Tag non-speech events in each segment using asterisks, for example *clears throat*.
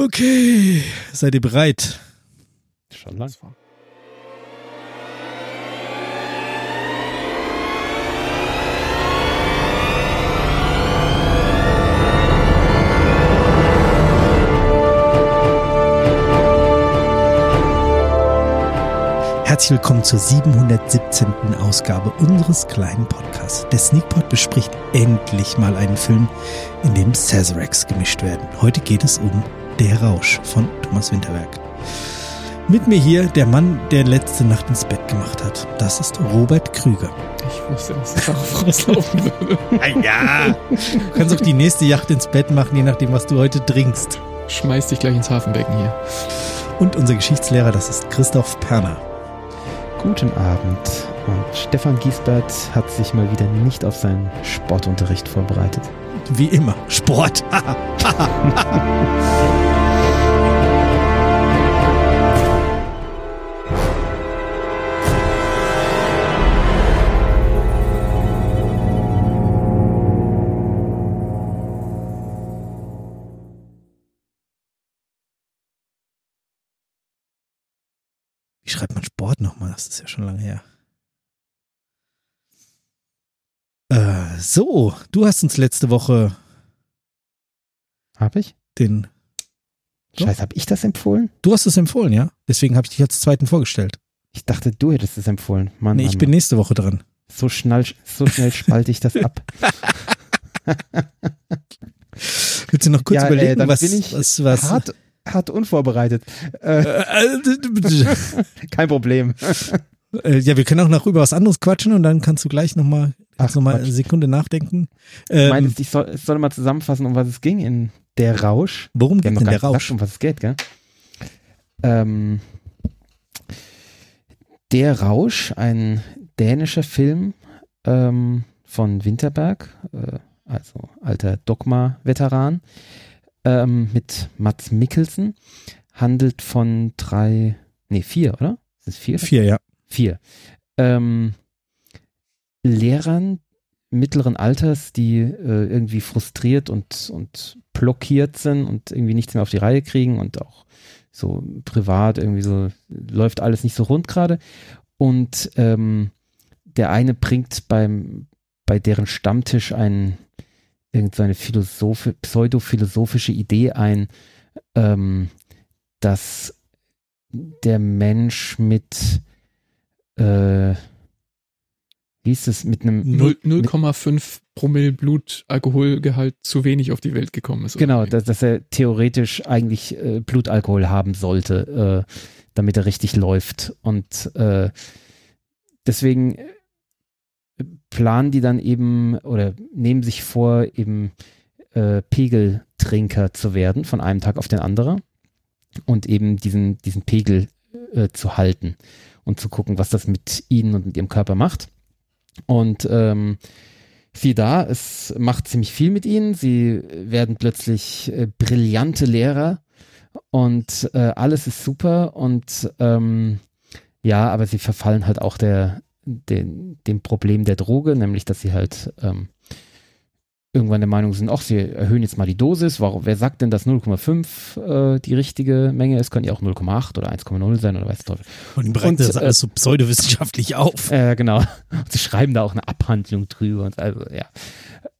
Okay, seid ihr bereit? Schon lang. Herzlich willkommen zur 717. Ausgabe unseres kleinen Podcasts. Der Sneakpot bespricht endlich mal einen Film, in dem Sazeracs gemischt werden. Heute geht es um Der Rausch von Thomas Winterberg. Mit mir hier der Mann, der letzte Nacht ins Bett gemacht hat. Das ist Robert Krüger. Ich wusste, dass es darauf rauslaufen würde. Ah, ja, du kannst auch die nächste Yacht ins Bett machen, je nachdem, was du heute trinkst. Schmeiß dich gleich ins Hafenbecken hier. Und unser Geschichtslehrer, das ist Christoph Perner. Guten Abend. Und Stefan Giesbert hat sich mal wieder nicht auf seinen Sportunterricht vorbereitet. Wie immer, Sport. *laughs* Das ist ja schon lange her. Äh, so, du hast uns letzte Woche Hab ich? den. Doch. Scheiße, hab ich das empfohlen? Du hast es empfohlen, ja? Deswegen habe ich dich als zweiten vorgestellt. Ich dachte, du hättest es empfohlen. Mann, Nee, Mann, ich bin nächste Woche dran. so schnell, so schnell spalte ich das ab. *laughs* Willst du noch kurz Ja, äh, überlegen, dann was, bin ich was, was. Hart, hart unvorbereitet. Äh, Äh, kein Problem. äh, ja, wir können auch noch über was anderes quatschen und dann kannst du gleich nochmal noch mal eine Sekunde nachdenken. Ähm, meinst, ich soll, ich soll mal zusammenfassen, um was es ging in Der Rausch. worum geht denn gar der nicht gesagt, Rausch? um was es geht, gell? Ähm, der Rausch, ein dänischer Film ähm, von Winterberg, äh, also alter Dogma-Veteran, ähm, mit Mats Mikkelsen, handelt von drei, nee, vier, oder? Ist es vier? Vier, ja. Vier. Ähm, Lehrern mittleren Alters, die äh, irgendwie frustriert und, und blockiert sind und irgendwie nichts mehr auf die Reihe kriegen und auch so privat irgendwie so läuft alles nicht so rund gerade. Und ähm, der eine bringt beim, bei deren Stammtisch ein, irgendeine Philosophi pseudophilosophische Idee ein, ähm, dass der Mensch mit äh, wie ist es, mit einem Null- mit- 0,5 Promille Blutalkoholgehalt zu wenig auf die Welt gekommen ist. Genau, dass, dass er theoretisch eigentlich äh, Blutalkohol haben sollte, äh, damit er richtig läuft. Und äh, deswegen planen die dann eben oder nehmen sich vor, eben äh, Pegeltrinker zu werden von einem Tag auf den anderen und eben diesen, diesen Pegel äh, zu halten und zu gucken, was das mit ihnen und mit ihrem Körper macht. Und ähm, sieh da, es macht ziemlich viel mit ihnen. Sie werden plötzlich äh, brillante Lehrer und äh, alles ist super und ähm, ja, aber sie verfallen halt auch der, den, dem Problem der Droge, nämlich dass sie halt ähm, irgendwann der Meinung sind, ach, sie erhöhen jetzt mal die Dosis. Warum, wer sagt denn, dass 0,5 äh, die richtige Menge ist? Können ja auch 0,8 oder 1,0 sein oder weiß der Teufel. Und Und, das äh, alles so pseudowissenschaftlich auf. Äh, genau. *laughs* Und sie schreiben da auch eine Abhandlung drüber und also, ja.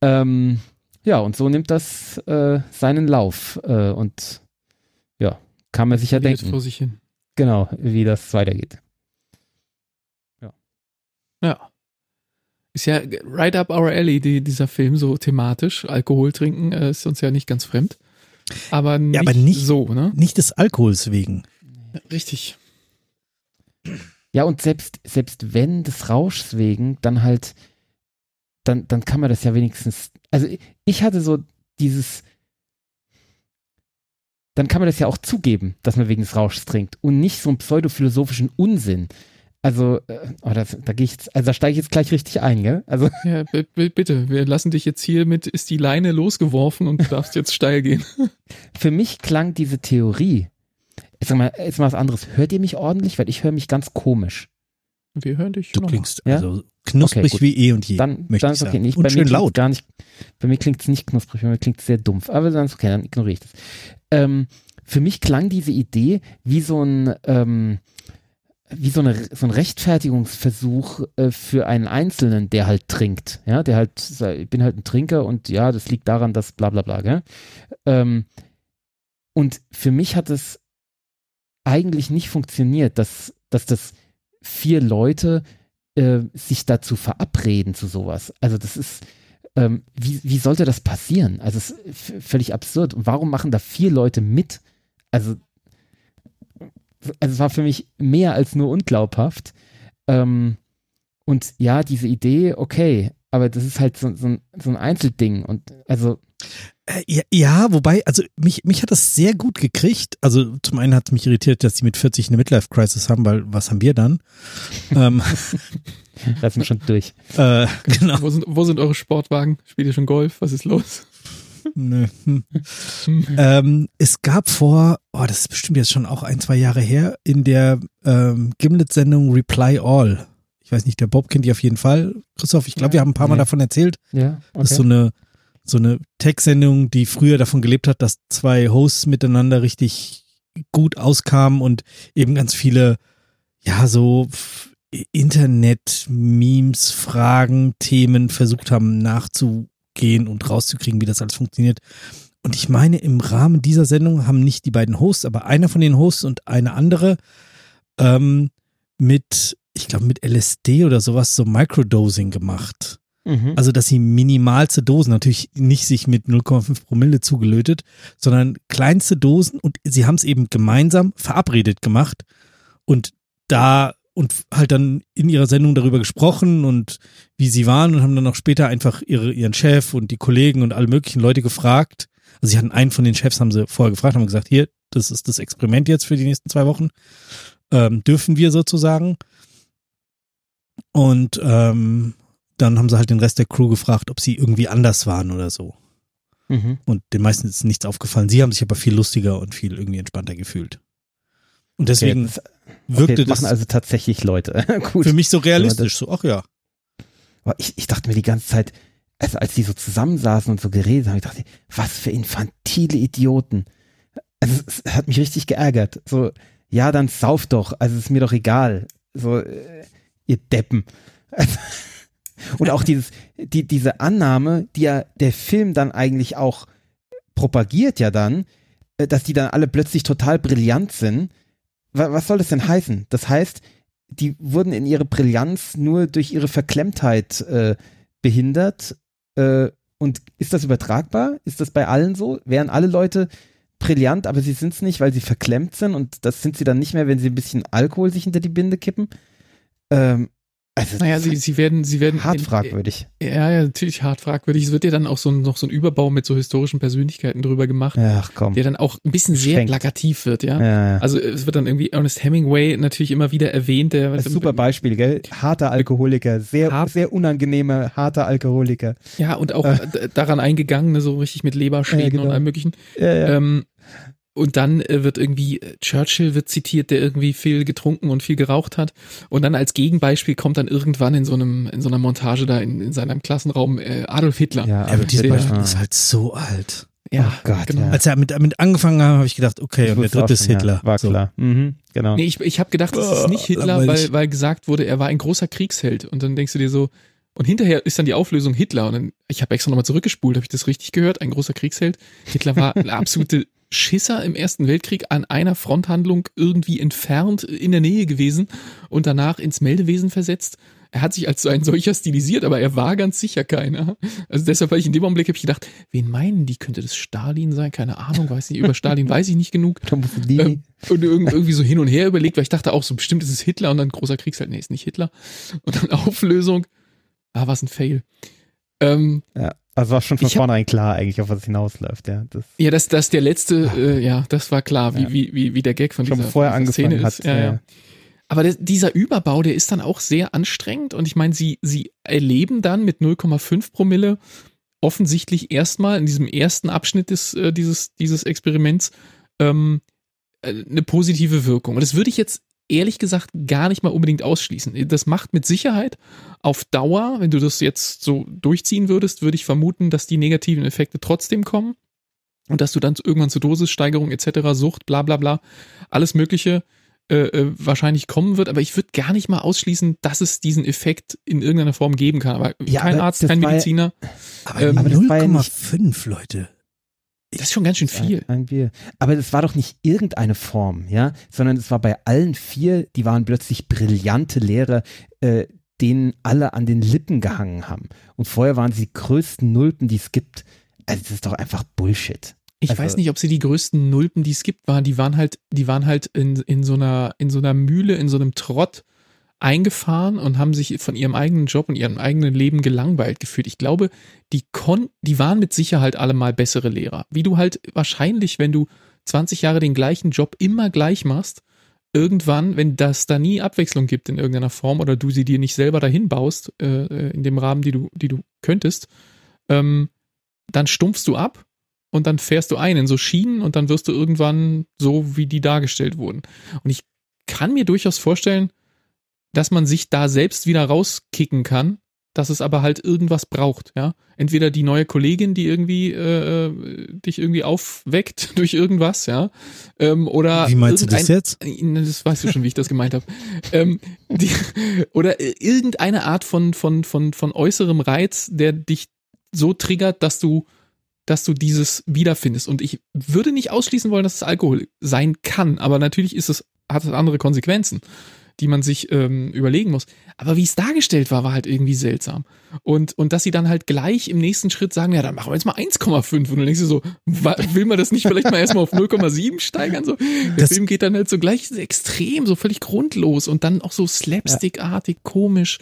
Ähm, ja, und so nimmt das äh, seinen Lauf. Äh, und ja, kann man sich ja Geht denken, vor sich hin. genau, wie das weitergeht. Ja. Ist ja right up our alley, die, dieser Film, so thematisch. Alkohol trinken äh, ist uns ja nicht ganz fremd. Aber nicht, aber nicht- so, ne? Nicht des Alkohols wegen. Richtig. Ja, und selbst, selbst wenn des Rauschs wegen, dann halt, dann, dann kann man das ja wenigstens, also ich hatte so dieses, dann kann man das ja auch zugeben, dass man wegen des Rauschs trinkt und nicht so einen pseudophilosophischen Unsinn. Also, äh, oh, das, da gehe ich jetzt, also da steige ich jetzt gleich richtig ein, gell? Also, *laughs* Ja, bitte, wir lassen dich jetzt hier mit, ist die Leine losgeworfen und du darfst jetzt steil gehen. *laughs* für mich klang diese Theorie, jetzt sag mal, jetzt mal was anderes, hört ihr mich ordentlich? Weil ich höre mich ganz komisch. Wir hören dich. Du noch. klingst Ja? also knusprig Okay, wie eh und je. Dann, möchte dann ich ist okay. sagen. Nicht, und bei schön laut. Gar nicht, bei mir klingt es nicht knusprig, bei mir klingt es sehr dumpf. Aber dann ist okay, dann ignoriere ich das. Ähm, für mich klang diese Idee wie so ein, ähm, wie so, eine, so ein Rechtfertigungsversuch äh, für einen Einzelnen, der halt trinkt. Ja, der halt, ich bin halt ein Trinker und ja, das liegt daran, dass bla bla bla, gell? Ähm, und für mich hat es eigentlich nicht funktioniert, dass, dass das vier Leute äh, sich dazu verabreden zu sowas. Also das ist, ähm, wie, wie sollte das passieren? Also es ist völlig absurd. Warum machen da vier Leute mit? Also also es war für mich mehr als nur unglaubhaft. Ähm, und ja, diese Idee, okay, aber das ist halt so, so, so ein Einzelding und also. Äh, ja, ja, wobei, also mich, mich hat das sehr gut gekriegt. Also zum einen hat es mich irritiert, dass die mit 40 eine Midlife-Crisis haben, weil was haben wir dann? ähm, *laughs* sind wir schon durch. *laughs* Äh, genau. Wo sind, wo sind eure Sportwagen? Spielt ihr schon Golf? Was ist los? Nö. Hm. *laughs* ähm, es gab vor, oh, das ist bestimmt jetzt schon auch ein, zwei Jahre her, in der ähm, Gimlet-Sendung Reply All. Ich weiß nicht, der Bob kennt die auf jeden Fall. Christoph, ich glaube, ja, wir haben ein paar Mal ja. davon erzählt. Ja. Okay. Das ist so eine, so eine Tech-Sendung, die früher davon gelebt hat, dass zwei Hosts miteinander richtig gut auskamen und eben ganz viele, ja, so Internet-Memes, Fragen, Themen versucht haben nachzu gehen und rauszukriegen, wie das alles funktioniert. Und ich meine, im Rahmen dieser Sendung haben nicht die beiden Hosts, aber einer von den Hosts und eine andere ähm, mit, ich glaube, mit LSD oder sowas so Microdosing gemacht. Mhm. Also, dass sie minimalste Dosen, natürlich nicht sich mit 0,5 Promille zugelötet, sondern kleinste Dosen und sie haben es eben gemeinsam verabredet gemacht. Und da und halt dann in ihrer Sendung darüber gesprochen und wie sie waren und haben dann auch später einfach ihre, ihren Chef und die Kollegen und alle möglichen Leute gefragt. Also sie hatten einen von den Chefs, haben sie vorher gefragt, haben gesagt, hier, das ist das Experiment jetzt für die nächsten zwei Wochen. Ähm, dürfen wir sozusagen. Und ähm, dann haben sie halt den Rest der Crew gefragt, ob sie irgendwie anders waren oder so. Mhm. Und den meisten ist nichts aufgefallen. Sie haben sich aber viel lustiger und viel irgendwie entspannter gefühlt. Und deswegen okay, wirkte okay, das. machen also tatsächlich Leute. *laughs* Gut. Für mich so realistisch, so, ach ja. Aber ich, ich dachte mir die ganze Zeit, also als die so zusammensaßen und so geredet haben, ich dachte, was für infantile Idioten. Also es hat mich richtig geärgert. So, ja, dann sauf doch, also ist mir doch egal. So, äh, ihr Deppen. *laughs* und auch dieses, die, diese Annahme, die ja der Film dann eigentlich auch propagiert ja dann, äh, dass die dann alle plötzlich total brillant sind was soll das denn heißen? Das heißt, die wurden in ihrer Brillanz nur durch ihre Verklemmtheit äh, behindert. Äh, und ist das übertragbar? Ist das bei allen so? Wären alle Leute brillant, aber sie sind es nicht, weil sie verklemmt sind und das sind sie dann nicht mehr, wenn sie ein bisschen Alkohol sich hinter die Binde kippen? Ähm, also, naja, sie, sie werden, sie werden. Hart fragwürdig. Ja, ja, natürlich hart fragwürdig. Es wird ja dann auch so, noch so ein Überbau mit so historischen Persönlichkeiten drüber gemacht. Ach komm. Der dann auch ein bisschen sehr Schenkt. plakativ wird, ja? Ja, ja? Also es wird dann irgendwie Ernest Hemingway natürlich immer wieder erwähnt. Der, das ist ein super Beispiel, gell? Harter Alkoholiker, sehr, hart. sehr unangenehmer, harter Alkoholiker. Ja, und auch äh. daran eingegangen, ne, so richtig mit Leberschäden ja, genau. und allem möglichen. Ja, ja. Ähm, und dann äh, wird irgendwie, äh, Churchill wird zitiert, der irgendwie viel getrunken und viel geraucht hat. Und dann als Gegenbeispiel kommt dann irgendwann in so einem, in so einer Montage da in, in seinem Klassenraum äh, Adolf Hitler. Ja, aber dieses Beispiel ist halt so alt. Ja, oh Gott, genau. Ja. Als er mit, damit angefangen hat, habe ich gedacht, okay, ich und der dritte ist Hitler. Ja, war so. klar. Mhm, genau. Nee, ich, ich habe gedacht, das ist nicht Hitler, weil, weil gesagt wurde, er war ein großer Kriegsheld. Und dann denkst du dir so, und hinterher ist dann die Auflösung Hitler. Und dann, ich habe extra nochmal zurückgespult, habe ich das richtig gehört? Ein großer Kriegsheld. Hitler war *laughs* eine absolute Schisser im Ersten Weltkrieg an einer Fronthandlung irgendwie entfernt in der Nähe gewesen und danach ins Meldewesen versetzt. Er hat sich als so ein solcher stilisiert, aber er war ganz sicher keiner. Also deshalb weil ich in dem Augenblick habe ich gedacht, wen meinen die? Könnte das Stalin sein? Keine Ahnung, weiß nicht. Über Stalin weiß ich nicht genug. *laughs* Ähm, und irgendwie so hin und her überlegt, weil ich dachte auch so, bestimmt ist es Hitler und dann großer Kriegsheld. Nee, ist nicht Hitler. Und dann *laughs* Auflösung. Ah, was ein Fail. Ähm, ja. Also war schon von vornherein klar eigentlich, auf was es hinausläuft, ja. Das, ja, das, das der letzte, äh, ja, das war klar, wie, ja. wie, wie, wie der Gag von schon dieser, vorher dieser Szene ist. Hat, ja, ja. Aber das, dieser Überbau, der ist dann auch sehr anstrengend und ich meine, sie, sie erleben dann mit 0,5 Promille offensichtlich erstmal in diesem ersten Abschnitt des, äh, dieses, dieses Experiments ähm, äh, eine positive Wirkung. Und das würde ich jetzt ehrlich gesagt gar nicht mal unbedingt ausschließen. Das macht mit Sicherheit auf Dauer, wenn du das jetzt so durchziehen würdest, würde ich vermuten, dass die negativen Effekte trotzdem kommen. und dass du dann irgendwann zur Dosissteigerung etc., Sucht, bla bla bla, alles Mögliche äh, äh, wahrscheinlich kommen wird, aber ich würde gar nicht mal ausschließen, dass es diesen Effekt in irgendeiner Form geben kann. Aber ja, kein aber Arzt, kein Mediziner. aber, ähm, aber 0,5 Leute. Das ist schon ganz schön viel. Ein Bier. Aber es war doch nicht irgendeine Form, ja, sondern es war bei allen vier, die waren plötzlich brillante Lehrer, äh, denen alle an den Lippen gehangen haben. Und vorher waren sie die größten Nulpen, die es gibt. Also das ist doch einfach Bullshit. Ich also, weiß nicht, ob sie die größten Nulpen, die es gibt, waren. Die waren halt, die waren halt in, in so einer, in so einer Mühle, in so einem Trott eingefahren und haben sich von ihrem eigenen Job und ihrem eigenen Leben gelangweilt gefühlt. Ich glaube, die kon die waren mit Sicherheit alle mal bessere Lehrer. Wie du halt wahrscheinlich, wenn du 20 Jahre den gleichen Job immer gleich machst, irgendwann, wenn das da nie Abwechslung gibt in irgendeiner Form oder du sie dir nicht selber dahin baust, äh, äh in dem Rahmen, die du, die du könntest, ähm, dann stumpfst du ab und dann fährst du ein in so Schienen und dann wirst du irgendwann so, wie die dargestellt wurden. Und ich kann mir durchaus vorstellen, dass man sich da selbst wieder rauskicken kann, dass es aber halt irgendwas braucht, ja. Entweder die neue Kollegin, die irgendwie äh, äh dich irgendwie aufweckt *laughs* durch irgendwas, ja, ähm, oder wie meinst du das jetzt? Das weißt du schon, wie ich das gemeint habe. *laughs* Ähm, die, oder irgendeine Art von von von von äußerem Reiz, der dich so triggert, dass du dass du dieses wiederfindest. Und ich würde nicht ausschließen wollen, dass es Alkohol sein kann, aber natürlich ist es, hat es andere Konsequenzen, die man sich ähm, überlegen muss. Aber wie es dargestellt war, war halt irgendwie seltsam. Und, und dass sie dann halt gleich im nächsten Schritt sagen, ja, dann machen wir jetzt mal 1,5. Und dann denkst du so, will man das nicht vielleicht mal erstmal auf 0,7 steigern? So, der das Film geht dann halt so gleich extrem, so völlig grundlos und dann auch so slapstickartig, komisch.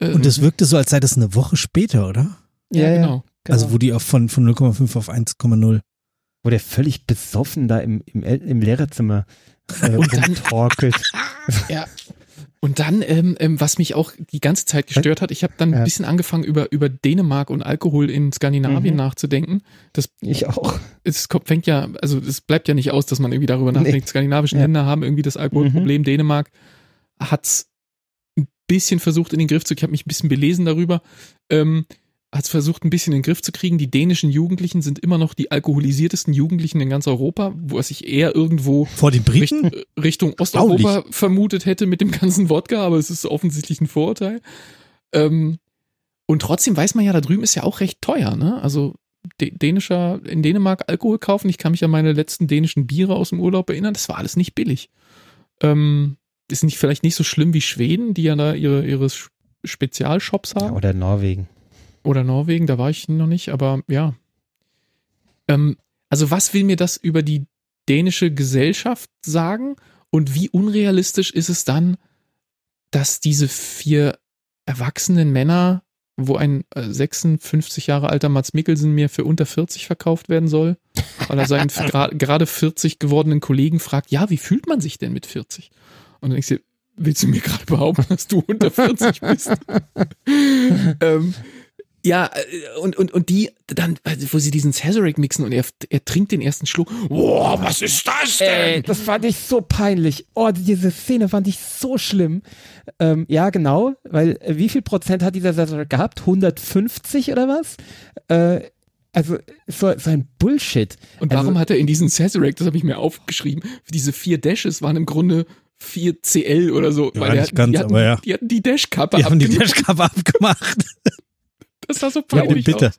Ähm, und es wirkte so, als sei das eine Woche später, oder? Ja, ja genau. Genau. Also wo die auf von, von 0,5 auf 1,0. Wo der völlig besoffen da im, im, im Lehrerzimmer äh, und dann, torkelt. *laughs* ja. Und dann, ähm, ähm, was mich auch die ganze Zeit gestört hat, ich habe dann ein bisschen angefangen, über, über Dänemark und Alkohol in Skandinavien mhm. nachzudenken. Das, ich auch. Es fängt ja, also es bleibt ja nicht aus, dass man irgendwie darüber nachdenkt. Nee. Skandinavischen ja. Länder haben irgendwie das Alkoholproblem. Mhm. Dänemark hat's ein bisschen versucht in den Griff zu kriegen. Ich habe mich ein bisschen belesen darüber. Ähm, hat es versucht, ein bisschen in den Griff zu kriegen. Die dänischen Jugendlichen sind immer noch die alkoholisiertesten Jugendlichen in ganz Europa, wo es sich eher irgendwo vor den Briten Richt, äh, Richtung Osteuropa vermutet hätte mit dem ganzen Wodka, aber es ist offensichtlich ein Vorurteil. Ähm, und trotzdem weiß man ja, da drüben ist ja auch recht teuer, ne? Also dänischer, in Dänemark Alkohol kaufen. Ich kann mich an meine letzten dänischen Biere aus dem Urlaub erinnern. Das war alles nicht billig. Ähm, ist nicht vielleicht nicht so schlimm wie Schweden, die ja da ihre, ihre Spezialshops haben. Ja, oder Norwegen. Oder Norwegen, da war ich noch nicht, aber ja. Ähm, also was will mir das über die dänische Gesellschaft sagen? Und wie unrealistisch ist es dann, dass diese vier erwachsenen Männer, wo ein 56 äh, Jahre alter Mats Mikkelsen mir für unter 40 verkauft werden soll, weil er seinen *laughs* gerade 40 gewordenen Kollegen fragt, ja, wie fühlt man sich denn mit 40? Und dann denkst du, willst du mir gerade behaupten, dass du unter 40 bist? *laughs* ähm, ja, äh, und, und, und die dann, wo sie diesen Sazerac mixen und er, er trinkt den ersten Schluck. Boah, was ist das denn? Ey, das fand ich so peinlich. Oh, diese Szene fand ich so schlimm. Ähm, ja, genau, weil äh, wie viel Prozent hat dieser Sazerac gehabt? 150 oder was? Äh, also so, so ein Bullshit. Und warum also, hat er in diesen Sazerac, das habe ich mir aufgeschrieben, diese vier Dashes waren im Grunde 4 CL oder so. Ja, weil der, ganz, die, hatten, ja. die hatten die Dashkappe abgemacht. Die haben die Dashkappe abgemacht. *laughs* Das war so peinlich. Ja, und bitte.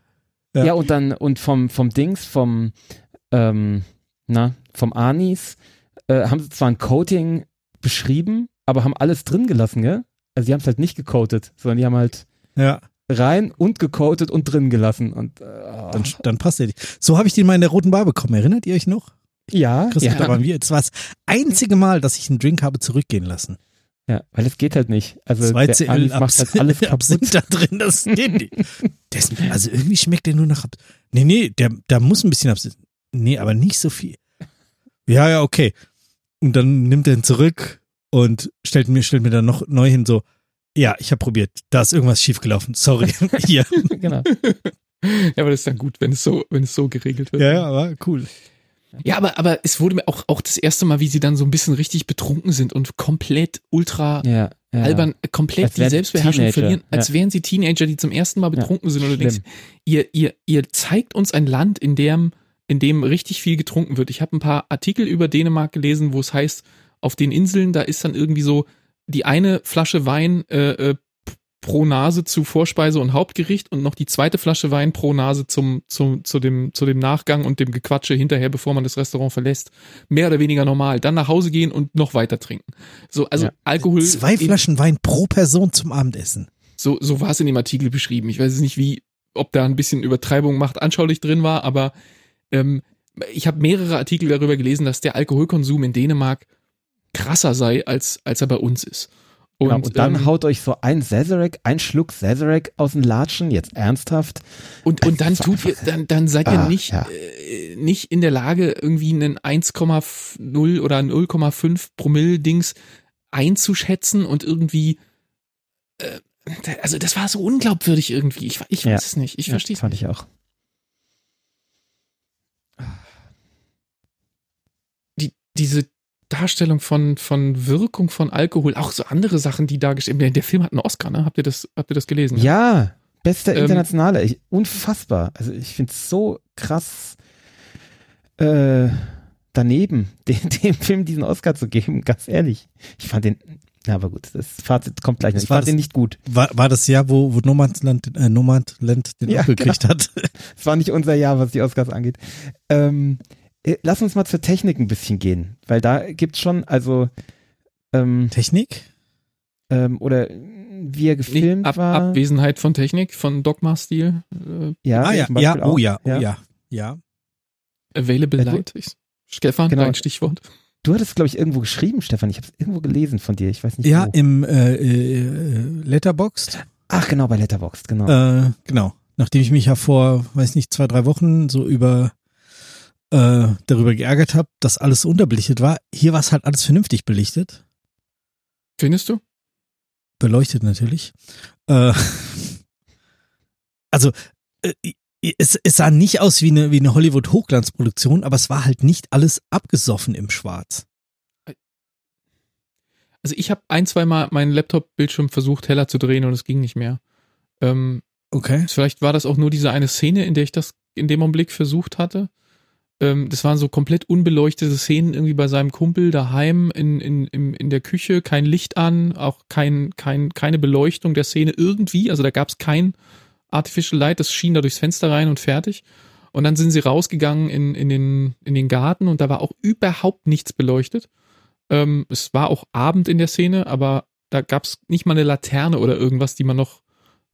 Ja. ja. und dann, und vom, vom Dings, vom, ähm, na, vom Anis, äh, haben sie zwar ein Coating beschrieben, aber haben alles drin gelassen, gell? Also die haben es halt nicht gecoatet, sondern die haben halt ja. rein und gecoatet und drin gelassen. Und, äh, dann, dann passt der. So habe ich den mal in der roten Bar bekommen. Erinnert ihr euch noch? Ja. Christoph, ja. da waren wir. Das war das einzige Mal, dass ich einen Drink habe zurückgehen lassen. Ja, weil es geht halt nicht. Also Zwei der Alif macht halt alles *laughs* kaputt. da drin, das geht nicht. Das, also irgendwie schmeckt der nur nach Abs Nee, nee, der, da muss ein bisschen Abs Nee, aber nicht so viel. Ja, ja, okay. Und dann nimmt er ihn zurück und stellt mir, stellt mir dann noch neu hin so, ja, ich habe probiert, da ist irgendwas schiefgelaufen. Sorry. *laughs* Hier. genau. Ja, aber das ist dann gut, wenn es so, wenn es so geregelt wird. Ja, ja, aber cool. Ja, aber, aber es wurde mir auch, auch das erste Mal, wie sie dann so ein bisschen richtig betrunken sind und komplett ultra ja, ja. albern, komplett als die Selbstbeherrschung Teenager, verlieren, als ja. wären sie Teenager, die zum ersten Mal betrunken sind. Und du denkst, ihr, ihr, ihr zeigt uns ein Land, in dem in dem richtig viel getrunken wird. Ich habe ein paar Artikel über Dänemark gelesen, wo es heißt, auf den Inseln, da ist dann irgendwie so die eine Flasche Wein äh, äh, pro Nase zu Vorspeise und Hauptgericht und noch die zweite Flasche Wein pro Nase zum, zum, zu, dem, zu dem Nachgang und dem Gequatsche hinterher, bevor man das Restaurant verlässt. Mehr oder weniger normal. Dann nach Hause gehen und noch weiter trinken. So, also ja. Alkohol. Zwei Flaschen Wein pro Person zum Abendessen. So, so war es in dem Artikel beschrieben. Ich weiß es nicht, wie, ob da ein bisschen Übertreibung macht, anschaulich drin war, aber ähm, ich habe mehrere Artikel darüber gelesen, dass der Alkoholkonsum in Dänemark krasser sei, als, als er bei uns ist. Und, genau, und dann ähm, haut euch so ein Sazerac, ein Schluck Sazerac aus dem Latschen, jetzt ernsthaft. Und, und dann tut ihr, dann, dann seid ihr ah, nicht, ja. äh, nicht in der Lage, irgendwie einen 1,0 oder 0,5 Promille Dings einzuschätzen und irgendwie, äh, also das war so unglaubwürdig irgendwie. Ich, ich weiß ja. es nicht. Ich ja, verstehe es. Fand ich auch. Die, diese Darstellung von, von Wirkung von Alkohol, auch so andere Sachen, die dargestellt werden. Der Film hat einen Oscar, ne? Habt ihr das, habt ihr das gelesen? Ja, bester ähm, internationale. Ich, unfassbar. Also ich finde es so krass äh, daneben, *laughs* den, dem Film diesen Oscar zu geben, ganz ehrlich. Ich fand den, ja, aber gut, das Fazit kommt gleich. Ich fand das, den nicht gut. War, war das Jahr, wo, wo Nomadland, äh, Nomadland den ja, Oscar gekriegt genau. hat? *laughs* Es war nicht unser Jahr, was die Oscars angeht. Ähm, äh, lass uns mal zur Technik ein bisschen gehen, weil da gibt's schon, also ähm, Technik? Ähm, oder wie er gefilmt Ab, war. Abwesenheit von Technik, von Dogma-Stil. Äh, ja, ah, ja, ja, oh ja, oh ja, ja. Available Light. Stefan, genau. dein Stichwort. Du hattest, glaube ich, irgendwo geschrieben, Stefan. Ich habe es irgendwo gelesen von dir. Ich weiß nicht. Ja, wo. im äh, äh, Letterboxd. Ach, genau, bei Letterboxd, genau. Äh, genau. Nachdem ich mich ja vor, weiß nicht, zwei, drei Wochen so über äh, darüber geärgert habe, dass alles unterbelichtet war. Hier war es halt alles vernünftig belichtet. Findest du? Beleuchtet natürlich. Äh, *laughs* also äh, es, es sah nicht aus wie eine, wie eine Hollywood-Hochglanzproduktion, aber es war halt nicht alles abgesoffen im Schwarz. Also ich habe ein, zwei Mal meinen Laptop-Bildschirm versucht heller zu drehen und es ging nicht mehr. Ähm, okay. Vielleicht war das auch nur diese eine Szene, in der ich das in dem Augenblick versucht hatte ähm, das waren so komplett unbeleuchtete Szenen irgendwie bei seinem Kumpel daheim in, in, in, in der Küche, kein Licht an, auch kein, kein, keine Beleuchtung der Szene irgendwie, also da gab es kein Artificial Light, das schien da durchs Fenster rein und fertig. Und dann sind sie rausgegangen in, in, den, in den Garten und da war auch überhaupt nichts beleuchtet. Ähm, es war auch Abend in der Szene, aber da gab es nicht mal eine Laterne oder irgendwas, die man noch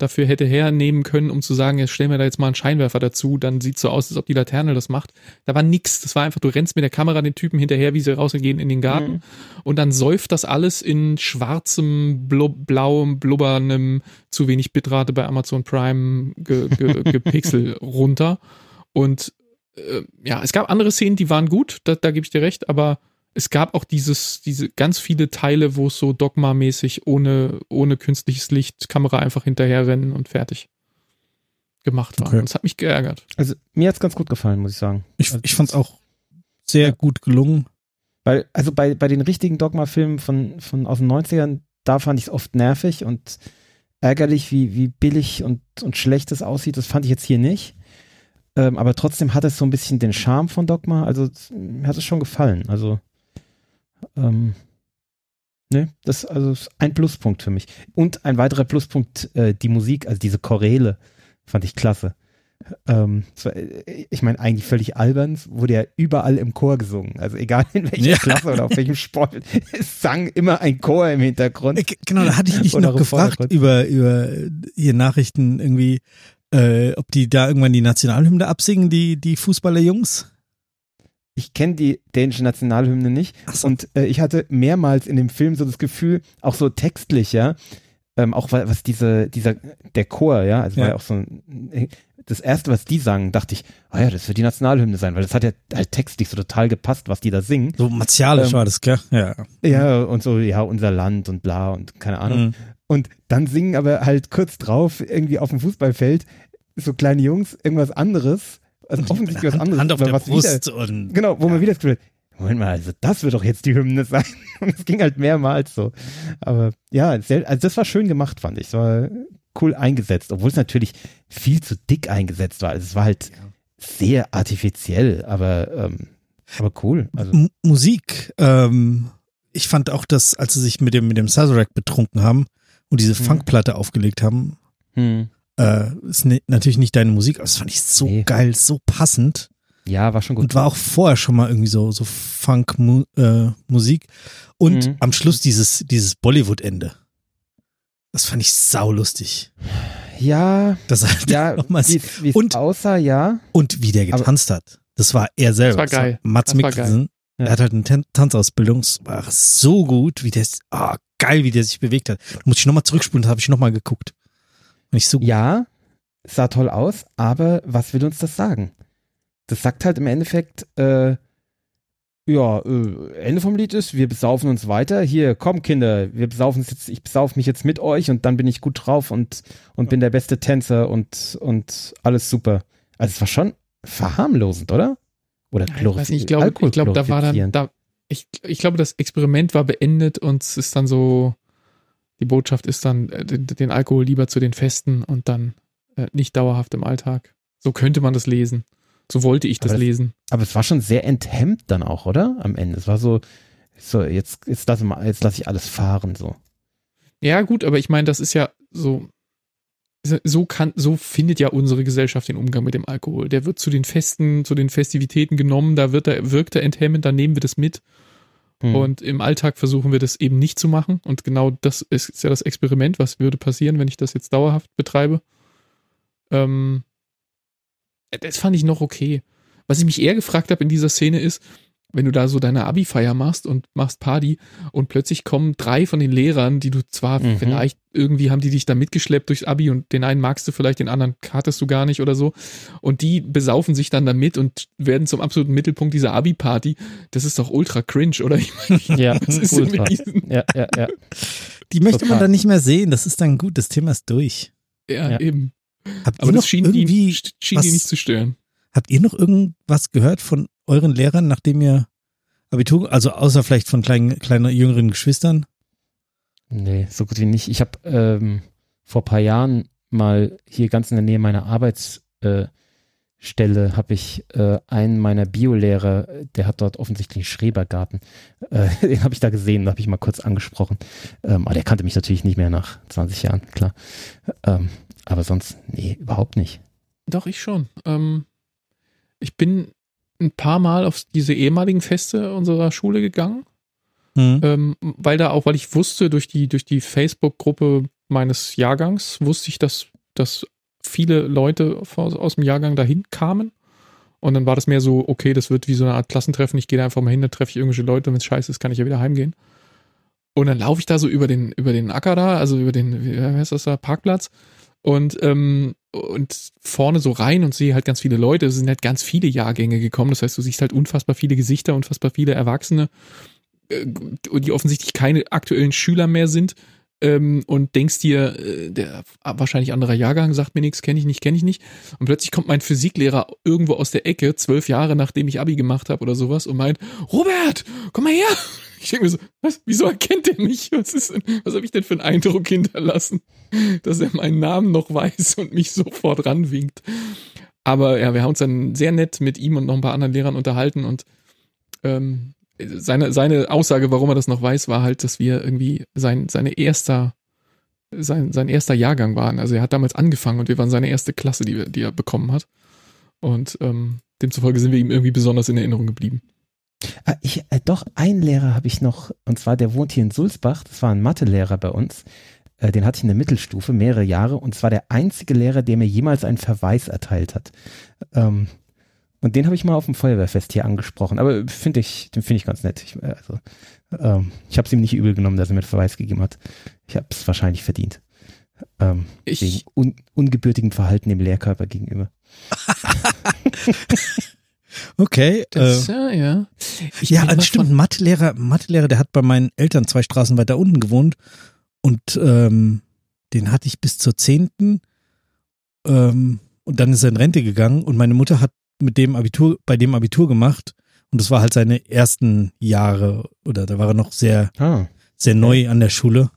dafür hätte hernehmen können, um zu sagen, jetzt stellen wir da jetzt mal einen Scheinwerfer dazu, dann sieht so aus, als ob die Laterne das macht. Da war nix. Das war einfach, du rennst mit der Kamera den Typen hinterher, wie sie rausgehen in den Garten. Mhm. Und dann säuft das alles in schwarzem, blub, blauem, blubbernem, zu wenig Bitrate bei Amazon Prime ge, ge, *laughs* gepixel runter. Und äh, ja, es gab andere Szenen, die waren gut, da, da gebe ich dir recht, aber es gab auch dieses, diese ganz viele Teile, wo es so Dogma-mäßig ohne, ohne künstliches Licht Kamera einfach hinterherrennen und fertig gemacht war. Okay. das hat mich geärgert. Also mir hat's ganz gut gefallen, muss ich sagen. Ich, also, ich fand's auch sehr ja. gut gelungen. Weil, also bei, bei den richtigen Dogma-Filmen von, von aus den 90ern, da fand ich es oft nervig und ärgerlich, wie, wie billig und, und schlecht es aussieht. Das fand ich jetzt hier nicht. Ähm, aber trotzdem hat es so ein bisschen den Charme von Dogma. Also mir hat es schon gefallen. Also ähm, ne, das also ist ein Pluspunkt für mich. Und ein weiterer Pluspunkt, äh, die Musik, also diese Choräle, fand ich klasse. Ähm, äh, ich meine, eigentlich völlig albern, wurde ja überall im Chor gesungen. Also egal in welcher ja. Klasse oder auf welchem Sport, *laughs* es sang immer ein Chor im Hintergrund. Äh, genau, da hatte ich dich noch gefragt über, über hier Nachrichten irgendwie, äh, ob die da irgendwann die Nationalhymne absingen, die, die Fußballerjungs ich kenne die dänische Nationalhymne nicht. So. Und äh, ich hatte mehrmals in dem Film so das Gefühl, auch so textlich, ja, ähm, auch was diese, dieser, der Chor, ja, also ja. war ja auch so ein, das erste, was die sangen, dachte ich, ah ja, das wird die Nationalhymne sein, weil das hat ja halt textlich so total gepasst, was die da singen. So martialisch ähm, war das, gell? Ja. Ja, und so, ja, unser Land und bla und keine Ahnung. Mhm. Und dann singen aber halt kurz drauf, irgendwie auf dem Fußballfeld, so kleine Jungs, irgendwas anderes also offensichtlich was anderes. Hand auf der was Brust wieder, und, Genau, wo ja. man wieder das Gefühl hat, Moment mal, also das wird doch jetzt die Hymne *laughs* sein. Und es ging halt mehrmals so. Aber ja, also das war schön gemacht, fand ich. Es war cool eingesetzt, obwohl es natürlich viel zu dick eingesetzt war. Also es war halt, sehr artifiziell, aber, ähm, aber cool. Also. Musik, ähm, ich fand auch, dass, als sie sich mit dem, mit dem Sazerac betrunken haben und diese hm. Funkplatte aufgelegt haben, hm. Äh, ist ne, natürlich nicht deine Musik, aber das fand ich so nee. geil, so passend. Ja, war schon gut. Und war auch vorher schon mal irgendwie so, so Funk-Musik. Äh, und mhm. am Schluss dieses, dieses Bollywood-Ende. Das fand ich saulustig. Ja, das halt ja, *laughs* nochmal wie, und außer ja. Und wie der getanzt Aber, hat. Das war er selber. Das war geil. Das war Mats Mikkelsen. Ja. Er hat halt eine Tan Tanzausbildung. Es war so gut, wie der, ah, oh, geil, wie der sich bewegt hat. Da muss ich nochmal zurückspulen, da habe ich nochmal geguckt. Nicht so gut. Ja, sah toll aus, aber was will uns das sagen? Das sagt halt im Endeffekt, äh, ja, äh, Ende vom Lied ist, wir besaufen uns weiter. Hier, komm Kinder, wir besaufen uns jetzt, ich besaufe mich jetzt mit euch und dann bin ich gut drauf und, und bin der beste Tänzer und, und alles super. Also es war schon verharmlosend, oder? Oder ja, ich, weiß nicht, ich glaube, ich glaube, da war dann, da, ich, ich glaube, das Experiment war beendet und es ist dann so, die Botschaft ist dann, äh, den, den Alkohol lieber zu den Festen und dann äh, nicht dauerhaft im Alltag. So könnte man das lesen. So wollte ich das, das lesen. Aber es war schon sehr enthemmt dann auch, oder? Am Ende. Es war so, so jetzt, jetzt lasse jetzt lass ich alles fahren, so. Ja, gut, aber ich meine, das ist ja so, so kann, so findet ja unsere Gesellschaft den Umgang mit dem Alkohol. Der wird zu den Festen, zu den Festivitäten genommen, da wird er, wirkt er enthemmend, dann nehmen wir das mit. Hm. Und im Alltag versuchen wir das eben nicht zu machen. Und genau das ist, ist ja das Experiment, was würde passieren, wenn ich das jetzt dauerhaft betreibe. Ähm, das fand ich noch okay. Was ich mich eher gefragt habe in dieser Szene ist, wenn du da so deine Abi-Feier machst und machst Party und plötzlich kommen drei von den Lehrern, die du zwar mhm. vielleicht irgendwie haben die dich da mitgeschleppt durchs Abi und den einen magst du vielleicht, den anderen kartest du gar nicht oder so und die besaufen sich dann damit und werden zum absoluten Mittelpunkt dieser Abi-Party. Das ist doch ultra cringe, oder? Ich meine, *laughs* ja, was ist diesen? Ja, ja, ja. Die möchte Total. man dann nicht mehr sehen. Das ist dann gut. Das Thema ist durch. Ja, ja. eben. Habt Aber das schien, irgendwie die, schien was, die nicht zu stören. Habt ihr noch irgendwas gehört von euren Lehrern, nachdem ihr Abitur, also außer vielleicht von kleinen, kleinen jüngeren Geschwistern? Nee, so gut wie nicht. Ich habe ähm, vor ein paar Jahren mal hier ganz in der Nähe meiner Arbeitsstelle äh, habe ich äh, einen meiner Biolehrer, der hat dort offensichtlich einen Schrebergarten, äh, *laughs* den habe ich da gesehen, habe ich mal kurz angesprochen. Ähm, aber der kannte mich natürlich nicht mehr nach 20 Jahren, klar. Ähm, aber sonst, nee, überhaupt nicht. Doch, ich schon. Ähm, ich bin ein paar Mal auf diese ehemaligen Feste unserer Schule gegangen. Mhm. Ähm, weil da auch, weil ich wusste, durch die, durch die Facebook-Gruppe meines Jahrgangs, wusste ich, dass, dass viele Leute aus, aus dem Jahrgang dahin kamen. Und dann war das mehr so, okay, das wird wie so eine Art Klassentreffen. Ich gehe da einfach mal hin, dann treffe ich irgendwelche Leute und wenn es scheiße ist, kann ich ja wieder heimgehen. Und dann laufe ich da so über den, über den Acker da, also über den, wie heißt das da, Parkplatz und, ähm, und vorne so rein und sehe halt ganz viele Leute. Es sind halt ganz viele Jahrgänge gekommen. Das heißt, du siehst halt unfassbar viele Gesichter, unfassbar viele Erwachsene, äh, die offensichtlich keine aktuellen Schüler mehr sind. Ähm, und denkst dir, äh, der wahrscheinlich anderer Jahrgang sagt mir nichts, kenne ich nicht, kenne ich nicht. Und plötzlich kommt mein Physiklehrer irgendwo aus der Ecke, zwölf Jahre nachdem ich Abi gemacht habe oder sowas, und meint, Robert, komm mal her. *laughs* Ich denke mir so, was, wieso erkennt er mich? Was ist denn, was habe ich denn für einen Eindruck hinterlassen, dass er meinen Namen noch weiß und mich sofort ranwinkt? Aber ja, wir haben uns dann sehr nett mit ihm und noch ein paar anderen Lehrern unterhalten und ähm, seine, seine Aussage, warum er das noch weiß, war halt, dass wir irgendwie sein, seine erster, sein, sein erster Jahrgang waren. Also er hat damals angefangen und wir waren seine erste Klasse, die, die er bekommen hat. Und ähm, demzufolge sind wir ihm irgendwie besonders in Erinnerung geblieben. Ah, ich, äh, doch, einen Lehrer habe ich noch, und zwar der wohnt hier in Sulzbach, das war ein Mathelehrer bei uns. Äh, den hatte ich in der Mittelstufe mehrere Jahre und zwar der einzige Lehrer, der mir jemals einen Verweis erteilt hat. Ähm, und den habe ich mal auf dem Feuerwehrfest hier angesprochen. Aber finde ich, den finde ich ganz nett. Ich, äh, also, ähm, ich habe es ihm nicht übel genommen, dass er mir einen Verweis gegeben hat. Ich habe es wahrscheinlich verdient. Ähm, ich, wegen un, ungebürtigem Verhalten dem Lehrkörper gegenüber. *laughs* Okay. Das, äh, ja, ja. Ich ja, stimmt. Mathelehrer, Mathelehrer, der hat bei meinen Eltern zwei Straßen weiter unten gewohnt und ähm, den hatte ich bis zur zehnten ähm, und dann ist er in Rente gegangen und meine Mutter hat mit dem Abitur, bei dem Abitur gemacht und das war halt seine ersten Jahre oder da war er noch sehr, ah, sehr neu an der Schule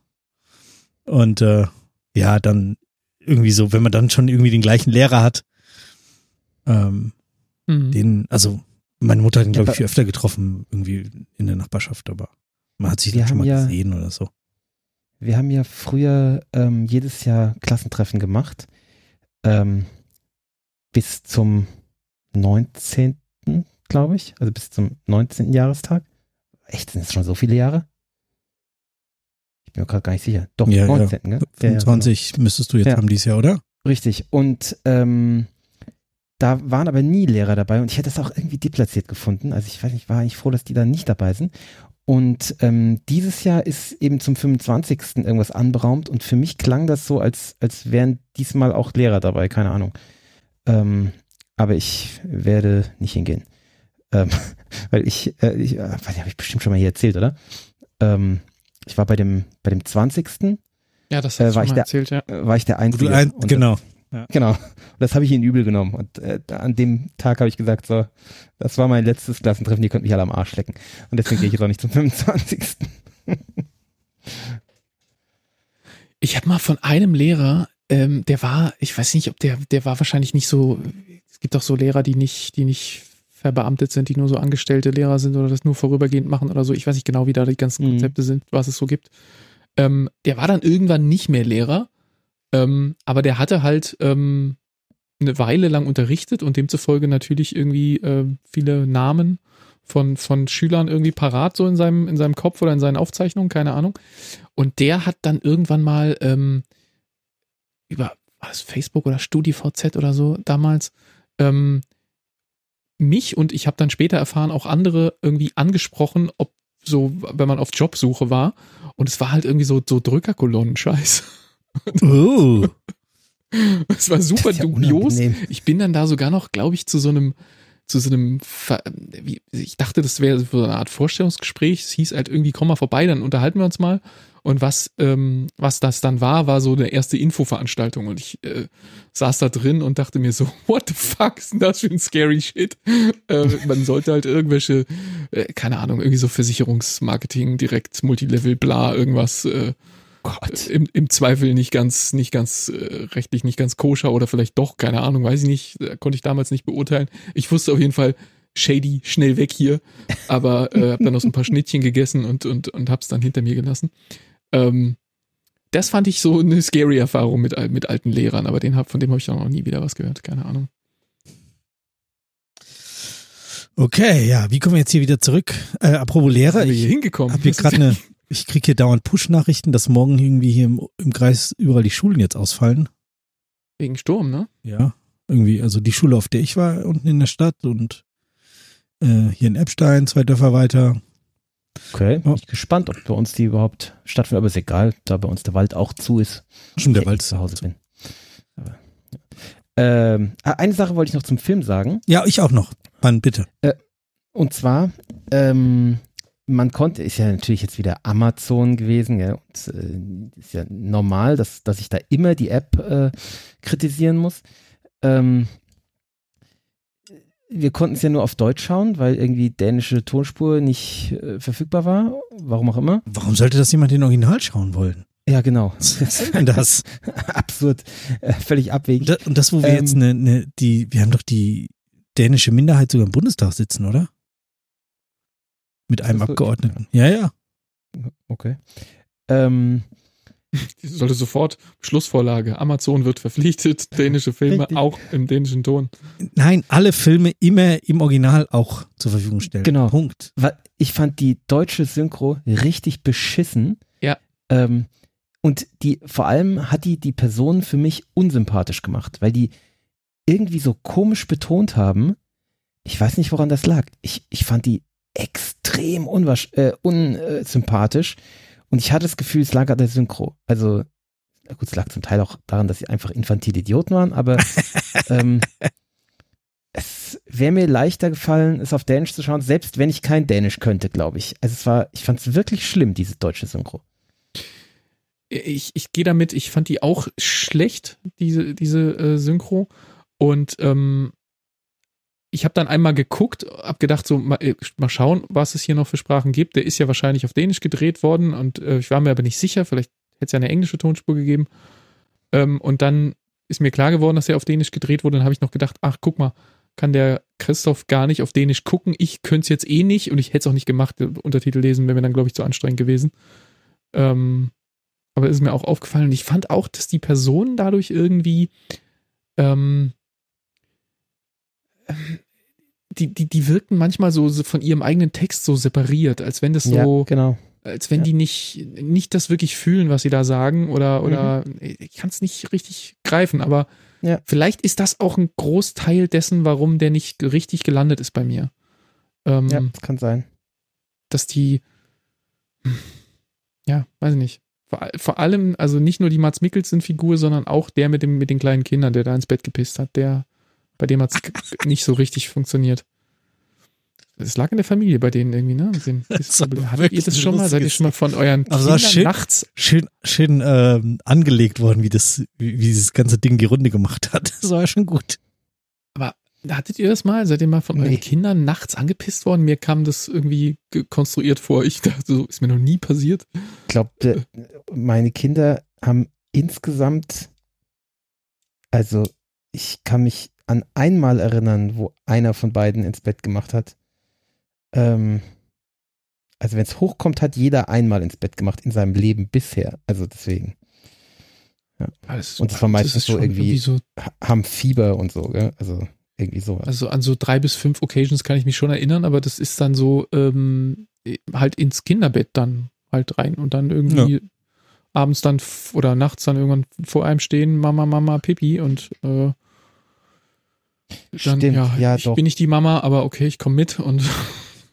und äh, ja, dann irgendwie so, wenn man dann schon irgendwie den gleichen Lehrer hat, ähm, Mhm. Den, also meine Mutter hat ihn, glaube ich, viel öfter getroffen, irgendwie in der Nachbarschaft, aber man hat sich dann schon mal ja, gesehen oder so. Wir haben ja früher ähm, jedes Jahr Klassentreffen gemacht. Ähm, bis zum 19. glaube ich, also bis zum 19. Jahrestag. Echt, sind es schon so viele Jahre? Ich bin mir gerade gar nicht sicher. Doch, ja, 19. Ja. 25 ja, genau. müsstest du jetzt ja. haben dieses Jahr, oder? Richtig. Und ähm, da waren aber nie Lehrer dabei und ich hätte das auch irgendwie deplatziert gefunden. Also ich weiß nicht, war eigentlich froh, dass die da nicht dabei sind. Und ähm, dieses Jahr ist eben zum 25. irgendwas anberaumt und für mich klang das so, als, als wären diesmal auch Lehrer dabei, keine Ahnung. Ähm, aber ich werde nicht hingehen. Ähm, *laughs* weil ich, äh, ich äh, weiß nicht, habe ich bestimmt schon mal hier erzählt, oder? Ähm, ich war bei dem, bei dem 20. Ja, das hast äh, war ich der, erzählt, ja. War ich der Einzige. Ein, genau. Ja. Genau. Und das habe ich ihnen übel genommen. Und äh, an dem Tag habe ich gesagt, so, das war mein letztes Klassentreffen, die konnten mich alle am Arsch lecken. Und deswegen gehe ich jetzt auch nicht zum *laughs* 25. ich habe mal von einem Lehrer, ähm, der war, ich weiß nicht, ob der, der war wahrscheinlich nicht so, es gibt auch so Lehrer, die nicht, die nicht verbeamtet sind, die nur so angestellte Lehrer sind oder das nur vorübergehend machen oder so. Ich weiß nicht genau, wie da die ganzen mhm. Konzepte mhm. sind, was es so gibt. Ähm, der war dann irgendwann nicht mehr Lehrer ähm, aber der hatte halt ähm, eine Weile lang unterrichtet und demzufolge natürlich irgendwie äh, viele Namen von, von Schülern irgendwie parat, so in seinem, in seinem Kopf oder in seinen Aufzeichnungen, keine Ahnung. Und der hat dann irgendwann mal ähm, über was, Facebook oder StudiVZ oder so damals ähm, mich und ich habe dann später erfahren, auch andere irgendwie angesprochen, ob so, wenn man auf Jobsuche war. Und es war halt irgendwie so, so Drückerkolonnen-Scheiß. *laughs* Oh. Es war super ja dubios. Unangenehm. Ich bin dann da sogar noch, glaube ich, zu so einem, zu so einem, ich dachte, das wäre so eine Art Vorstellungsgespräch. Es hieß halt irgendwie, komm mal vorbei, dann unterhalten wir uns mal. Und was, ähm, was das dann war, war so eine erste Infoveranstaltung. Und ich äh, saß da drin und dachte mir so, *laughs* what the fuck ist denn das für ein scary Shit? Äh, man sollte halt irgendwelche, äh, keine Ahnung, irgendwie so Versicherungsmarketing, direkt Multilevel, bla, irgendwas äh, Gott. Im, Im Zweifel nicht ganz, nicht ganz äh, rechtlich nicht ganz koscher oder vielleicht doch, keine Ahnung, weiß ich nicht, äh, konnte ich damals nicht beurteilen. Ich wusste auf jeden Fall, shady, schnell weg hier, aber äh, habe dann noch so ein paar Schnittchen gegessen und, und, und hab's dann hinter mir gelassen. Ähm, das fand ich so eine scary Erfahrung mit, mit alten Lehrern, aber den hab, von dem habe ich auch noch nie wieder was gehört, keine Ahnung. Okay, ja, wie kommen wir jetzt hier wieder zurück? Äh, apropos Lehrer, ich hier hingekommen. Hab hier gerade eine ich kriege hier dauernd Push-Nachrichten, dass morgen irgendwie hier im, im Kreis überall die Schulen jetzt ausfallen. Wegen Sturm, ne? Ja, irgendwie. Also die Schule, auf der ich war, unten in der Stadt und äh, hier in Epstein, zwei Dörfer weiter. Okay, bin ich gespannt, ob bei uns die überhaupt stattfinden, aber ist egal, da bei uns der Wald auch zu ist. Schon der Wald zu Hause bin. Aber, ja. ähm, ah, eine Sache wollte ich noch zum Film sagen. Ja, ich auch noch. Mann, bitte. Äh, und zwar, ähm, man konnte, ist ja natürlich jetzt wieder Amazon gewesen, ja, und äh, ist ja normal, dass, dass ich da immer die App äh, kritisieren muss. Ähm, wir konnten es ja nur auf Deutsch schauen, weil irgendwie dänische Tonspur nicht äh, verfügbar war, warum auch immer. Warum sollte das jemand in Original schauen wollen? Ja, genau. Was ist denn das? *laughs* Absurd, äh, völlig abwegig. Und das, und das wo wir ähm, jetzt eine, eine, die, wir haben doch die dänische Minderheit sogar im Bundestag sitzen, oder? Mit einem Abgeordneten. Ja, ja. Okay. Ähm, *laughs* sollte sofort Schlussvorlage. Amazon wird verpflichtet, *laughs* dänische Filme Richtig. auch im dänischen Ton. Nein, alle Filme immer im Original auch zur Verfügung stellen. Genau. Punkt. Ich fand die deutsche Synchro richtig beschissen. Ja. Ähm, und die, vor allem hat die die Person für mich unsympathisch gemacht, weil die irgendwie so komisch betont haben. Ich weiß nicht, woran das lag. Ich, ich fand die extrem äh, unsympathisch. Und ich hatte das Gefühl, es lag an der Synchro. Also, gut, es lag zum Teil auch daran, dass sie einfach infantile Idioten waren, aber *laughs* ähm, es wäre mir leichter gefallen, es auf Dänisch zu schauen, selbst wenn ich kein Dänisch könnte, glaube ich. Also es war, ich fand es wirklich schlimm, diese deutsche Synchro. Ich, ich gehe damit, ich fand die auch schlecht, diese, diese äh, Synchro. Und ähm, ich habe dann einmal geguckt, habe gedacht, so mal, äh, mal, schauen, was es hier noch für Sprachen gibt. Der ist ja wahrscheinlich auf Dänisch gedreht worden und äh, ich war mir aber nicht sicher. Vielleicht hätte es ja eine englische Tonspur gegeben. Ähm, und dann ist mir klar geworden, dass er auf Dänisch gedreht wurde. Dann habe ich noch gedacht, ach guck mal, kann der Christoph gar nicht auf Dänisch gucken. Ich könnte es jetzt eh nicht und ich hätte es auch nicht gemacht, Untertitel lesen, wäre mir dann, glaube ich, zu anstrengend gewesen. Ähm, aber ist mir auch aufgefallen und ich fand auch, dass die Personen dadurch irgendwie ähm, die, die, die wirkten manchmal so, so von ihrem eigenen Text so separiert, als wenn das so, ja, genau. als wenn ja. die nicht, nicht das wirklich fühlen, was sie da sagen oder, oder mhm. ich kann es nicht richtig greifen, aber ja. vielleicht ist das auch ein Großteil dessen, warum der nicht richtig gelandet ist bei mir. Ähm, ja, das kann sein. Dass die, ja, weiß ich nicht. Vor, vor allem, also nicht nur die Mats Mikkelsen-Figur, sondern auch der mit, dem, mit den kleinen Kindern, der da ins Bett gepisst hat, der bei dem hat es *laughs* nicht so richtig funktioniert. Es lag in der Familie bei denen irgendwie, ne? Den, *laughs* das, hattet ihr das schon mal? Seid ihr schon mal von euren also Kindern schön, nachts schön, schön ähm, angelegt worden, wie das, wie, wie dieses ganze Ding die Runde gemacht hat. Das war ja schon gut. Aber hattet ihr das mal? Seid ihr mal von nee. euren Kindern nachts angepisst worden? Mir kam das irgendwie konstruiert vor. Ich dachte, so ist mir noch nie passiert. Ich glaube, meine Kinder haben insgesamt, also ich kann mich an einmal erinnern, wo einer von beiden ins Bett gemacht hat. Ähm, also wenn es hochkommt, hat jeder einmal ins Bett gemacht in seinem Leben bisher. Also deswegen. Ja. Also, und das war meistens so irgendwie, irgendwie so haben Fieber und so, gell? Also irgendwie sowas. Also an so drei bis fünf Occasions kann ich mich schon erinnern, aber das ist dann so ähm, halt ins Kinderbett dann halt rein und dann irgendwie ja. abends dann oder nachts dann irgendwann vor einem stehen, Mama, Mama, Pipi und äh, dann, Stimmt, ja, ja ich doch. bin nicht die Mama, aber okay, ich komme mit und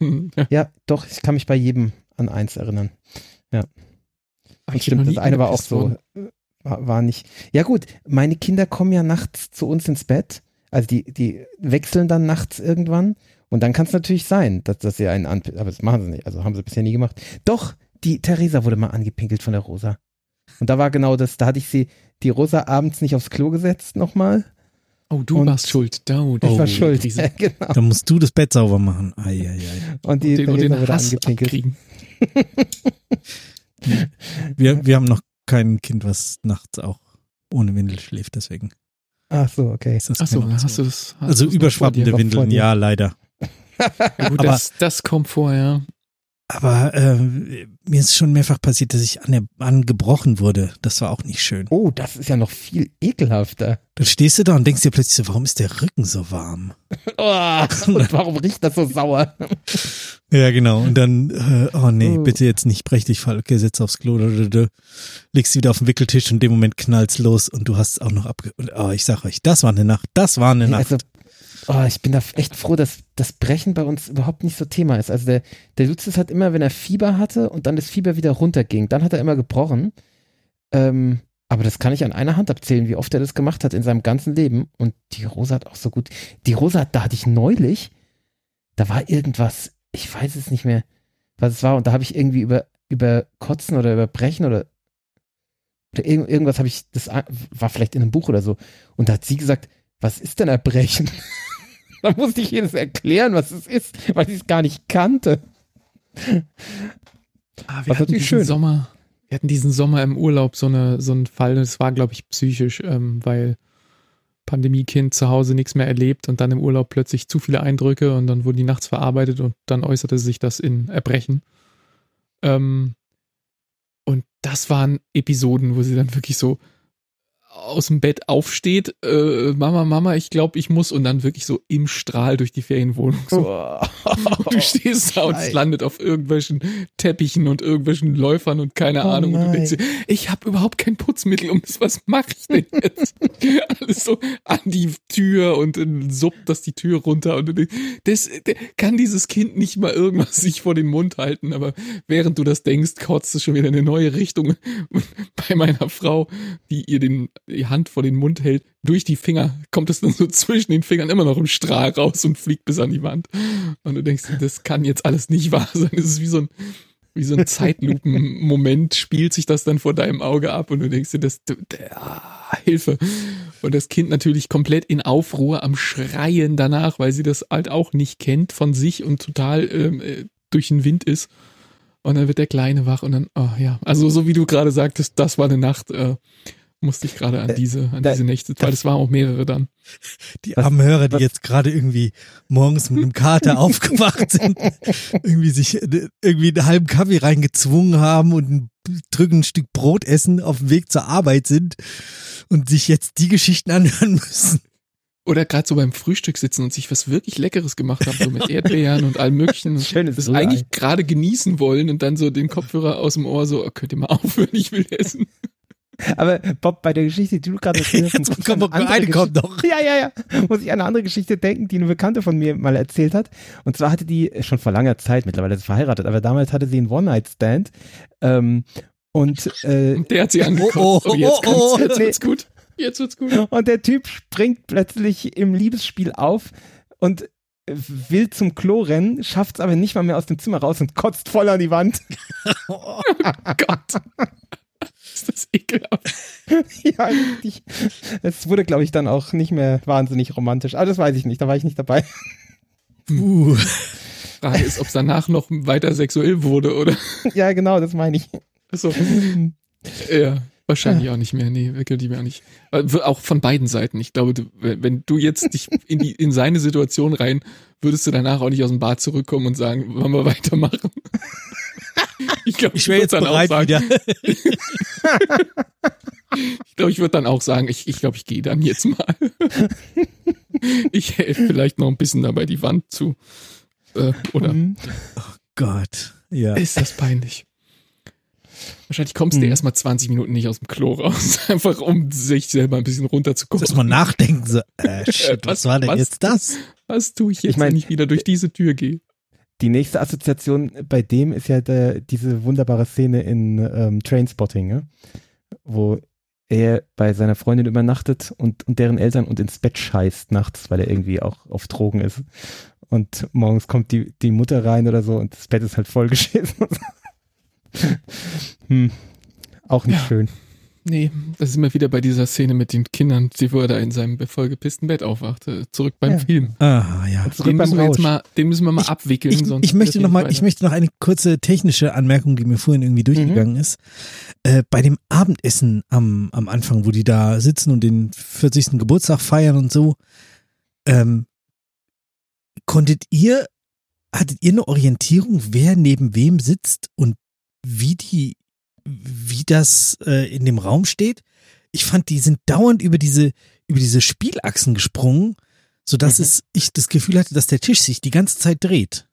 *laughs* ja. ja. doch, ich kann mich bei jedem an eins erinnern. Ja. Und stimmt, das eine war auch so, war, war, nicht. Ja gut, meine Kinder kommen ja nachts zu uns ins Bett, also die, die wechseln dann nachts irgendwann und dann kann es natürlich sein, dass, dass sie einen an, aber das machen sie nicht, also haben sie bisher nie gemacht. Doch, die Theresa wurde mal angepinkelt von der Rosa. Und da war genau das, da hatte ich sie, die Rosa abends nicht aufs Klo gesetzt nochmal Oh, du und warst schuld. Da, ich war schuld. Diese, *laughs* genau. Dann musst du das Bett sauber machen. Ai, ai, ai. Und die und den, und den Hass kriegen. *laughs* wir, wir haben noch kein Kind, was nachts auch ohne Windel schläft, deswegen. Ach so, okay. Ach so, hast du das? Hast also überschwappende Windeln, ja, leider. ja, gut, das, das kommt vor, ja. Aber äh, mir ist schon mehrfach passiert, dass ich an angebrochen wurde. Das war auch nicht schön. Oh, das ist ja noch viel ekelhafter. Dann stehst du da und denkst dir plötzlich so, warum ist der Rücken so warm? *laughs* oh, und warum riecht das so sauer? *laughs* ja, genau. Und dann, äh, oh nee, oh. bitte jetzt nicht dich fall. Okay, setz aufs Klo. Legst du wieder auf den Wickeltisch und in dem Moment knallt's los und du hast es auch noch abge... Oh, ich sag euch, das war eine Nacht. Das war eine Nacht. Also Oh, ich bin da echt froh, dass das Brechen bei uns überhaupt nicht so Thema ist. Also der, der Lucius hat immer, wenn er Fieber hatte und dann das Fieber wieder runterging, dann hat er immer gebrochen. Ähm, aber das kann ich an einer Hand abzählen, wie oft er das gemacht hat in seinem ganzen Leben. Und die Rosa hat auch so gut. Die Rosa, da hatte ich neulich, da war irgendwas, ich weiß es nicht mehr, was es war. Und da habe ich irgendwie über, über Kotzen oder über Brechen oder, oder irgend, irgendwas habe ich, das war vielleicht in einem Buch oder so. Und da hat sie gesagt, was ist denn Erbrechen? *laughs* da musste ich jedes erklären, was es ist, weil ich es gar nicht kannte. Ah, wir was hatten diesen schön. Sommer, wir hatten diesen Sommer im Urlaub so, eine, so einen Fall, das war, glaube ich, psychisch, ähm, weil Pandemiekind zu Hause nichts mehr erlebt und dann im Urlaub plötzlich zu viele Eindrücke und dann wurden die nachts verarbeitet und dann äußerte sich das in Erbrechen. Ähm, und das waren Episoden, wo sie dann wirklich so aus dem Bett aufsteht, äh, Mama, Mama, ich glaube, ich muss und dann wirklich so im Strahl durch die Ferienwohnung. So. *laughs* du stehst da und es landet auf irgendwelchen Teppichen und irgendwelchen Läufern und keine oh Ahnung. Nein. Und du denkst dir, ich habe überhaupt kein Putzmittel, um das, was mache ich denn jetzt? *laughs* Alles so an die Tür und suppt das die Tür runter und du denkst, das, das kann dieses Kind nicht mal irgendwas sich vor den Mund halten, aber während du das denkst, kotzt es schon wieder in eine neue Richtung bei meiner Frau, die ihr den die Hand vor den Mund hält, durch die Finger kommt es dann so zwischen den Fingern immer noch im Strahl raus und fliegt bis an die Wand. Und du denkst, das kann jetzt alles nicht wahr sein. Es ist wie so ein, wie so ein Zeitlupen-Moment spielt sich das dann vor deinem Auge ab und du denkst dir, das, ah, Hilfe. Und das Kind natürlich komplett in Aufruhr am Schreien danach, weil sie das halt auch nicht kennt von sich und total ähm, äh, durch den Wind ist. Und dann wird der Kleine wach und dann, oh ja, also so wie du gerade sagtest, das war eine Nacht, äh, Musste ich gerade an äh, diese, an diese Nächte, weil es waren auch mehrere dann. Die armen Hörer, die jetzt gerade irgendwie morgens mit einem Kater *laughs* aufgewacht sind, irgendwie sich äh, irgendwie einen halben Kaffee reingezwungen haben und ein drücken ein Stück Brot essen, auf dem Weg zur Arbeit sind und sich jetzt die Geschichten anhören müssen. Oder gerade so beim Frühstück sitzen und sich was wirklich Leckeres gemacht haben, so mit *laughs* Erdbeeren und allem möglichen. Schönes das eigentlich gerade genießen wollen und dann so den Kopfhörer aus dem Ohr so, oh, könnt ihr mal *laughs* aufhören, ich will essen. Aber Bob, bei der Geschichte, die du gerade *laughs* erzählt hast, Jetzt kommt eine, kommt noch. Ja, ja, ja. Muss ich an eine andere Geschichte denken, die eine Bekannte von mir mal erzählt hat. Und zwar hatte die schon vor langer Zeit, mittlerweile ist verheiratet, aber damals hatte sie einen One-Night-Stand. Ähm, und äh, der hat sie angeguckt. Oh, oh, oh, jetzt, oh, jetzt wird's gut. Jetzt wird's gut. Und der Typ springt plötzlich im Liebesspiel auf und will zum Klo rennen, schafft es aber nicht mal mehr aus dem Zimmer raus und kotzt voll an die Wand. *laughs* oh Gott. Ist das ekelhaft. *laughs* ja, richtig. Es wurde, glaube ich, dann auch nicht mehr wahnsinnig romantisch. Aber das weiß ich nicht, da war ich nicht dabei. Uh. Frage ist, ob es danach noch weiter sexuell wurde, oder? *laughs* ja, genau, das meine ich. So. ja, wahrscheinlich auch nicht mehr. Nee, wirklich lieber auch nicht. Auch von beiden Seiten. Ich glaube, du, wenn du jetzt dich in, die, in seine Situation rein, würdest du danach auch nicht aus dem Bad zurückkommen und sagen, wollen wir weitermachen? *laughs* Ich glaube, ich wäre jetzt dann bereit auch sagen, wieder. *laughs* ich glaube, ich würde dann auch sagen, ich, ich glaube, ich gehe dann jetzt mal. *laughs* ich helfe vielleicht noch ein bisschen dabei die Wand zu. Äh, oder? Mhm. Oh Gott, ja. Ist das peinlich. Wahrscheinlich kommst du hm. erstmal 20 Minuten nicht aus dem Klo raus, *laughs* einfach um sich selber ein bisschen runterzukommen. Dass man nachdenken, so, äh, shit, was, was war denn was, jetzt das? Was tue ich jetzt, ich mein, wenn ich wieder durch diese Tür gehe? Die nächste Assoziation bei dem ist ja der, diese wunderbare Szene in ähm, Trainspotting, ne? wo er bei seiner Freundin übernachtet und, und deren Eltern und ins Bett scheißt nachts, weil er irgendwie auch auf Drogen ist. Und morgens kommt die, die Mutter rein oder so und das Bett ist halt vollgeschissen. *laughs* hm. Auch nicht ja. schön. Nee, das ist immer wieder bei dieser Szene mit den Kindern, die wo er da in seinem vollgepissten Bett aufwachte. Zurück beim ja. Film. Ah, ja. Den müssen, wir jetzt mal, den müssen wir mal ich, abwickeln. Ich, sonst ich möchte noch mal, ich möchte noch eine kurze technische Anmerkung, die mir vorhin irgendwie durchgegangen mhm. ist. Äh, bei dem Abendessen am, am Anfang, wo die da sitzen und den 40. Geburtstag feiern und so, ähm, konntet ihr, hattet ihr eine Orientierung, wer neben wem sitzt und wie die wie das äh, in dem Raum steht. Ich fand, die sind dauernd über diese, über diese Spielachsen gesprungen, sodass mhm. es, ich das Gefühl hatte, dass der Tisch sich die ganze Zeit dreht.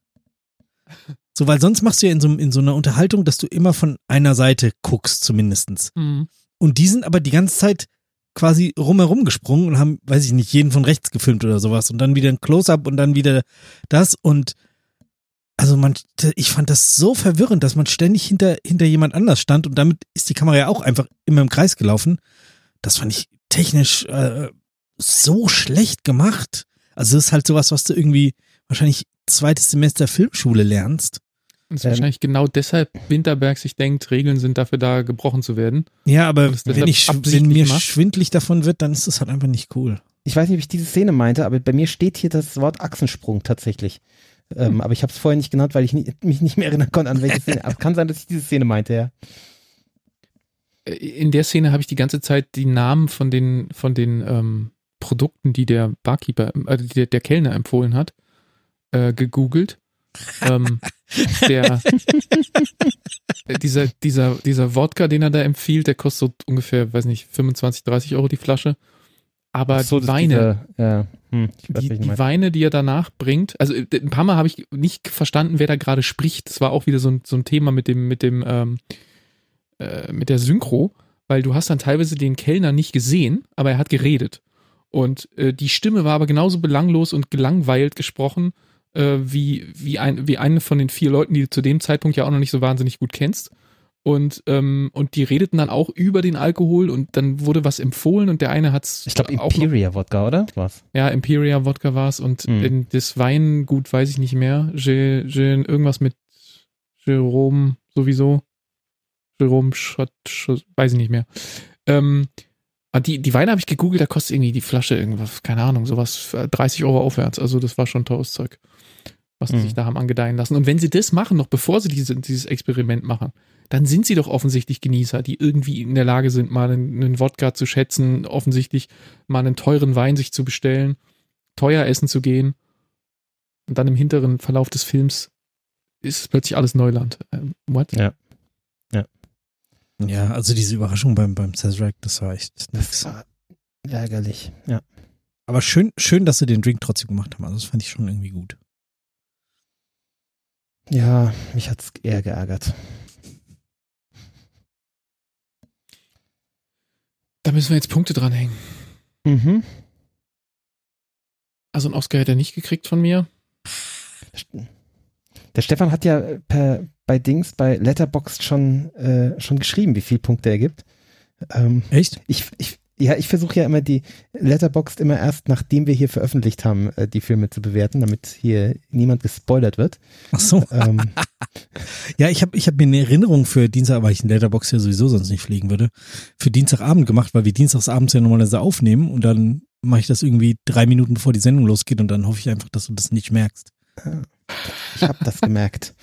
So, weil sonst machst du ja in so, in so einer Unterhaltung, dass du immer von einer Seite guckst, zumindestens. Mhm. Und die sind aber die ganze Zeit quasi rumherum gesprungen und haben, weiß ich nicht, jeden von rechts gefilmt oder sowas. Und dann wieder ein Close-up und dann wieder das. Und also man, ich fand das so verwirrend, dass man ständig hinter, hinter jemand anders stand und damit ist die Kamera ja auch einfach immer im Kreis gelaufen. Das fand ich technisch äh, so schlecht gemacht. Also das ist halt sowas, was du irgendwie wahrscheinlich zweites Semester Filmschule lernst. Und es ist ähm, wahrscheinlich genau deshalb Winterberg sich denkt, Regeln sind dafür da, gebrochen zu werden. Ja, aber wenn, ich, wenn mir macht. schwindlig davon wird, dann ist das halt einfach nicht cool. Ich weiß nicht, ob ich diese Szene meinte, aber bei mir steht hier das Wort Achsensprung tatsächlich. Ähm, hm. Aber ich habe es vorher nicht genannt, weil ich nie, mich nicht mehr erinnern konnte, an welche *laughs* Szene. Aber kann sein, dass ich diese Szene meinte, ja. Äh, in der Szene habe ich die ganze Zeit die Namen von den, von den ähm, Produkten, die der Barkeeper, äh, der, der Kellner empfohlen hat, äh, gegoogelt. ähm, *laughs* der, äh, dieser, dieser, dieser Wodka, den er da empfiehlt, der kostet so ungefähr, weiß nicht, 25, 30 Euro die Flasche. Aber so, die Weine, diese, ja. Hm, weiß, die, die Weine, die er danach bringt, also äh, ein paar Mal habe ich nicht verstanden, wer da gerade spricht. Das war auch wieder so ein, so ein Thema mit dem, mit dem, ähm, äh, mit der Synchro, weil du hast dann teilweise den Kellner nicht gesehen, aber er hat geredet. Und äh, die Stimme war aber genauso belanglos und gelangweilt gesprochen, äh, wie, wie, ein, wie eine von den vier Leuten, die du zu dem Zeitpunkt ja auch noch nicht so wahnsinnig gut kennst. Und, ähm, und die redeten dann auch über den Alkohol und dann wurde was empfohlen und der eine hat's. Ich glaube Imperia Wodka, oder? Was? Ja, Imperia Wodka war's und mhm. das Weingut weiß ich nicht mehr. Je, je, irgendwas mit Jerome sowieso. Jerome Schott, Schott weiß ich nicht mehr. Ähm, ah, die, die Weine habe ich gegoogelt, da kostet irgendwie die Flasche irgendwas, keine Ahnung, sowas 30 Euro aufwärts. Also das war schon teures Zeug. was sie mhm. sich da haben angedeihen lassen. Und wenn sie das machen, noch bevor sie diese, dieses Experiment machen, dann sind sie doch offensichtlich Genießer, die irgendwie in der Lage sind, mal einen, einen Wodka zu schätzen, offensichtlich mal einen teuren Wein sich zu bestellen, teuer essen zu gehen. Und dann im hinteren Verlauf des Films ist plötzlich alles Neuland. Ähm, what? Ja. Ja. Ja, also diese Überraschung beim, beim Sazerac, das war echt nix. ärgerlich, ja. Aber schön, schön, dass sie den Drink trotzdem gemacht haben. Also das fand ich schon irgendwie gut. Ja, mich hat's eher geärgert. Da müssen wir jetzt Punkte dranhängen. Mhm. Also ein Oscar hätte er nicht gekriegt von mir. Der Stefan hat ja per, bei Dings, bei Letterboxd schon, äh, schon geschrieben, wie viele Punkte er gibt. Ähm, Echt? Ich, ich, ja, ich versuche ja immer die Letterboxd immer erst, nachdem wir hier veröffentlicht haben, äh, die Filme zu bewerten, damit hier niemand gespoilert wird. Ach so. Ähm, *laughs* ja, ich habe ich hab mir eine Erinnerung für Dienstag, weil ich in Letterboxd ja sowieso sonst nicht fliegen würde, für Dienstagabend gemacht, weil wir dienstagsabends ja normalerweise aufnehmen und dann mache ich das irgendwie drei Minuten bevor die Sendung losgeht und dann hoffe ich einfach, dass du das nicht merkst. Ich habe das gemerkt.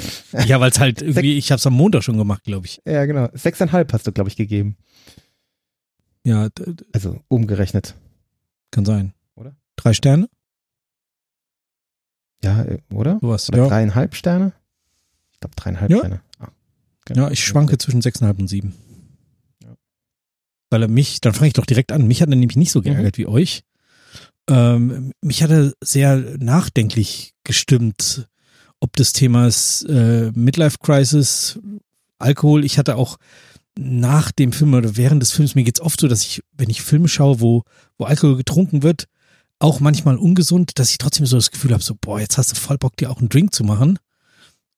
ja, weil es halt *laughs* irgendwie, ich habe es am Montag schon gemacht, glaube ich. Ja, genau. Sechseinhalb hast du, glaube ich, gegeben. Ja. Also umgerechnet. Kann sein. Oder? Drei Sterne? Ja, äh, oder? Sowas, oder ja. dreieinhalb Sterne? Ich glaube dreieinhalb ja. Sterne. Ah, genau. Ja, ich schwanke zwischen sechseinhalb und sieben. Ja. Weil er mich, dann fange ich doch direkt an. Mich hat er nämlich nicht so geärgert mhm. wie euch. Ähm, mich hat er sehr nachdenklich gestimmt, ob des Themas äh, Midlife Crisis, Alkohol. Ich hatte auch nach dem Film oder während des Films, mir geht's oft so, dass ich, wenn ich Filme schaue, wo, wo Alkohol getrunken wird, auch manchmal ungesund, dass ich trotzdem so das Gefühl habe, so, boah, jetzt hast du voll Bock, dir auch einen Drink zu machen.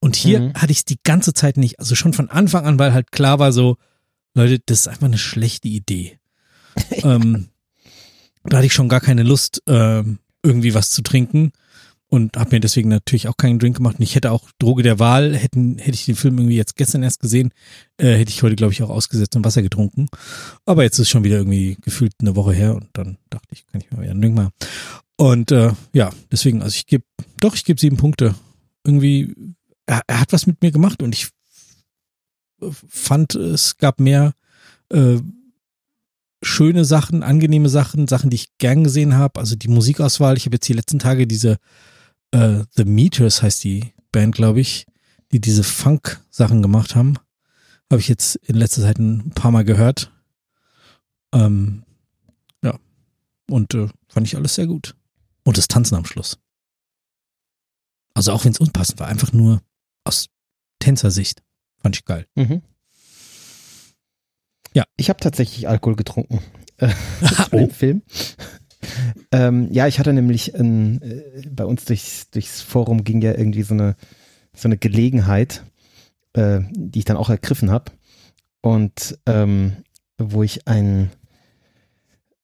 Und hier mhm. hatte ich es die ganze Zeit nicht. Also schon von Anfang an, weil halt klar war so, Leute, das ist einfach eine schlechte Idee. *laughs* ähm, da hatte ich schon gar keine Lust, ähm, irgendwie was zu trinken und habe mir deswegen natürlich auch keinen Drink gemacht. Und ich hätte auch Droge der Wahl, hätten, hätte ich den Film irgendwie jetzt gestern erst gesehen, äh, hätte ich heute, glaube ich, auch ausgesetzt und Wasser getrunken. Aber jetzt ist schon wieder irgendwie gefühlt eine Woche her und dann dachte ich, kann ich mal wieder einen Drink machen. Und äh, ja, deswegen, also ich gebe, doch, ich gebe sieben Punkte. Irgendwie, er, er hat was mit mir gemacht und ich fand, es gab mehr äh, schöne Sachen, angenehme Sachen, Sachen, die ich gern gesehen habe. Also die Musikauswahl. Ich habe jetzt die letzten Tage diese äh, The Meters heißt die Band, glaube ich, die diese Funk-Sachen gemacht haben. Habe ich jetzt in letzter Zeit ein paar Mal gehört. Ähm, ja. Und äh, fand ich alles sehr gut. Und das Tanzen am Schluss. Also auch wenn es unpassend war, einfach nur aus Tänzersicht. Fand ich geil. Mhm. Ja. Ich habe tatsächlich Alkohol getrunken. *laughs* Äh, *laughs* oh. Film. Ähm, ja, ich hatte nämlich ein, äh, bei uns durchs, durchs Forum ging ja irgendwie so eine, so eine Gelegenheit, äh, die ich dann auch ergriffen habe. Und ähm, wo ich ein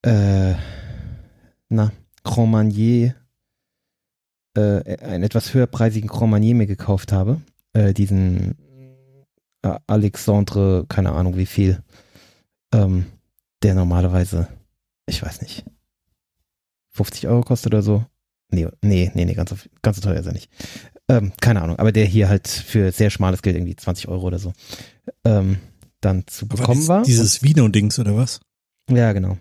äh, na, Grand Marnier, äh, einen etwas höherpreisigen Grand Marnier mir gekauft habe. Äh, diesen äh, Alexandre, keine Ahnung wie viel, ähm, der normalerweise, ich weiß nicht, 50 Euro kostet oder so. Nee, nee, nee, nee, ganz, ganz so teuer ist er nicht. Ähm, keine Ahnung, aber der hier halt für sehr schmales Geld, irgendwie 20 Euro oder so, ähm, dann zu bekommen dies, war. Dieses Vino-Dings oder was? Ja, genau.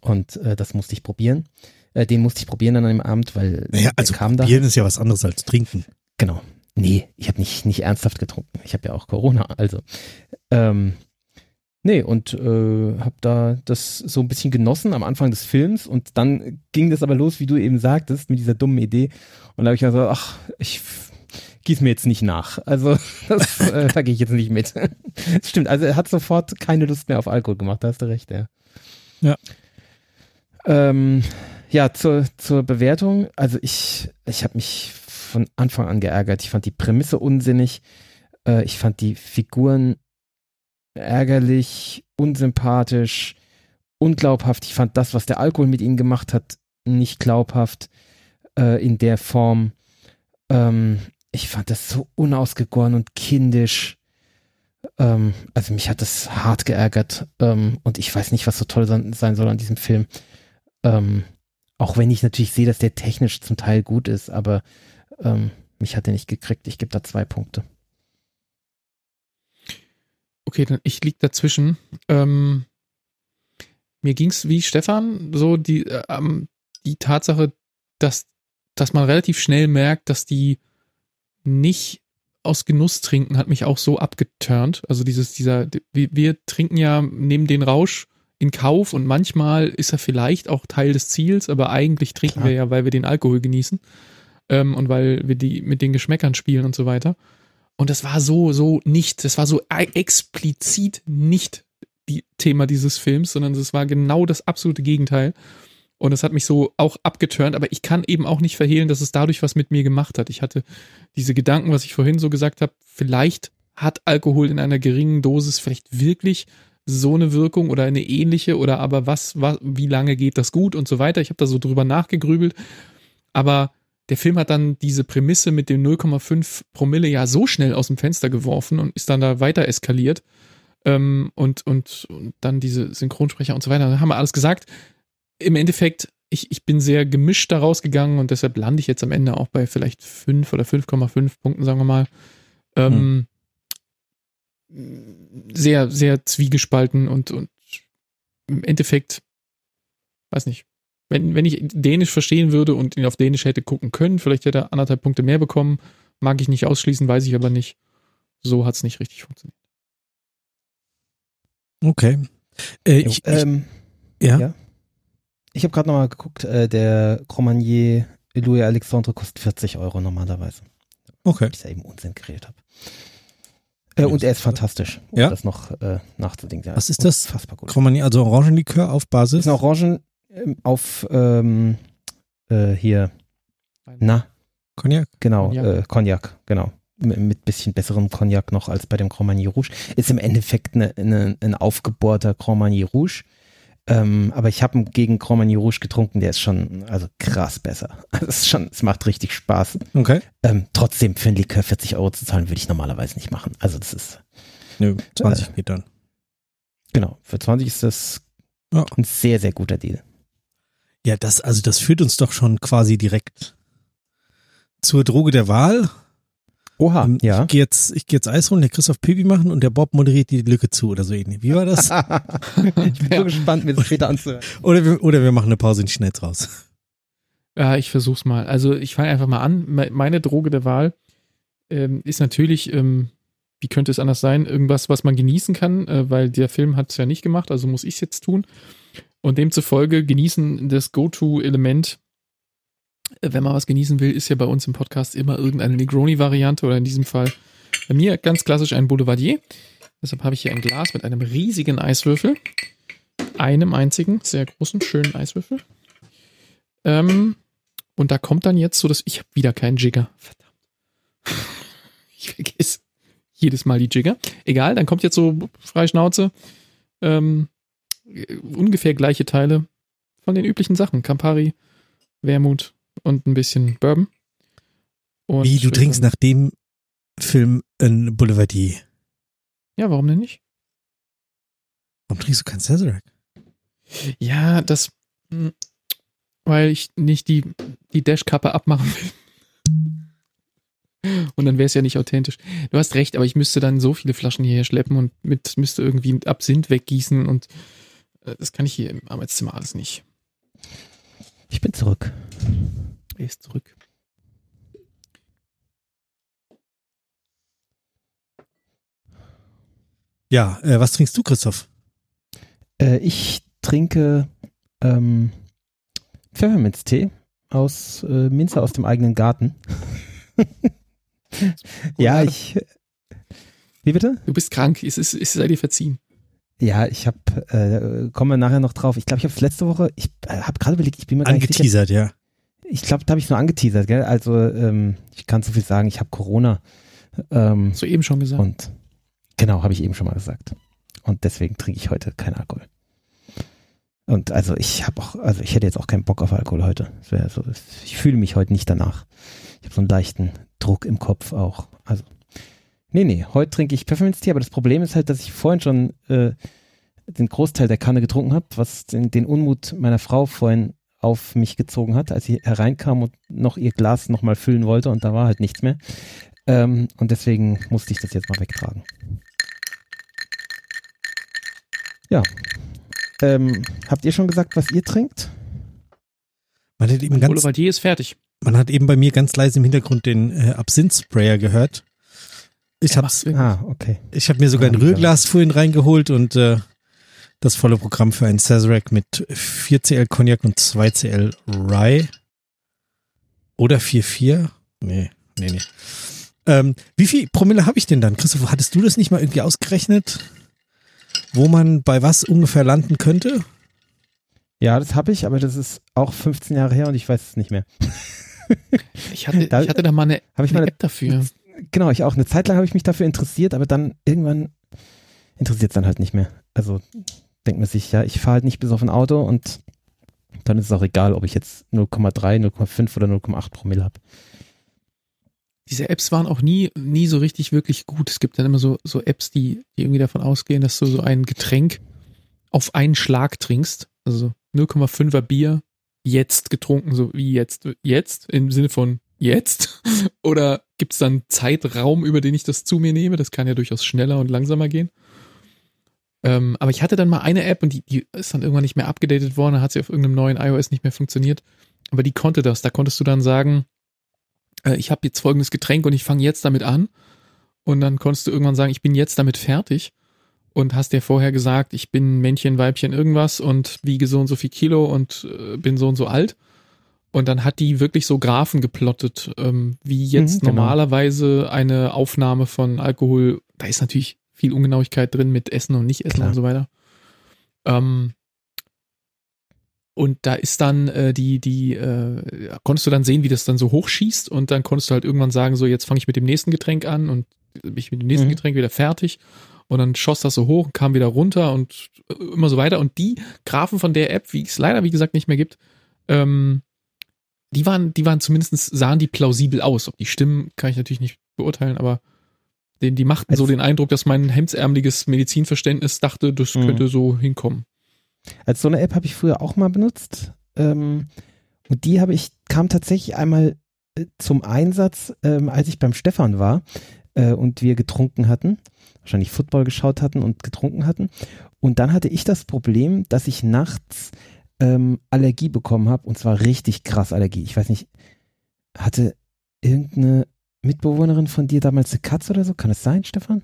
Und äh, das musste ich probieren. Äh, den musste ich probieren dann an dem Abend, weil naja, also kam probieren da. ist ja was anderes als trinken. Genau. Nee, ich habe nicht, nicht ernsthaft getrunken. Ich habe ja auch Corona, also. Ähm, Nee, und äh, habe da das so ein bisschen genossen am Anfang des Films und dann ging das aber los, wie du eben sagtest, mit dieser dummen Idee. Und da habe ich gesagt, ach, ich gieß mir jetzt nicht nach. Also *laughs* das, äh, da gehe ich jetzt nicht mit. das *laughs* stimmt, also er hat sofort keine Lust mehr auf Alkohol gemacht, da hast du recht, ja. Ja. Ähm, ja, zur, zur Bewertung. Also ich, ich habe mich von Anfang an geärgert. Ich fand die Prämisse unsinnig. Äh, ich fand die Figuren ärgerlich, unsympathisch, unglaubhaft. Ich fand das, was der Alkohol mit ihnen gemacht hat, nicht glaubhaft äh, in der Form. Ähm, ich fand das so unausgegoren und kindisch. Ähm, also mich hat das hart geärgert ähm, und ich weiß nicht, was so toll sein, sein soll an diesem Film. Ähm, auch wenn ich natürlich sehe, dass der technisch zum Teil gut ist, aber ähm, Mich hat er nicht gekriegt. Ich gebe da zwei Punkte. Okay, dann ich lieg dazwischen. Ähm, mir ging's wie Stefan so die äh, die Tatsache, dass dass man relativ schnell merkt, dass die nicht aus Genuss trinken, hat mich auch so abgeturnt. Also dieses dieser wir, wir trinken ja neben den Rausch in Kauf und manchmal ist er vielleicht auch Teil des Ziels, aber eigentlich trinken Klar. wir ja, weil wir den Alkohol genießen ähm, und weil wir die mit den Geschmäckern spielen und so weiter. Und das war so, so nicht, das war so explizit nicht die Thema dieses Films, sondern es war genau das absolute Gegenteil. Und das hat mich so auch abgeturnt, aber ich kann eben auch nicht verhehlen, dass es dadurch was mit mir gemacht hat. Ich hatte diese Gedanken, was ich vorhin so gesagt habe, vielleicht hat Alkohol in einer geringen Dosis vielleicht wirklich so eine Wirkung oder eine ähnliche oder aber was, was wie lange geht das gut und so weiter. Ich habe da so drüber nachgegrübelt, aber der Film hat dann diese Prämisse mit dem 0,5 Promille ja so schnell aus dem Fenster geworfen und ist dann da weiter eskaliert. Ähm, und, und, und dann diese Synchronsprecher und so weiter. Da haben wir alles gesagt. Im Endeffekt, ich, ich bin sehr gemischt daraus gegangen und deshalb lande ich jetzt am Ende auch bei vielleicht 5 oder 5,5 Punkten, sagen wir mal. Ähm, hm sehr, sehr zwiegespalten und, und im Endeffekt, weiß nicht, wenn, wenn ich Dänisch verstehen würde und ihn auf Dänisch hätte gucken können, vielleicht hätte er anderthalb Punkte mehr bekommen. Mag ich nicht ausschließen, weiß ich aber nicht. So hat es nicht richtig funktioniert. Okay. Äh, ich, ähm, ja? ja? Ich habe gerade nochmal geguckt, äh, der Cromagnier Louis Alexandre kostet 40 Euro normalerweise. Okay. Weil ich ja eben Unsinn geredet habe. Äh, und er ist fantastisch, um ja? das noch äh, nachzudenken. Was ist das? Fassbar gut. Also Orangenlikör auf Basis? Ist ein Orangen auf ähm, äh, hier. Na? Cognac? Genau, Cognac, äh, Cognac genau. Mit, mit bisschen besserem Cognac noch als bei dem Cromagny Rouge. Ist im Endeffekt eine, eine, ein aufgebohrter Cromagny Rouge ähm, aber ich habe einen gegen Cromagny Rouge getrunken, der ist schon also krass besser. *laughs* Also es, ist schon, es macht richtig Spaß. Okay. Ähm, trotzdem für ein Likör 40 Euro zu zahlen, würde ich normalerweise nicht machen. Also das ist. Nö, 20 äh, geht dann. Genau, für 20 ist das ja. ein sehr, sehr guter Deal. Ja, das, also das führt uns doch schon quasi direkt zur Droge der Wahl. Oha, ähm, ja. Ich gehe jetzt, ich gehe jetzt Eis holen, der Christoph Pipi machen und der Bob moderiert die Lücke zu oder so ähnlich. Wie war das? *laughs* ich bin ja. so gespannt, mir das später anzuhören. Oder wir, oder wir machen eine Pause und schneid's raus. Ja, ich versuch's mal. Also ich fange einfach mal an. Meine Droge der Wahl ähm, ist natürlich, ähm, wie könnte es anders sein, irgendwas, was man genießen kann, äh, weil der Film hat es ja nicht gemacht, also muss ich es jetzt tun. Und demzufolge genießen das Go-To-Element wenn man was genießen will, ist ja bei uns im Podcast immer irgendeine Negroni-Variante oder in diesem Fall bei mir ganz klassisch ein Boulevardier. Deshalb habe ich hier ein Glas mit einem riesigen Eiswürfel. Einem einzigen, sehr großen, schönen Eiswürfel. Ähm, und da kommt dann jetzt so, dass ich habe wieder keinen Jigger. Verdammt. *laughs* Ich vergesse jedes Mal die Jigger. Egal, dann kommt jetzt so freie Schnauze. Ähm, ungefähr gleiche Teile von den üblichen Sachen. Campari, Wermut, und ein bisschen Bourbon. Und Wie, du trinkst nach dem Film ein Boulevardier? Ja, warum denn nicht? Warum trinkst du kein Sazerac? Ja, das, hm, weil ich nicht die, die Dashkappe abmachen will. *laughs* Und dann wäre es ja nicht authentisch. Du hast recht, aber ich müsste dann so viele Flaschen hierher schleppen und mit, müsste irgendwie Absinth weggießen und das kann ich hier im Arbeitszimmer alles nicht. Ich bin zurück. Er ist zurück. Ja, äh, was trinkst du, Christoph? Äh, ich trinke ähm, Pfefferminztee aus äh, Minze aus dem eigenen Garten. *laughs* ja, ich. Wie bitte? Du bist krank, es, ist, es sei dir verziehen. Ja, ich habe, äh, kommen wir nachher noch drauf. Ich glaube, ich habe es letzte Woche, ich äh, habe gerade überlegt, ich bin mir gar nicht Angeteasert, ja. Ich glaube, da habe ich nur angeteasert, gell? Also, ähm, ich kann so viel sagen, ich habe Corona. Ähm, so eben schon gesagt. Und genau, habe ich eben schon mal gesagt. Und deswegen trinke ich heute keinen Alkohol. Und also ich habe auch, also ich hätte jetzt auch keinen Bock auf Alkohol heute. So, ich fühle mich heute nicht danach. Ich habe so einen leichten Druck im Kopf auch. Also Nee, nee, heute trinke ich Pfefferminztee, aber das Problem ist halt, dass ich vorhin schon äh, den Großteil der Kanne getrunken habe, was den, den, Unmut meiner Frau vorhin auf mich gezogen hat, als sie hereinkam und noch ihr Glas nochmal füllen wollte und da war halt nichts mehr. Ähm, und deswegen musste ich das jetzt mal wegtragen. Ja. Ähm, habt ihr schon gesagt, was ihr trinkt? Man hat eben ganz, ist fertig. Man hat eben bei mir ganz leise im Hintergrund den äh, Absinth-Sprayer gehört. Ich habe ah, okay. Ich habe mir sogar ein Rührglas vorhin reingeholt und äh, das volle Programm für einen Sazerac mit 4cl Cognac und 2cl Rye. Oder 4,4? Nee, nee, nee. Ähm, wie viel Promille habe ich denn dann? Christoph, hattest du das nicht mal irgendwie ausgerechnet? Wo man bei was ungefähr landen könnte? Ja, das habe ich, aber das ist auch 15 Jahre her und ich weiß es nicht mehr. ich, hatte, da, ich hatte da mal eine, hab ich eine mal App dafür. Genau, ich auch. Eine Zeit lang habe ich mich dafür interessiert, aber dann irgendwann interessiert es dann halt nicht mehr. Also denkt man sich, ja, ich fahre halt nicht bis auf ein Auto und dann ist es auch egal, ob ich jetzt 0,3, 0,5 oder 0,8 Promille habe. Diese Apps waren auch nie, nie so richtig wirklich gut. Es gibt dann immer so, so Apps, die, die irgendwie davon ausgehen, dass du so ein Getränk auf einen Schlag trinkst. Also 0,5er Bier jetzt getrunken, so wie jetzt, jetzt, im Sinne von jetzt? *laughs* Oder gibt es dann Zeitraum, über den ich das zu mir nehme? Das kann ja durchaus schneller und langsamer gehen. Ähm, aber ich hatte dann mal eine App und die, die ist dann irgendwann nicht mehr abgedatet worden, dann hat sie auf irgendeinem neuen iOS nicht mehr funktioniert. Aber die konnte das. Da konntest du dann sagen, äh, ich habe jetzt folgendes Getränk und ich fange jetzt damit an. Und dann konntest du irgendwann sagen, ich bin jetzt damit fertig. Und hast dir vorher gesagt, ich bin Männchen, Weibchen, irgendwas und wiege so und so viel Kilo und äh, bin so und so alt. Und dann hat die wirklich so Graphen geplottet, ähm, wie jetzt mhm, genau. normalerweise eine Aufnahme von Alkohol. Da ist natürlich viel Ungenauigkeit drin mit Essen und Nicht-Essen Klar. und so weiter. Ähm, und da ist dann äh, die, die, äh, konntest du dann sehen, wie das dann so hochschießt und dann konntest du halt irgendwann sagen, so jetzt fange ich mit dem nächsten Getränk an und bin ich mit dem nächsten mhm. Getränk wieder fertig. Und dann schoss das so hoch, kam wieder runter und äh, immer so weiter. Und die Graphen von der App, wie es leider, wie gesagt, nicht mehr gibt, ähm, die waren, die waren zumindest, sahen die plausibel aus. Ob die stimmen, kann ich natürlich nicht beurteilen, aber den, die machten so den Eindruck, dass mein hemdsärmeliges Medizinverständnis dachte, das mhm. könnte so hinkommen. Als so eine App habe ich früher auch mal benutzt. Ähm, und die habe ich, kam tatsächlich einmal äh, zum Einsatz, ähm, als ich beim Stefan war äh, und wir getrunken hatten. Wahrscheinlich Football geschaut hatten und getrunken hatten. Und dann hatte ich das Problem, dass ich nachts ähm, Allergie bekommen habe. Und zwar richtig krass Allergie. Ich weiß nicht, hatte irgendeine Mitbewohnerin von dir damals eine Katze oder so? Kann es sein, Stefan?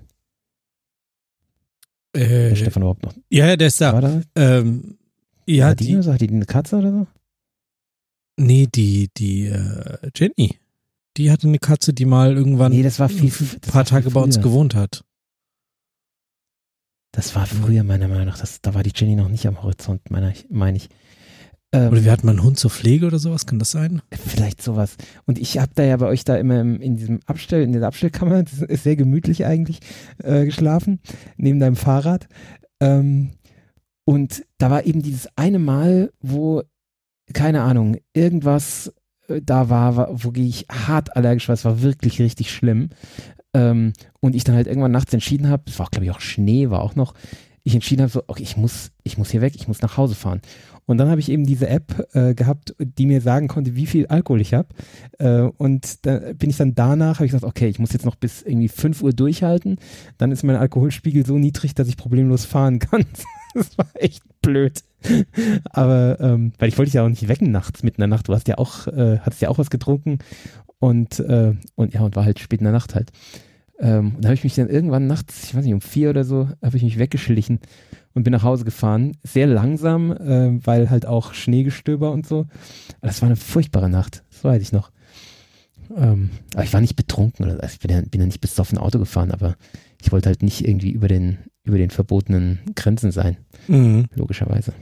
Äh, ist Stefan überhaupt noch? Ja, der ist da. War da? Ähm, ja, die, die, hat die eine Katze oder so? Nee, die, die äh, Jenny. Die hatte eine Katze, die mal irgendwann nee, das war viel, ein paar Tage bei uns gewohnt hat. Das war früher meiner Meinung nach. Das, da war die Jenny noch nicht am Horizont, meine ich. Mein ich. Ähm, oder wir hatten mal einen Hund zur Pflege oder sowas, kann das sein? Vielleicht sowas. Und ich habe da ja bei euch da immer im, in diesem Abstell, in der Abstellkammer, *laughs* das ist sehr gemütlich eigentlich, äh, geschlafen, neben deinem Fahrrad. Ähm, und da war eben dieses eine Mal, wo, keine Ahnung, irgendwas äh, da war, wo ich hart allergisch war, es war wirklich richtig schlimm. Ähm, und ich dann halt irgendwann nachts entschieden habe, es war glaube ich auch Schnee, war auch noch, ich entschieden habe so, okay, ich muss, ich muss hier weg, ich muss nach Hause fahren. Und dann habe ich eben diese App äh, gehabt, die mir sagen konnte, wie viel Alkohol ich habe. Äh, und da bin ich dann danach, habe ich gesagt, okay, ich muss jetzt noch bis irgendwie 5 Uhr durchhalten. Dann ist mein Alkoholspiegel so niedrig, dass ich problemlos fahren *laughs* kann. das war echt blöd. Aber ähm, weil ich wollte dich ja auch nicht wecken nachts, mitten in der Nacht. Du hast ja auch, äh, hattest ja auch was getrunken und, äh, und ja, und war halt spät in der Nacht halt. Ähm, und da habe ich mich dann irgendwann nachts, ich weiß nicht, um vier oder so, habe ich mich weggeschlichen und bin nach Hause gefahren. Sehr langsam, äh, weil halt auch Schneegestöber und so. Aber das war eine furchtbare Nacht, das weiß ich noch. Ähm, aber ich war nicht betrunken, also ich bin ja, bin ja nicht besoffen Auto gefahren, aber ich wollte halt nicht irgendwie über den, über den verbotenen Grenzen sein. Mhm. Logischerweise.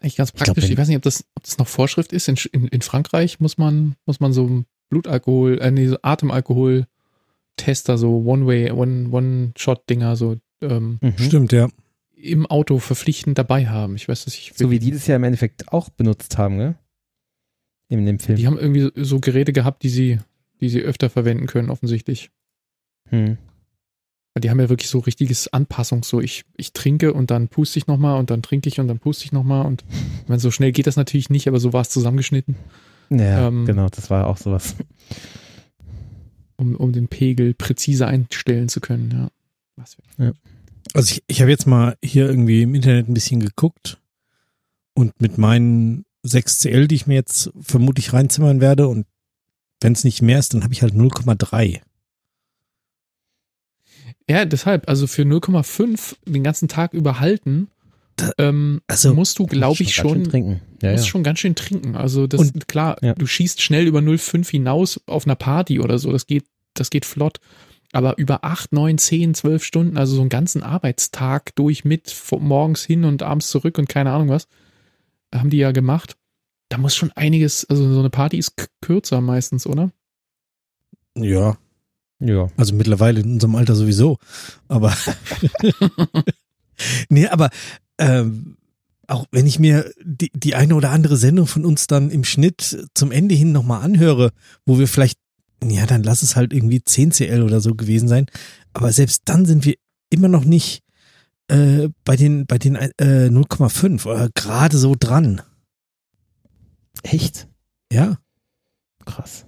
Eigentlich ganz praktisch. Ich, glaub, ich, weiß nicht, ob das, ob das noch Vorschrift ist. In, in, in Frankreich muss man, muss man so Blutalkohol, äh, nee, so Atemalkohol-Tester, so One-Way, One-Shot-Dinger, so ähm, mhm. Stimmt, ja. Im Auto verpflichtend dabei haben. Ich weiß, dass ich. So wie die das ja im Endeffekt auch benutzt haben, ne? In dem Film. Die haben irgendwie so Geräte gehabt, die sie, die sie öfter verwenden können, offensichtlich. Hm. Die haben ja wirklich so richtiges Anpassung, so ich, ich trinke und dann puste ich nochmal und dann trinke ich und dann puste ich nochmal und *laughs* wenn so schnell geht das natürlich nicht, aber so war es zusammengeschnitten. Ja, ähm, genau, das war auch sowas. Um, um den Pegel präzise einstellen zu können, ja. Was ja. Also ich, ich habe jetzt mal hier irgendwie im Internet ein bisschen geguckt und mit meinen 6CL, die ich mir jetzt vermutlich reinzimmern werde und wenn es nicht mehr ist, dann habe ich halt 0,3. Ja, deshalb, also für 0,5 den ganzen Tag überhalten, da, ähm, also musst du, glaube ich, schon, trinken. Ja, musst ja. schon ganz schön trinken. Also das und, klar, ja. du schießt schnell über 0,5 hinaus auf einer Party oder so. Das geht, das geht flott. Aber über 8, 9, 10, 12 Stunden, also so einen ganzen Arbeitstag durch mit morgens hin und abends zurück und keine Ahnung was, haben die ja gemacht. Da muss schon einiges, also so eine Party ist kürzer meistens, oder? Ja, ja. Also mittlerweile in unserem Alter sowieso. Aber *laughs* *laughs* nee, aber ähm, auch wenn ich mir die, die eine oder andere Sendung von uns dann im Schnitt zum Ende hin nochmal anhöre, wo wir vielleicht, ja, dann lass es halt irgendwie 10 CL oder so gewesen sein. Aber selbst dann sind wir immer noch nicht äh, bei den, bei den äh, 0,5 oder gerade so dran. Echt? Ja. Krass.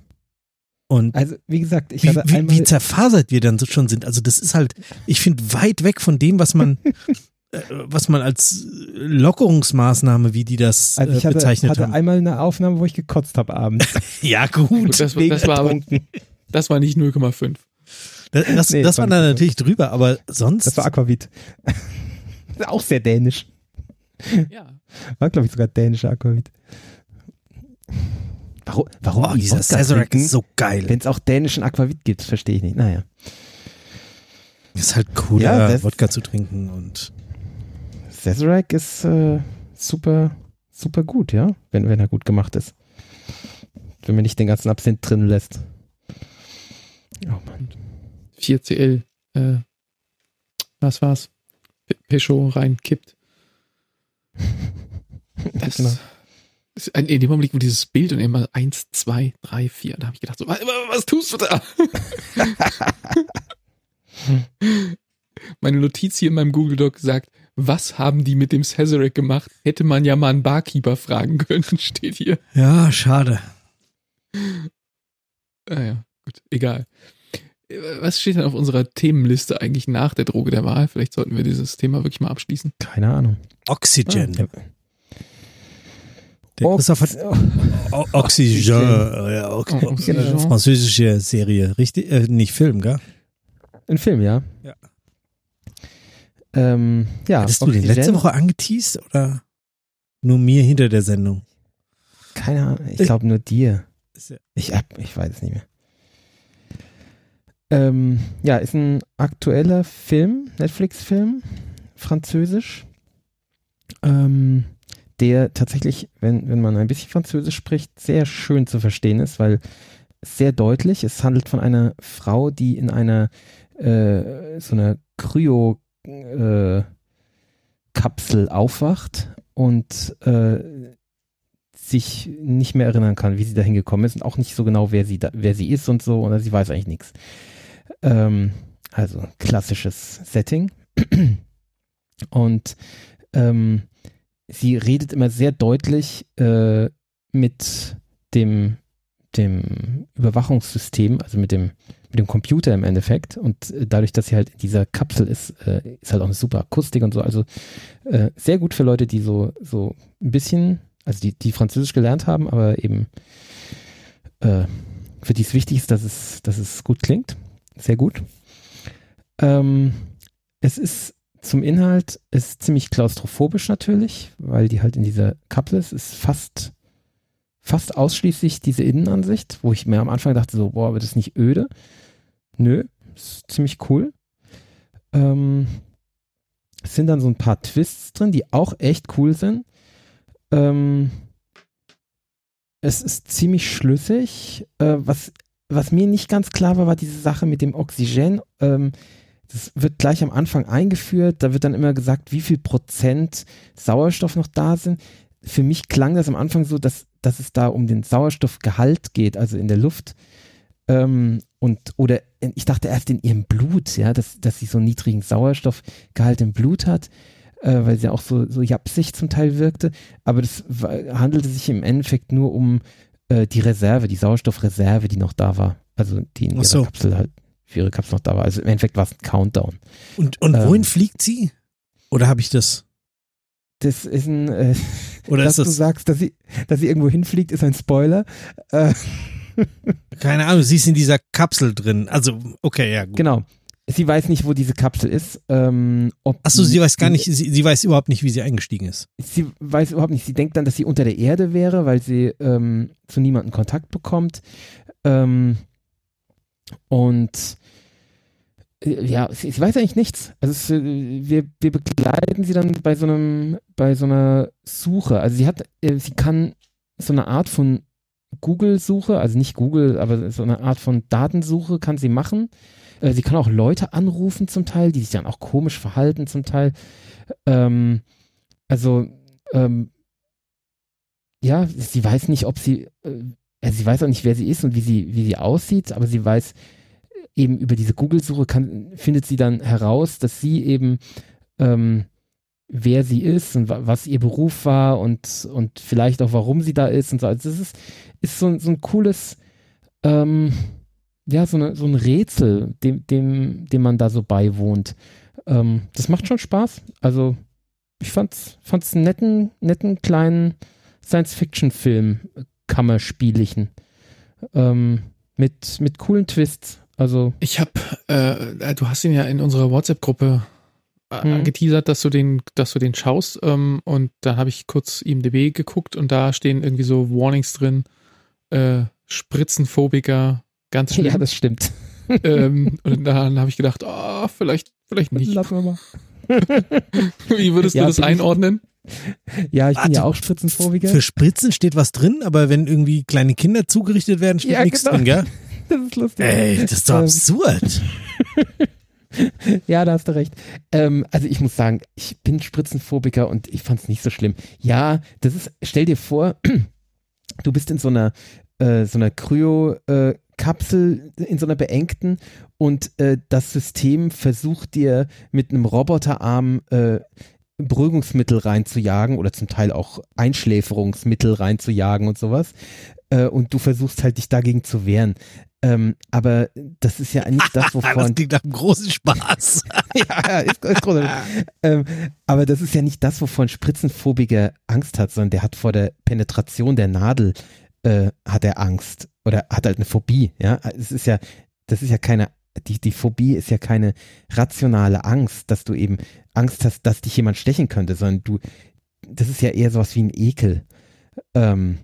Und also, wie gesagt, ich hatte wie, wie zerfasert wir dann so schon sind. Also, das ist halt, ich finde, weit weg von dem, was man, *laughs* was man als Lockerungsmaßnahme, wie die das also ich äh, bezeichnet hatte haben. einmal eine Aufnahme, wo ich gekotzt habe abends. *laughs* ja, gut. gut das, das, war aber, das war nicht 0,5. Das, das, nee, das war dann natürlich drüber, aber sonst. Das war Aquavit. *laughs* auch sehr dänisch. Ja. War, glaube ich, sogar dänischer Aquavit. Warum, warum oh, dieser Sazerac ist so geil. Wenn es auch dänischen Aquavit gibt, verstehe ich nicht. Naja. Ist halt cool, ja, Wodka zu trinken und. Sazerac ist äh, super, super gut, ja, wenn, wenn er gut gemacht ist. Wenn man nicht den ganzen Absinth drin lässt. Oh Mann. 4CL, äh, was war's? Peugeot reinkippt. *laughs* Das, genau in dem Moment, wo dieses Bild und immer eins, zwei, drei, vier, da habe ich gedacht, so, was, was tust du da? *laughs* Meine Notiz hier in meinem Google Doc sagt, was haben die mit dem Cesarek gemacht? Hätte man ja mal einen Barkeeper fragen können, *laughs* steht hier. Ja, schade. Naja, ah gut, egal. Was steht denn auf unserer Themenliste eigentlich nach der Droge der Wahl? Vielleicht sollten wir dieses Thema wirklich mal abschließen. Keine Ahnung. Oxygen. Ah, der Christoph hat *laughs* Oxygen, ja, Oxygen. Französische Serie, richtig, äh, nicht Film, gell? Ein Film, ja. Ja. Ähm, ja Hattest du den letzte Woche angeteased oder nur mir hinter der Sendung? Keine Ahnung, ich glaube nur dir. Ich, ich weiß es nicht mehr. Ähm, ja, ist ein aktueller Film, Netflix-Film, französisch. Ähm, der tatsächlich, wenn, wenn man ein bisschen Französisch spricht, sehr schön zu verstehen ist, weil sehr deutlich, es handelt von einer Frau, die in einer äh, so einer Kryo äh, Kapsel aufwacht und äh, sich nicht mehr erinnern kann, wie sie dahin gekommen ist und auch nicht so genau, wer sie da, wer sie ist und so, oder sie weiß eigentlich nichts. Ähm, also klassisches Setting. *clears throat* Und ähm, sie redet immer sehr deutlich äh, mit dem, dem Überwachungssystem, also mit dem, mit dem Computer im Endeffekt. Und äh, dadurch, dass sie halt in dieser Kapsel ist, äh, ist halt auch eine super Akustik und so. Also äh, sehr gut für Leute, die so, so ein bisschen, also die, die Französisch gelernt haben, aber eben für die es wichtig ist, dass es, dass es gut klingt. Sehr gut. Ähm, es ist zum Inhalt ist ziemlich klaustrophobisch natürlich, weil die halt in dieser Kapsel ist. Ist fast, fast ausschließlich diese Innenansicht, wo ich mir am Anfang dachte so, boah, wird das nicht öde? Nö, ist ziemlich cool. Ähm, es sind dann so ein paar Twists drin, die auch echt cool sind. Ähm, es ist ziemlich schlüssig. Äh, was, was mir nicht ganz klar war, war diese Sache mit dem Oxygen. Ähm, das wird gleich am Anfang eingeführt. Da wird dann immer gesagt, wie viel Prozent Sauerstoff noch da sind. Für mich klang das am Anfang so, dass, dass es da um den Sauerstoffgehalt geht, also in der Luft. Ähm, und, oder ich dachte erst in ihrem Blut, ja, dass, dass sie so einen niedrigen Sauerstoffgehalt im Blut hat, äh, weil sie auch so, so japsig zum Teil wirkte. Aber das war, handelte sich im Endeffekt nur um äh, die Reserve, die Sauerstoffreserve, die noch da war. Also die in ihrer so. Kapsel halt, für ihre Kapsel noch da war. Also im Endeffekt war es ein Countdown. Und, und wohin ähm, fliegt sie? Oder habe ich das? Das ist ein, äh, Oder *laughs* dass ist das du sagst, dass sie, dass sie irgendwo hinfliegt, ist ein Spoiler. Äh, Keine Ahnung, sie ist in dieser Kapsel drin. Also, okay, ja, gut. Genau. Sie weiß nicht, wo diese Kapsel ist. Ähm, Achso, sie weiß gar nicht, sie, sie weiß überhaupt nicht, wie sie eingestiegen ist. Sie weiß überhaupt nicht. Sie denkt dann, dass sie unter der Erde wäre, weil sie ähm, zu niemandem Kontakt bekommt. Ähm, und äh, ja, sie, sie, weiß eigentlich nichts. Also es, äh, wir, wir begleiten sie dann bei so einem, bei so einer Suche. Also sie hat, äh, sie kann so eine Art von Google-Suche, also nicht Google, aber so eine Art von Datensuche kann sie machen. Äh, sie kann auch Leute anrufen zum Teil, die sich dann auch komisch verhalten zum Teil. Ähm, also, ähm, ja, sie weiß nicht, ob sie, äh, also sie weiß auch nicht, wer sie ist und wie sie, wie sie aussieht, aber sie weiß eben über diese Google-Suche findet sie dann heraus, dass sie eben ähm, wer sie ist und was ihr Beruf war und, und vielleicht auch warum sie da ist und so. Also das ist, ist so, so ein cooles, ähm, ja, so, eine, so ein Rätsel, dem, dem, dem man da so beiwohnt. Ähm, das macht schon Spaß. Also ich fand's, fand's einen netten, netten kleinen Science-Fiction-Film, Kammerspiellichen. Ähm, mit, mit coolen Twists. Also. Ich hab, äh, du hast ihn ja in unserer WhatsApp-Gruppe hm. angeteasert, dass du den, dass du den schaust. Ähm, und dann habe ich kurz IMDB geguckt und da stehen irgendwie so Warnings drin. Äh, Spritzenphobiker, ganz schlimm. Ja, das stimmt. ähm, und dann habe ich gedacht, oh, vielleicht, vielleicht nicht. Lassen wir mal. *laughs* Wie würdest ja, du das einordnen? Ja, ich Warte, bin ja auch Spritzenphobiker. Für Spritzen steht was drin, aber wenn irgendwie kleine Kinder zugerichtet werden, steht ja, nichts genau. drin, gell? *laughs* Das ist lustig. Ey, das ist doch ähm, absurd. *laughs* *laughs* ja, da hast du recht. Ähm, also ich muss sagen, ich bin Spritzenphobiker und ich fand es nicht so schlimm. Ja, das ist, stell dir vor, *clears throat* du bist in so einer, äh, so einer Kryo, äh, in so einer beengten und äh, das System versucht dir mit einem Roboterarm äh, Beruhigungsmittel reinzujagen oder zum Teil auch Einschläferungsmittel reinzujagen und sowas. Äh, und du versuchst halt dich dagegen zu wehren. Ähm, aber das ist ja eigentlich das, *laughs* wovon. das klingt nach einem großen Spaß. *laughs* ja, ist, ist großartig. ähm, aber das ist ja nicht das, wovon Spritzenphobiker Angst hat, sondern der hat vor der Penetration der Nadel äh, hat er Angst oder hat halt eine Phobie. Ja, es ist ja, das ist ja keine, die, die Phobie ist ja keine rationale Angst, dass du eben Angst hast, dass dich jemand stechen könnte, sondern du, das ist ja eher sowas wie ein Ekel. Ähm,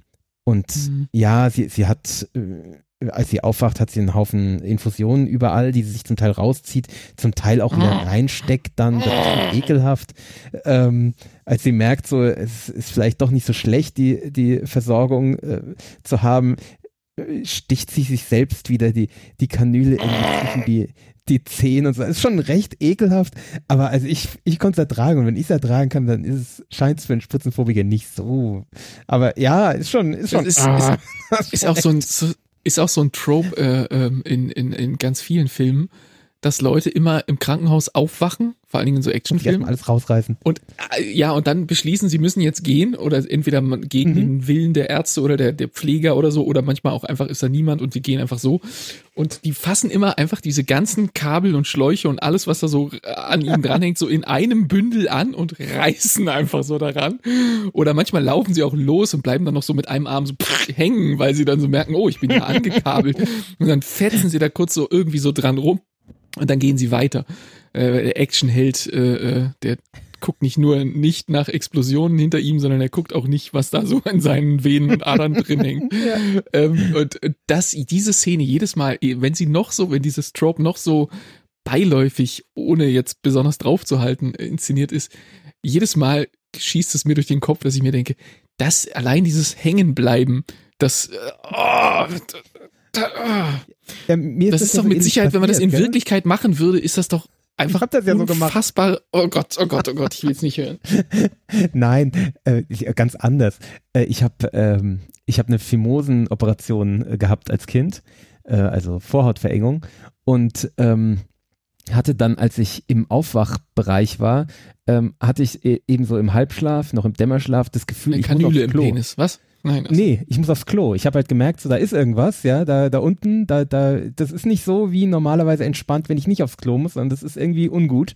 und mhm. ja, sie, sie hat äh, als sie aufwacht, hat sie einen Haufen Infusionen überall, die sie sich zum Teil rauszieht, zum Teil auch wieder ah. reinsteckt dann, das ist ekelhaft. Ähm, als sie merkt, so, es ist vielleicht doch nicht so schlecht, die, die Versorgung äh, zu haben, sticht sie sich selbst wieder die, die Kanüle in, die, die Zehen und so. Das ist schon recht ekelhaft, aber also ich, ich konnte es ertragen und wenn ich es ertragen kann, dann ist es, scheint es für einen Spritzenphobiker nicht so. Aber ja, ist schon, ist schon. Ist, ah, ist, ist auch so ein, so, ist auch so ein Trope äh, ähm, in, in, in ganz vielen Filmen, dass Leute immer im Krankenhaus aufwachen, vor allen Dingen in so Actionfilmen. alles rausreißen. Und äh, ja, und dann beschließen, sie müssen jetzt gehen oder entweder gegen mhm. den Willen der Ärzte oder der, der Pfleger oder so oder manchmal auch einfach ist da niemand und die gehen einfach so. Und die fassen immer einfach diese ganzen Kabel und Schläuche und alles, was da so äh, an ihnen *laughs* dranhängt, so in einem Bündel an und reißen einfach so daran. Oder manchmal laufen sie auch los und bleiben dann noch so mit einem Arm so hängen, weil sie dann so merken, oh, ich bin ja *laughs* angekabelt. Und dann fetzen sie da kurz so irgendwie so dran rum und dann gehen sie weiter. Äh, der Actionheld, äh, äh, der guckt nicht nur nicht nach Explosionen hinter ihm, sondern er guckt auch nicht, was da so in seinen Venen und Adern drin *laughs* hängt. Ja. Ähm, und das, diese Szene jedes Mal, wenn sie noch so, wenn dieses Trope noch so beiläufig, ohne jetzt besonders draufzuhalten, inszeniert ist, jedes Mal schießt es mir durch den Kopf, dass ich mir denke, das allein dieses Hängenbleiben, das, äh, oh, ja, das, das, ist doch mit Sicherheit, wenn man das in gell? Wirklichkeit machen würde, ist das doch einfach ich hab das ja so unfassbar. Oh Gott, oh Gott, oh Gott, ich will es nicht hören. *laughs* Nein, äh, ganz anders. Äh, ich habe ähm, ich hab eine Fimosenoperation äh, gehabt als Kind. äh, also Vorhautverengung. Und ähm, hatte dann, als ich im Aufwachbereich war, ähm, hatte ich e ebenso im Halbschlaf, noch im Dämmerschlaf das Gefühl, Eine ich Kanüle muss aufs im Klo. Penis, was? Nein. also- Nee, ich muss aufs Klo. Ich habe halt gemerkt, so da ist irgendwas, ja, da, da unten, da, da, das ist nicht so wie normalerweise entspannt, wenn ich nicht aufs Klo muss, sondern das ist irgendwie ungut.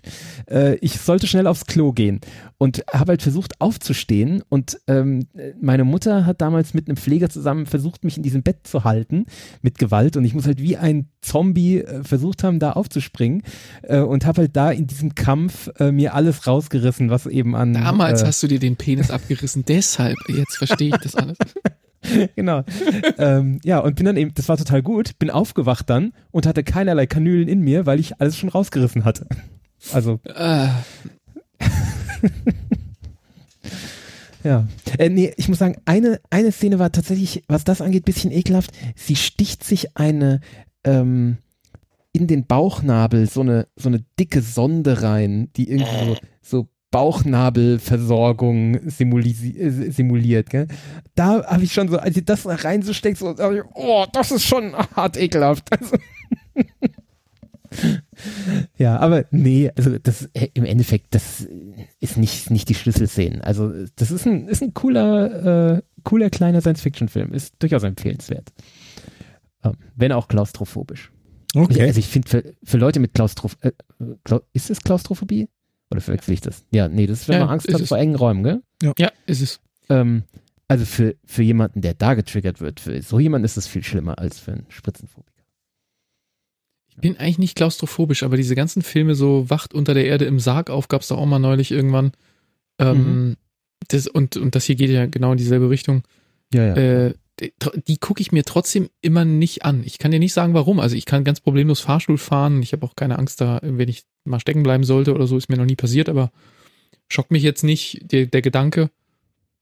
Äh, ich sollte schnell aufs Klo gehen und habe halt versucht aufzustehen und ähm, meine Mutter hat damals mit einem Pfleger zusammen versucht, mich in diesem Bett zu halten mit Gewalt und ich muss halt wie ein Zombie äh, versucht haben, da aufzuspringen äh, und habe halt da in diesem Kampf äh, mir alles rausgerissen, was eben an Damals äh, hast du dir den Penis abgerissen, deshalb, jetzt verstehe ich das *laughs* alles. *laughs* genau. ähm, ja, und bin dann eben, das war total gut, bin aufgewacht dann und hatte keinerlei Kanülen in mir, weil ich alles schon rausgerissen hatte. Also, Äh, *laughs* ja. Äh, nee, ich muss sagen, eine, eine Szene war tatsächlich, was das angeht, bisschen ekelhaft. Sie sticht sich eine, ähm, in den Bauchnabel so eine, so eine dicke Sonde rein, die irgendwie so, so Bauchnabelversorgung äh, simuliert. Gell? Da habe ich schon so, als sie das rein so steckt, so, hab ich, oh, das ist schon hart ekelhaft. Also, *laughs* ja, aber nee, also das äh, im Endeffekt, das ist nicht, nicht die Schlüsselszenen. Also das ist ein, ist ein cooler, äh, cooler kleiner Science-Fiction-Film. Ist durchaus empfehlenswert. Ähm, wenn auch klaustrophobisch. Okay. Also ich finde, für, für Leute mit Klaustroph... Äh, ist es Klaustrophobie? Oder verwechsel ich das? Ja, nee, das ist, wenn Ja, man Angst hat es. vor engen Räumen, gell? ja, ist es. Ähm, also für, für jemanden, der da getriggert wird, für so jemanden ist es viel schlimmer als für einen Spritzenphobiker. Ich bin eigentlich nicht klaustrophobisch, aber diese ganzen Filme, so Wacht unter der Erde im Sarg auf, gab es doch auch mal neulich irgendwann. Ähm, das, und, und das hier geht ja genau in dieselbe Richtung. Ja, ja. Äh, die, gucke ich mir trotzdem immer nicht an. Ich kann dir nicht sagen, warum. Also ich kann ganz problemlos Fahrstuhl fahren. Ich habe auch keine Angst da, wenn ich mal stecken bleiben sollte oder so, ist mir noch nie passiert, aber schockt mich jetzt nicht der, der Gedanke.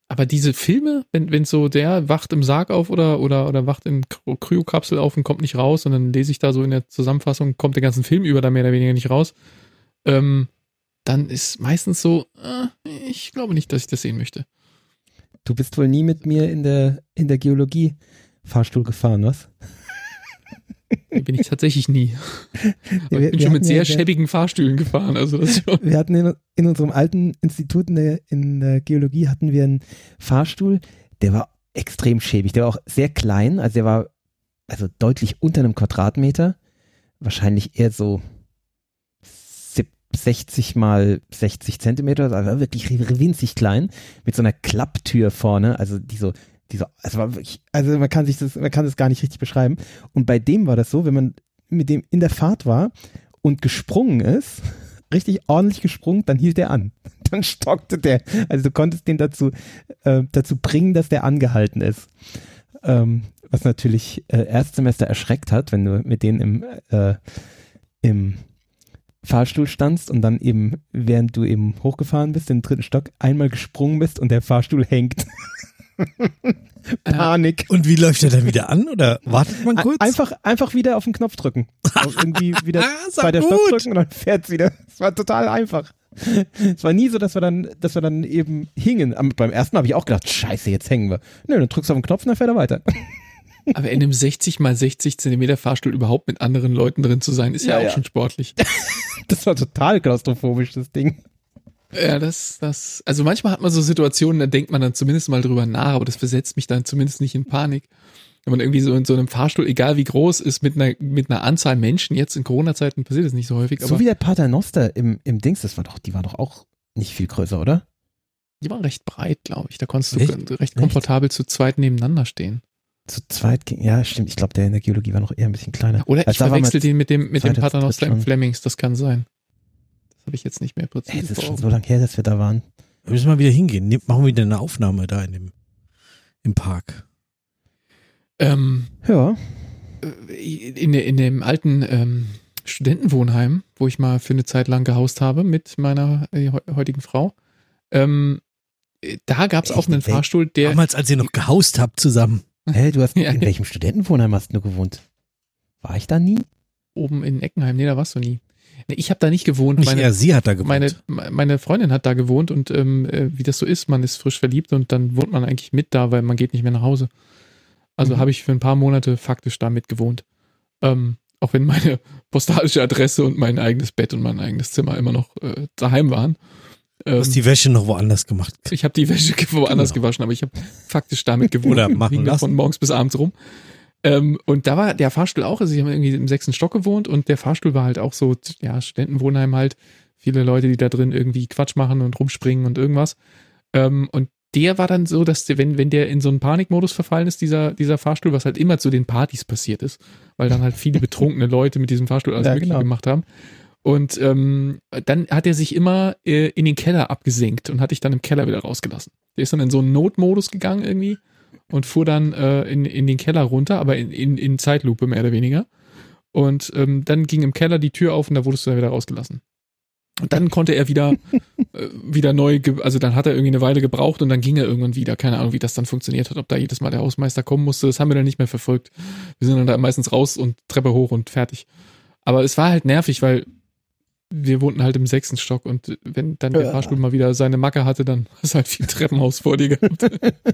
Aber diese Filme, wenn, wenn so der wacht im Sarg auf oder, oder, oder wacht in Kry- Kryokapsel auf und kommt nicht raus und dann lese ich da so in der Zusammenfassung, kommt der ganzen Film über da mehr oder weniger nicht raus, ähm, dann ist meistens so, äh, ich glaube nicht, dass ich das sehen möchte. Du bist wohl nie mit mir in der, in der Geologie Fahrstuhl gefahren, was? Bin ich tatsächlich nie. *laughs* Aber wir- ich bin schon mit sehr ja- schäbigen Fahrstühlen gefahren. Also das schon. Wir hatten in, in unserem alten Institut in der, in der Geologie hatten wir einen Fahrstuhl, der war extrem schäbig. Der war auch sehr klein, also der war also deutlich unter einem Quadratmeter. Wahrscheinlich eher so 60 mal 60 Zentimeter, also wirklich winzig klein, mit so einer Klapptür vorne, also die so, die so, also wirklich, also man kann sich das, man kann das gar nicht richtig beschreiben. Und bei dem war das so, wenn man mit dem in der Fahrt war und gesprungen ist, *laughs* richtig ordentlich gesprungen, dann hielt er an. *laughs* Dann stockte der. Also du konntest den dazu, äh, dazu bringen, dass der angehalten ist. Ähm, was natürlich äh, Erstsemester erschreckt hat, wenn du mit denen im, äh, im Fahrstuhl standst und dann eben, während du eben hochgefahren bist, in den dritten Stock, einmal gesprungen bist und der Fahrstuhl hängt. *laughs* Panik. Und wie läuft er dann wieder an? Oder wartet man kurz? Einfach, einfach wieder auf den Knopf drücken. Auf irgendwie *laughs* wieder Ah, bei der gut. Stopp drücken und dann fährt's wieder. Es war total einfach. Es war nie so, dass wir dann, dass wir dann eben hingen. Am, beim ersten Mal habe ich auch gedacht, scheiße, jetzt hängen wir. Nö, dann drückst du auf den Knopf und dann fährt er weiter. Aber in einem 60 mal 60 Zentimeter Fahrstuhl überhaupt mit anderen Leuten drin zu sein, ist ja, Ja, auch ja. schon sportlich. *laughs* Das war total klaustrophobisch, das Ding. Ja, das, das, also manchmal hat man so Situationen, da denkt man dann zumindest mal drüber nach, aber das versetzt mich dann zumindest nicht in Panik. Wenn man irgendwie so in so einem Fahrstuhl, egal wie groß ist, mit einer, mit einer Anzahl Menschen, jetzt in Corona-Zeiten passiert das nicht so häufig, aber So wie der Paternoster im, im Dings, das war doch, die war doch auch nicht viel größer, oder? die waren recht breit, glaube ich. Da konntest du Echt? recht komfortabel zu zweit nebeneinander stehen. Zu zweit ging, ja, stimmt. Ich glaube, der in der Geologie war noch eher ein bisschen kleiner. Oder Also ich verwechsel den mit dem, mit dem Paternoster im. Flemings, das kann sein. Das habe ich jetzt nicht mehr Ey, präzise das ist schon so lange her, dass wir da waren. Wir müssen mal wieder hingehen. Machen wir wieder eine Aufnahme da in dem, im Park. Ähm, Ja. in, der- in dem alten ähm, Studentenwohnheim, wo ich mal für eine Zeit lang gehaust habe mit meiner äh, heu- heutigen Frau, ähm, äh, da gab es auch einen In Fahrstuhl, der Damals, als ihr noch gehaust habt zusammen. Hä, du hast, *laughs* Ja. in welchem Studentenwohnheim hast du gewohnt? War ich da nie? oben in Eckenheim, nee, da warst du nie. Nee, ich habe da nicht gewohnt. Nicht Meine, er, sie hat da gewohnt. meine, meine Freundin hat da gewohnt und ähm, äh, wie das so ist, man ist frisch verliebt und dann wohnt man eigentlich mit da, weil man geht nicht mehr nach Hause. Also Mhm. habe ich für ein paar Monate faktisch da mit gewohnt. Ähm, auch wenn meine *laughs* postalische Adresse und mein eigenes Bett und mein eigenes Zimmer immer noch äh, daheim waren. Du hast ähm, die Wäsche noch woanders gemacht. Ich habe die Wäsche woanders genau. gewaschen, aber ich habe faktisch damit gewohnt. Oder machen lassen. Von morgens bis abends rum. Ähm, und da war der Fahrstuhl auch, also ich habe irgendwie im sechsten Stock gewohnt und der Fahrstuhl war halt auch so, ja, Studentenwohnheim halt, viele Leute, die da drin irgendwie Quatsch machen und rumspringen und irgendwas. Ähm, und der war dann so, dass der, wenn, wenn der in so einen Panikmodus verfallen ist, dieser, dieser Fahrstuhl, was halt immer zu den Partys passiert ist, weil dann halt viele betrunkene Leute mit diesem Fahrstuhl alles ja, Mögliche genau. gemacht haben. Und ähm, dann hat er sich immer äh, in den Keller abgesenkt und hat dich dann im Keller wieder rausgelassen. Der ist dann in so einen Notmodus gegangen irgendwie und fuhr dann äh, in, in den Keller runter, aber in, in, in Zeitlupe mehr oder weniger. Und ähm, dann ging im Keller die Tür auf und da wurdest du dann wieder rausgelassen. Und dann konnte er wieder, *laughs* äh, wieder neu, also dann hat er irgendwie eine Weile gebraucht und dann ging er irgendwann wieder. Keine Ahnung, wie das dann funktioniert hat, ob da jedes Mal der Hausmeister kommen musste. Das haben wir dann nicht mehr verfolgt. Wir sind dann da meistens raus und Treppe hoch und fertig. Aber es war halt nervig, weil wir wohnten halt im sechsten Stock und wenn dann der Fahrstuhl mal wieder seine Macke hatte, dann *laughs* hast du halt viel Treppenhaus *laughs* vor dir gehabt.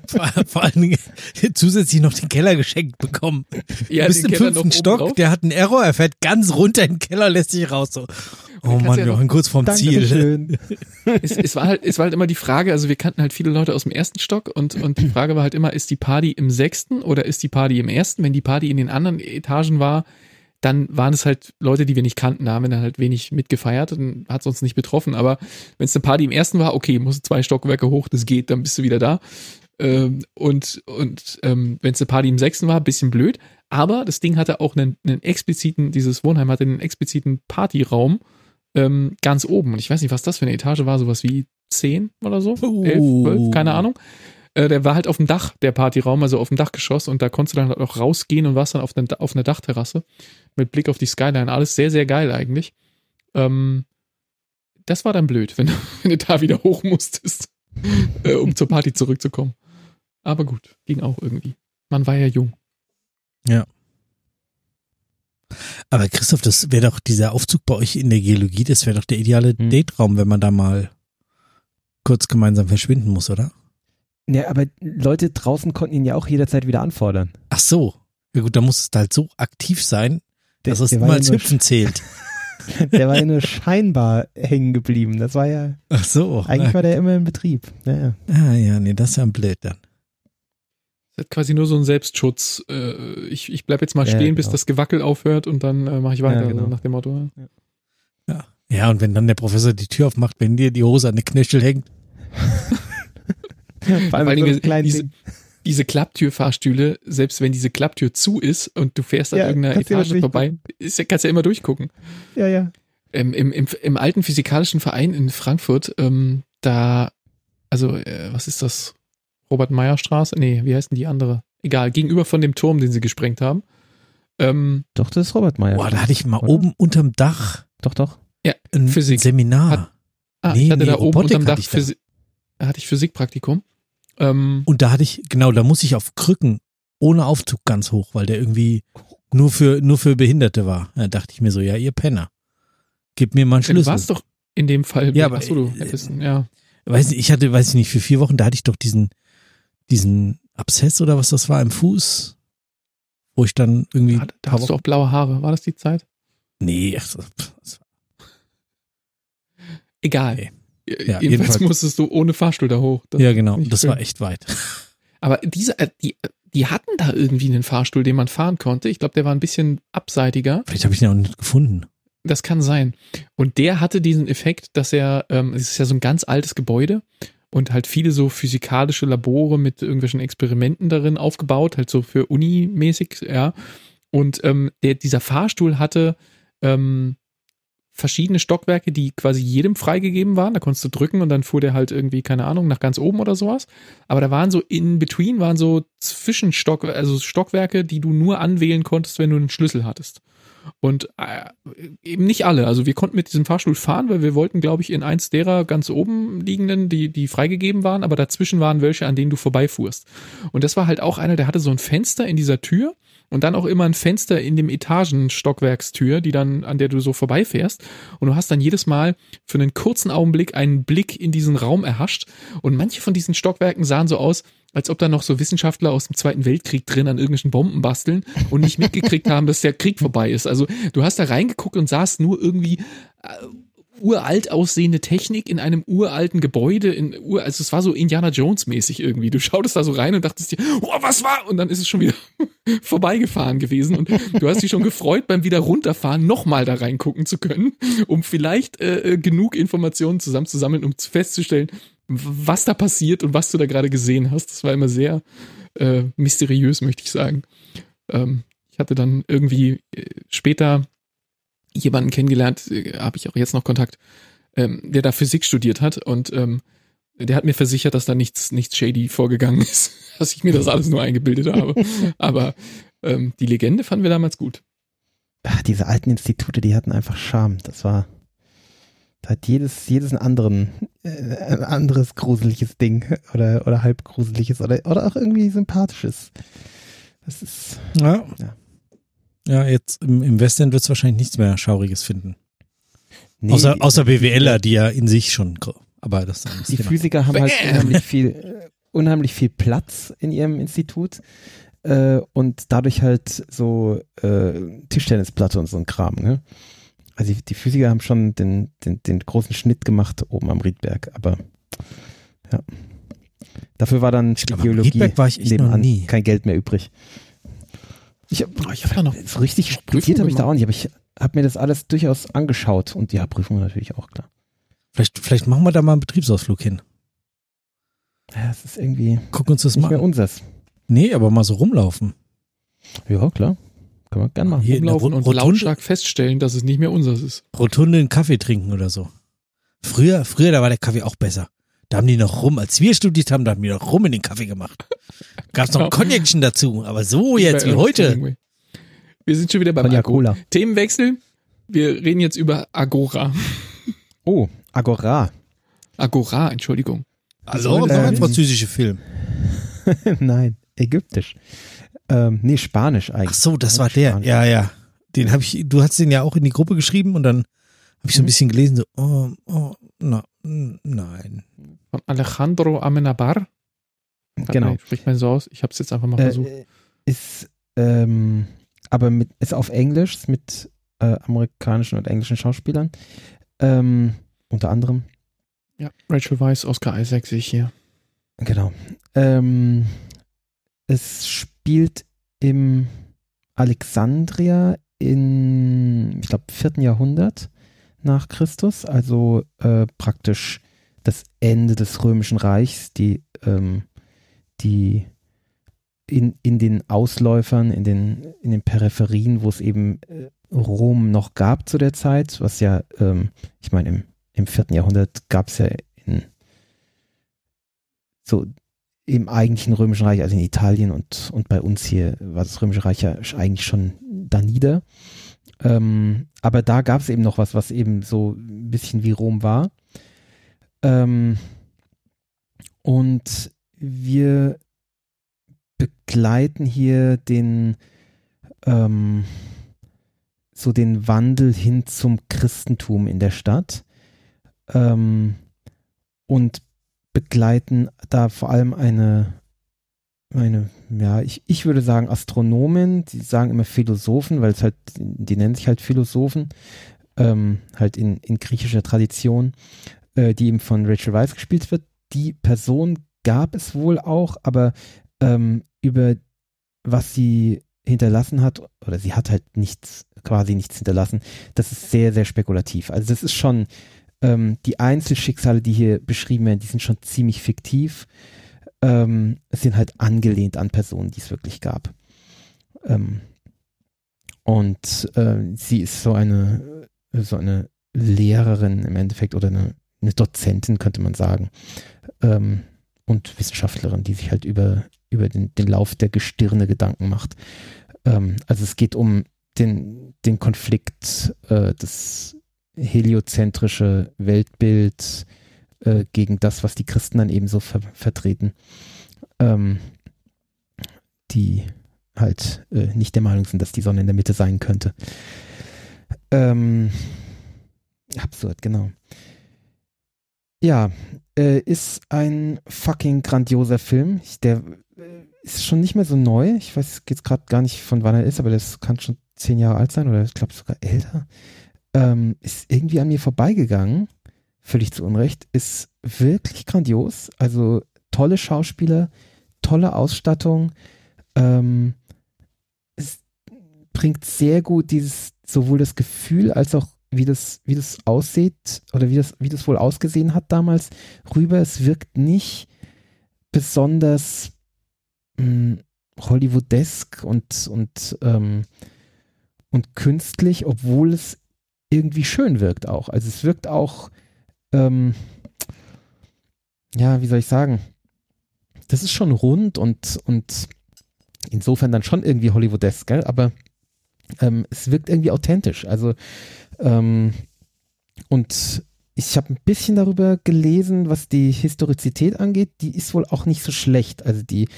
vor, vor allen Dingen *laughs* zusätzlich noch den Keller geschenkt bekommen. Ja, du bist im Keller fünften Stock, der hat einen Error, er fährt ganz runter in den Keller, lässt sich raus so. Oh Mann, ja Jochen, kurz vorm Ziel. es, es, war halt, es war halt immer die Frage, also wir kannten halt viele Leute aus dem ersten Stock und, und die Frage war halt immer, ist die Party im sechsten oder ist die Party im ersten? Wenn die Party in den anderen Etagen war, dann waren es halt Leute, die wir nicht kannten, da haben wir dann halt wenig mitgefeiert und hat es uns nicht betroffen. Aber wenn es eine Party im ersten war, okay, musst zwei Stockwerke hoch, das geht, dann bist du wieder da. Ähm, und und ähm, wenn es eine Party im sechsten war, bisschen blöd. Aber das Ding hatte auch einen, einen expliziten, dieses Wohnheim hatte einen expliziten Partyraum ähm, ganz oben. Und ich weiß nicht, was das für eine Etage war, sowas wie zehn oder so, elf, zwölf, keine Ahnung. Äh, der war halt auf dem Dach, der Partyraum, also auf dem Dachgeschoss und da konntest du dann halt auch rausgehen und warst dann auf, eine, auf einer Dachterrasse mit Blick auf die Skyline. Alles sehr, sehr geil eigentlich. Ähm, das war dann blöd, wenn, *laughs* wenn du da wieder hoch musstest, *laughs* äh, um zur Party zurückzukommen. Aber gut, ging auch irgendwie. Man war ja jung. Ja. Aber Christoph, das wäre doch dieser Aufzug bei euch in der Geologie, das wäre doch der ideale hm. Dateraum, wenn man da mal kurz gemeinsam verschwinden muss, oder? Ja, aber Leute draußen konnten ihn ja auch jederzeit wieder anfordern. Ach so. Ja gut, da muss es halt so aktiv sein, der, dass es immer als Hüpfen zählt. *laughs* der war ja nur scheinbar hängen geblieben. Das war ja. Ach so. Eigentlich war der immer in Betrieb. Ja, ja. Ah ja, nee, das ist ja blöd dann. Das ist quasi nur so ein Selbstschutz. Äh, ich, ich bleib jetzt mal stehen, ja, genau. bis das Gewackel aufhört und dann äh, mache ich weiter, ja, genau. nach dem Motto. Ja. ja, und wenn dann der Professor die Tür aufmacht, wenn dir die Hose an den Knöchel hängt. Vor allem so diese, diese Klapptürfahrstühle, selbst wenn diese Klapptür zu ist und du fährst an ja, irgendeiner Etage vorbei, ist, kannst ja immer durchgucken. Ja, ja. Ähm, im, im, Im alten physikalischen Verein in Frankfurt, ähm, da, also, äh, was ist das? Robert Meyer Straße? Nee, wie heißt denn die andere? Egal, gegenüber von dem Turm, den sie gesprengt haben. Ähm, doch, das ist Robert Meyer. Boah, da hatte ich mal oder? oben unterm Dach. Doch, doch. Ja, ein Physik. Seminar. Hat, ah, nee, ich hatte nee, da oben unterm Dach Physik, hatte ich Physikpraktikum. Ähm, und da hatte ich, genau, da muss ich auf Krücken ohne Aufzug ganz hoch, weil der irgendwie nur für, nur für Behinderte war. Da dachte ich mir so, ja, ihr Penner. Gib mir mal einen Schlüssel. Du warst doch in dem Fall, ja, aber, achso, du äh, hättest, ja. Weiß ich hatte, weiß ich nicht, für vier Wochen, da hatte ich doch diesen, diesen Abszess oder was das war im Fuß, wo ich dann irgendwie. Da, da hast du auch blaue Haare. War das die Zeit? Nee, ach, Egal. Nee. Ja, jedenfalls, jedenfalls, musstest du ohne Fahrstuhl da hoch. Das ja, genau. Das schön. war echt weit. *laughs* Aber diese, äh, die, die hatten da irgendwie einen Fahrstuhl, den man fahren konnte. Ich glaube, der war ein bisschen abseitiger. Vielleicht habe ich den auch nicht gefunden. Das kann sein. Und der hatte diesen Effekt, dass er, ähm, es ist ja so ein ganz altes Gebäude und halt viele so physikalische Labore mit irgendwelchen Experimenten darin aufgebaut, halt so für Uni-mäßig, ja. Und ähm, der, dieser Fahrstuhl hatte ähm, verschiedene Stockwerke, die quasi jedem freigegeben waren. Da konntest du drücken und dann fuhr der halt irgendwie, keine Ahnung, nach ganz oben oder sowas. Aber da waren so in between, waren so Zwischenstock, also Stockwerke, die du nur anwählen konntest, wenn du einen Schlüssel hattest. Und äh, eben nicht alle. Also wir konnten mit diesem Fahrstuhl fahren, weil wir wollten, glaube ich, in eins derer ganz oben liegenden, die, die freigegeben waren, aber dazwischen waren welche, an denen du vorbeifuhrst. Und das war halt auch einer, der hatte so ein Fenster in dieser Tür und dann auch immer ein Fenster in dem Etagenstockwerkstür, die dann, an der du so vorbeifährst. Und du hast dann jedes Mal für einen kurzen Augenblick einen Blick in diesen Raum erhascht. Und manche von diesen Stockwerken sahen so aus, als ob da noch so Wissenschaftler aus dem Zweiten Weltkrieg drin an irgendwelchen Bomben basteln und nicht mitgekriegt haben, dass der Krieg vorbei ist. Also du hast da reingeguckt und sahst nur irgendwie äh, uralt aussehende Technik in einem uralten Gebäude, in ur, also es war so Indiana Jones mäßig irgendwie. Du schautest da so rein und dachtest dir, oh, was war? Und dann ist es schon wieder *laughs* vorbeigefahren gewesen und du hast dich schon gefreut, beim wieder runterfahren nochmal da reingucken zu können, um vielleicht äh, äh genug Informationen zusammenzusammeln, um festzustellen, was da passiert und was du da gerade gesehen hast. Das war immer sehr äh, mysteriös, möchte ich sagen. Ähm, ich hatte dann irgendwie äh, später jemanden kennengelernt, äh, habe ich auch jetzt noch Kontakt, ähm, der da Physik studiert hat und ähm, der hat mir versichert, dass da nichts, nichts shady vorgegangen ist, *laughs* dass ich mir das alles nur eingebildet habe. Aber ähm, die Legende fanden wir damals gut. Ach, diese alten Institute, die hatten einfach Charme. Das war, da hat jedes, jedes ein anderen, äh, ein anderes gruseliges Ding *laughs* oder, oder halb gruseliges oder, oder auch irgendwie sympathisches. Das ist, ja. ja. Ja, jetzt im, im Westend wird es wahrscheinlich nichts mehr Schauriges finden. Nee, außer, außer BWLer, die ja in sich schon, aber das Die Thema. Physiker haben halt *laughs* unheimlich viel, unheimlich viel Platz in ihrem Institut äh, und dadurch halt so äh, Tischtennisplatte und so ein Kram. Ne? Also die, die Physiker haben schon den, den, den großen Schnitt gemacht oben am Riedberg, aber ja. Dafür war dann die Geologie war ich nebenan kein Geld mehr übrig. Ich habe oh, ich hab da noch so richtig studiert habe ich da auch nicht, aber ich habe mir das alles durchaus angeschaut und ja, Prüfungen natürlich auch, klar. Vielleicht, vielleicht machen wir da mal einen Betriebsausflug hin. Ja, es ist irgendwie Guck uns das nicht mal mehr unseres. Nee, aber mal so rumlaufen. Ja, klar. Kann man gerne machen. Hier rumlaufen und lautstark feststellen, dass es nicht mehr unseres ist. Rotunde einen Kaffee trinken oder so. Früher, früher, da war der Kaffee auch besser. Da haben die noch rum, als wir studiert haben, da haben die noch rum in den Kaffee gemacht. Gab's noch Connection dazu, aber so jetzt wie heute. Wir sind schon wieder beim Agora. Themenwechsel. Wir reden jetzt über Agora. Oh, Agora. Agora, Entschuldigung. Also ähm, ein französischer Film. *laughs* Nein, ägyptisch. Ähm, nee, Spanisch eigentlich. Ach so, das war der. Spanisch. Ja, ja. Den habe ich, du hast den ja auch in die Gruppe geschrieben und dann habe ich so ein mhm. bisschen gelesen, so, oh, oh, na, nein. Von Alejandro Amenabar. Genau. Spricht man so aus? Ich habe es jetzt einfach mal äh, versucht. Ist, ähm, aber mit, ist auf Englisch mit äh, amerikanischen und englischen Schauspielern. Ähm, unter anderem. Ja, Rachel Weisz, Oscar Isaac sehe ich hier. Genau. Ähm, es spielt im Alexandria in, ich glaube, vierten Jahrhundert nach Christus, also äh, praktisch das Ende des Römischen Reichs, die, ähm, die in, in den Ausläufern, in den, in den Peripherien, wo es eben äh, Rom noch gab zu der Zeit, was ja, ähm, ich meine, im, im vierten Jahrhundert gab es ja in so im eigentlichen Römischen Reich, also in Italien und, und bei uns hier war das Römische Reich ja eigentlich schon da nieder. Ähm, aber da gab es eben noch was, was eben so ein bisschen wie Rom war. Ähm, und wir begleiten hier den ähm, so den Wandel hin zum Christentum in der Stadt ähm, und begleiten da vor allem eine eine, ja, ich, ich würde sagen Astronomen, die sagen immer Philosophen, weil es halt, die nennen sich halt Philosophen, ähm, halt in, in griechischer Tradition, äh, die eben von Rachel Weisz gespielt wird. Die Person gab es wohl auch, aber ähm, über was sie hinterlassen hat, oder sie hat halt nichts, quasi nichts hinterlassen, das ist sehr, sehr spekulativ. Also das ist schon, ähm, die Einzelschicksale, die hier beschrieben werden, die sind schon ziemlich fiktiv ähm, sind halt angelehnt an Personen, die es wirklich gab. Ähm, und äh, sie ist so eine, so eine Lehrerin im Endeffekt oder eine, eine Dozentin, könnte man sagen. Ähm, und Wissenschaftlerin, die sich halt über, über den, den Lauf der Gestirne Gedanken macht. Ähm, also es geht um den, den Konflikt, äh, das heliozentrische Weltbild, äh, gegen das, was die Christen dann ebenso ver vertreten, ähm, die halt äh, nicht der Meinung sind, dass die Sonne in der Mitte sein könnte. Ähm, absurd, genau. ja, äh, ist ein fucking grandioser Film. Ich, der äh, ist schon nicht mehr so neu. Ich weiß jetzt gerade gar nicht, von wann er ist, aber das kann schon zehn Jahre alt sein oder ich glaube sogar älter. Ähm, ist irgendwie an mir vorbeigegangen. Völlig zu Unrecht. Ist wirklich grandios. Also tolle Schauspieler, tolle Ausstattung. Ähm, es bringt sehr gut dieses, sowohl das Gefühl als auch wie das, wie das aussieht oder wie das, wie das wohl ausgesehen hat damals rüber. Es wirkt nicht besonders mh, hm, Hollywoodesk und, und, ähm, und künstlich, obwohl es irgendwie schön wirkt auch. Also es wirkt auch, ähm, ja, wie soll ich sagen, das ist schon rund und, und insofern dann schon irgendwie Hollywoodesk, gell? aber ähm, es wirkt irgendwie authentisch. Also ähm, und ich habe ein bisschen darüber gelesen, was die Historizität angeht. Die ist wohl auch nicht so schlecht. Also die,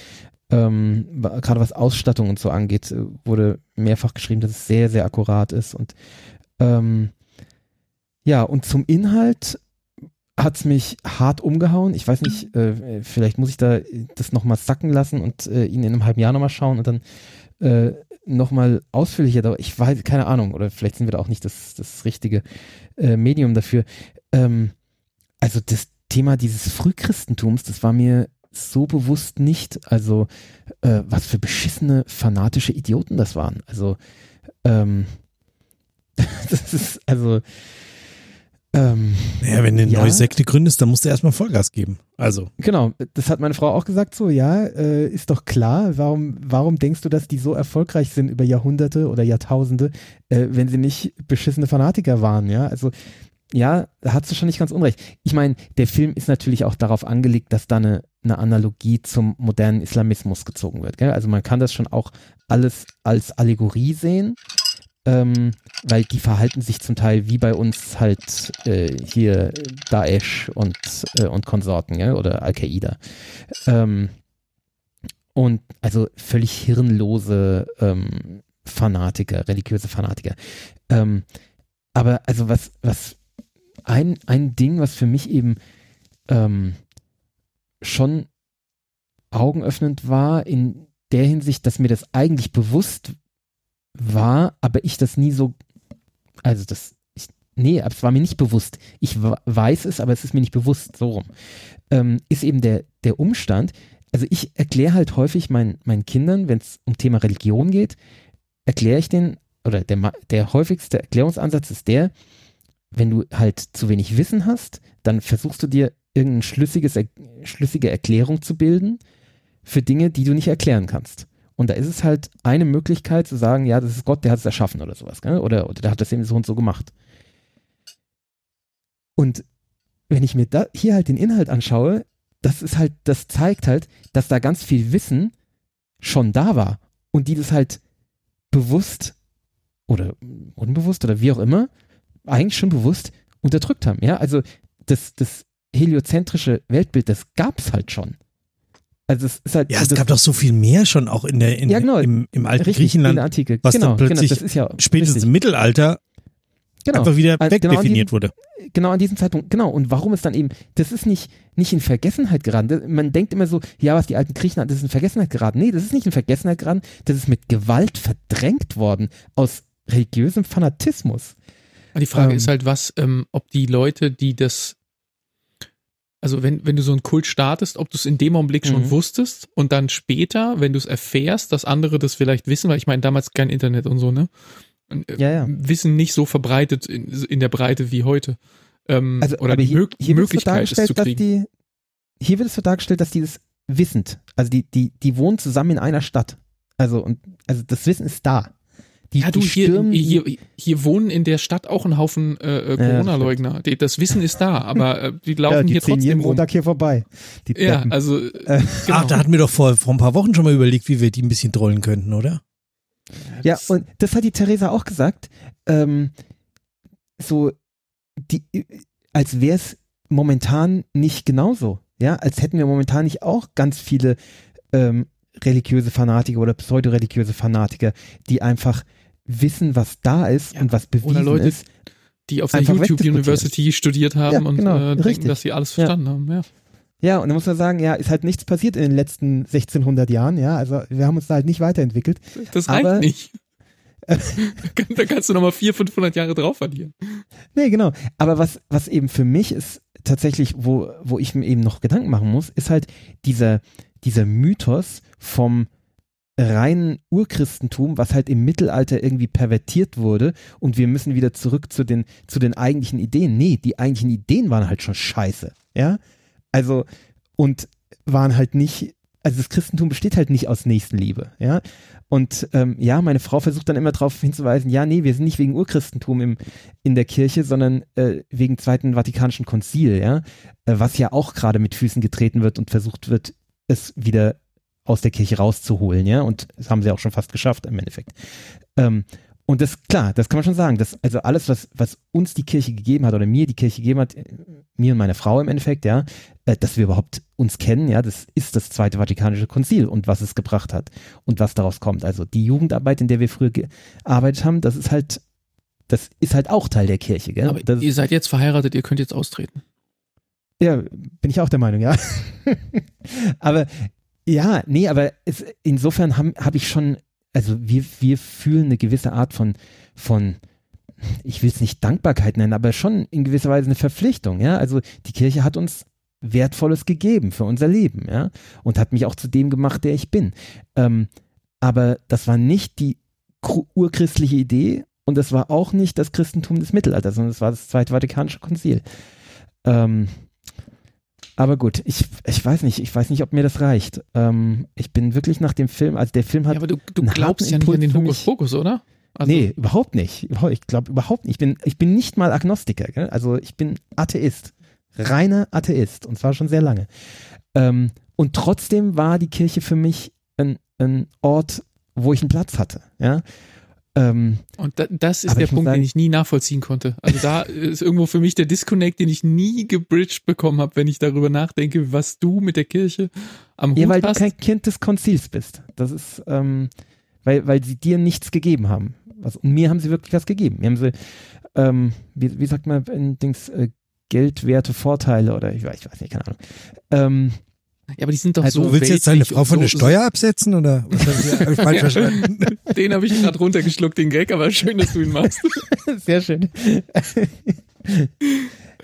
ähm, gerade was Ausstattung und so angeht, äh, wurde mehrfach geschrieben, dass es sehr, sehr akkurat ist. Und ähm, ja, und zum Inhalt hat es mich hart umgehauen. Ich weiß nicht, äh, vielleicht muss ich da das nochmal sacken lassen und äh, ihn in einem halben Jahr nochmal schauen und dann äh, nochmal ausführlicher, ich weiß, keine Ahnung, oder vielleicht sind wir da auch nicht das, das richtige äh, Medium dafür. Ähm, also das Thema dieses Frühchristentums, das war mir so bewusst nicht. Also äh, was für beschissene, fanatische Idioten das waren. Also ähm, *laughs* das ist, also ähm, naja, wenn du eine ja. neue Sekte gründest, dann musst du erstmal Vollgas geben. Also. Genau, das hat meine Frau auch gesagt, so, ja, äh, ist doch klar, warum, warum denkst du, dass die so erfolgreich sind über Jahrhunderte oder Jahrtausende, äh, wenn sie nicht beschissene Fanatiker waren, ja? Also, ja, da hast du schon nicht ganz unrecht. Ich meine, der Film ist natürlich auch darauf angelegt, dass da eine, eine Analogie zum modernen Islamismus gezogen wird. Gell? Also man kann das schon auch alles als Allegorie sehen ähm, weil die verhalten sich zum Teil wie bei uns halt äh, hier Daesh und, äh, und Konsorten, ja, oder Al-Qaida. Ähm, und also völlig hirnlose ähm, Fanatiker, religiöse Fanatiker. Ähm, aber also was, was ein, ein Ding, was für mich eben ähm, schon augenöffnend war, in der Hinsicht, dass mir das eigentlich bewusst war, aber ich das nie so, also das, ich, nee, es war mir nicht bewusst. Ich weiß es, aber es ist mir nicht bewusst, so rum. Ähm, ist eben der, der Umstand, also ich erkläre halt häufig mein, meinen Kindern, wenn es um Thema Religion geht, erkläre ich den, oder der, der häufigste Erklärungsansatz ist der, wenn du halt zu wenig Wissen hast, dann versuchst du dir irgendeine schlüssiges, schlüssige Erklärung zu bilden für Dinge, die du nicht erklären kannst. Und da ist es halt eine Möglichkeit zu sagen, ja, das ist Gott, der hat es erschaffen oder sowas, gell? Oder, oder der hat das eben so und so gemacht. Und wenn ich mir da hier halt den Inhalt anschaue, das ist halt, das zeigt halt, dass da ganz viel Wissen schon da war und die das halt bewusst oder unbewusst oder wie auch immer, eigentlich schon bewusst unterdrückt haben. Ja, also das, das heliozentrische Weltbild, das gab es halt schon. Also es ist halt, ja, es gab doch so viel mehr schon auch in der in, ja, genau, im, im alten richtig, Griechenland, in der Antike. was genau, dann genau, plötzlich genau, ja spätestens richtig. im Mittelalter genau, einfach wieder also wegdefiniert genau wurde. Genau an diesem Zeitpunkt, genau. Und warum es dann eben, das ist nicht, nicht in Vergessenheit geraten. Man denkt immer so, ja, was die alten Griechen hatten, das ist in Vergessenheit geraten. Nee, das ist nicht in Vergessenheit geraten, das ist mit Gewalt verdrängt worden aus religiösem Fanatismus. Die Frage ähm, ist halt, was, ähm, ob die Leute, die das also wenn, wenn du so einen Kult startest, ob du es in dem Augenblick schon mhm. wusstest und dann später, wenn du es erfährst, dass andere das vielleicht wissen, weil ich meine, damals kein Internet und so, ne? Und, äh, ja, ja. Wissen nicht so verbreitet in, in der Breite wie heute. Ähm, also, oder die hier, hier Möglichkeit es zu kriegen. Die, hier wird es so dargestellt, dass die das wissend, also die, die, die wohnen zusammen in einer Stadt. Also, und, also das Wissen ist da. Die, ja, du, die hier, hier, hier wohnen in der Stadt auch ein Haufen äh, äh Corona-Leugner. Ja, das Wissen ist da, aber äh, die laufen ja, die hier trotzdem jeden Montag hier vorbei. ja, also äh, *laughs* genau. Ach, da hatten wir doch vor, vor ein paar Wochen schon mal überlegt, wie wir die ein bisschen trollen könnten, oder? Ja, und das hat die Theresa auch gesagt. Ähm, so, die, als wäre es momentan nicht genauso. Ja, als hätten wir momentan nicht auch ganz viele ähm, religiöse Fanatiker oder pseudoreligiöse Fanatiker, die einfach wissen, was da ist ja, und was bewiesen Leute, ist. Die auf der YouTube University studiert haben ja, genau, und äh, denken, dass sie alles verstanden haben. Ja. Ja, und dann muss man sagen, ja, ist halt nichts passiert in den letzten 1600 Jahren, ja, also wir haben uns da halt nicht weiterentwickelt. Das reicht aber, nicht. *laughs* da kannst du nochmal 400, 500 Jahre drauf verlieren. Nee, genau. Aber was, was eben für mich ist, tatsächlich, wo, wo ich mir eben noch Gedanken machen muss, ist halt dieser, dieser Mythos vom reinen Urchristentum, was halt im Mittelalter irgendwie pervertiert wurde und wir müssen wieder zurück zu den, zu den eigentlichen Ideen. Nee, die eigentlichen Ideen waren halt schon scheiße. Ja, also, und waren halt nicht, also das Christentum besteht halt nicht aus Nächstenliebe, ja. Und ähm, ja, meine Frau versucht dann immer darauf hinzuweisen, ja, nee, wir sind nicht wegen Urchristentum im, in der Kirche, sondern äh, wegen Zweiten Vatikanischen Konzil, ja, äh, was ja auch gerade mit Füßen getreten wird und versucht wird, es wieder aus der Kirche rauszuholen, ja, und das haben sie auch schon fast geschafft im Endeffekt. Ähm, und das, klar, das kann man schon sagen. Das, also alles, was, was uns die Kirche gegeben hat oder mir die Kirche gegeben hat, mir und meine Frau im Endeffekt, ja, äh, dass wir überhaupt uns kennen, ja, das ist das Zweite Vatikanische Konzil und was es gebracht hat und was daraus kommt. Also die Jugendarbeit, in der wir früher gearbeitet haben, das ist halt, das ist halt auch Teil der Kirche, gell? Aber das, ihr seid jetzt verheiratet, ihr könnt jetzt austreten. Ja, bin ich auch der Meinung, ja. *laughs* aber ja, nee, aber es, insofern habe hab ich schon also wir, wir fühlen eine gewisse Art von, von, ich will es nicht Dankbarkeit nennen, aber schon in gewisser Weise eine Verpflichtung, ja. Also die Kirche hat uns Wertvolles gegeben für unser Leben, ja, und hat mich auch zu dem gemacht, der ich bin. Ähm, aber das war nicht die urchristliche Idee und das war auch nicht das Christentum des Mittelalters, sondern es war das Zweite Vatikanische Konzil. Ähm, aber gut, ich, ich weiß nicht, ich weiß nicht, ob mir das reicht. Ähm, ich bin wirklich nach dem Film, also der Film hat. Ja, aber du, du glaubst ja nicht an den Hokuspokus, oder? Also nee, überhaupt nicht. Ich glaube überhaupt nicht. Ich bin, ich bin nicht mal Agnostiker, gell? also ich bin Atheist. Reiner Atheist und zwar schon sehr lange. Ähm, und trotzdem war die Kirche für mich ein, ein Ort, wo ich einen Platz hatte. Ja? Ähm, und da, das ist der Punkt, sagen, den ich nie nachvollziehen konnte. Also da ist irgendwo für mich der Disconnect, den ich nie gebridged bekommen habe, wenn ich darüber nachdenke, was du mit der Kirche am Hut Ja, weil hast. du kein Kind des Konzils bist. Das ist, ähm, weil, weil sie dir nichts gegeben haben. Also, und mir haben sie wirklich was gegeben. Mir haben sie, ähm, wie, wie sagt man in Dings, äh, geldwerte Vorteile oder ich weiß, ich weiß nicht, keine Ahnung. Ähm, ja, aber die sind doch also, so. Du willst jetzt deine Frau von so, der Steuer absetzen oder habe ich falsch *laughs* verstanden? Den habe ich gerade runtergeschluckt, den Gag, aber schön, dass du ihn machst. *laughs* Sehr schön.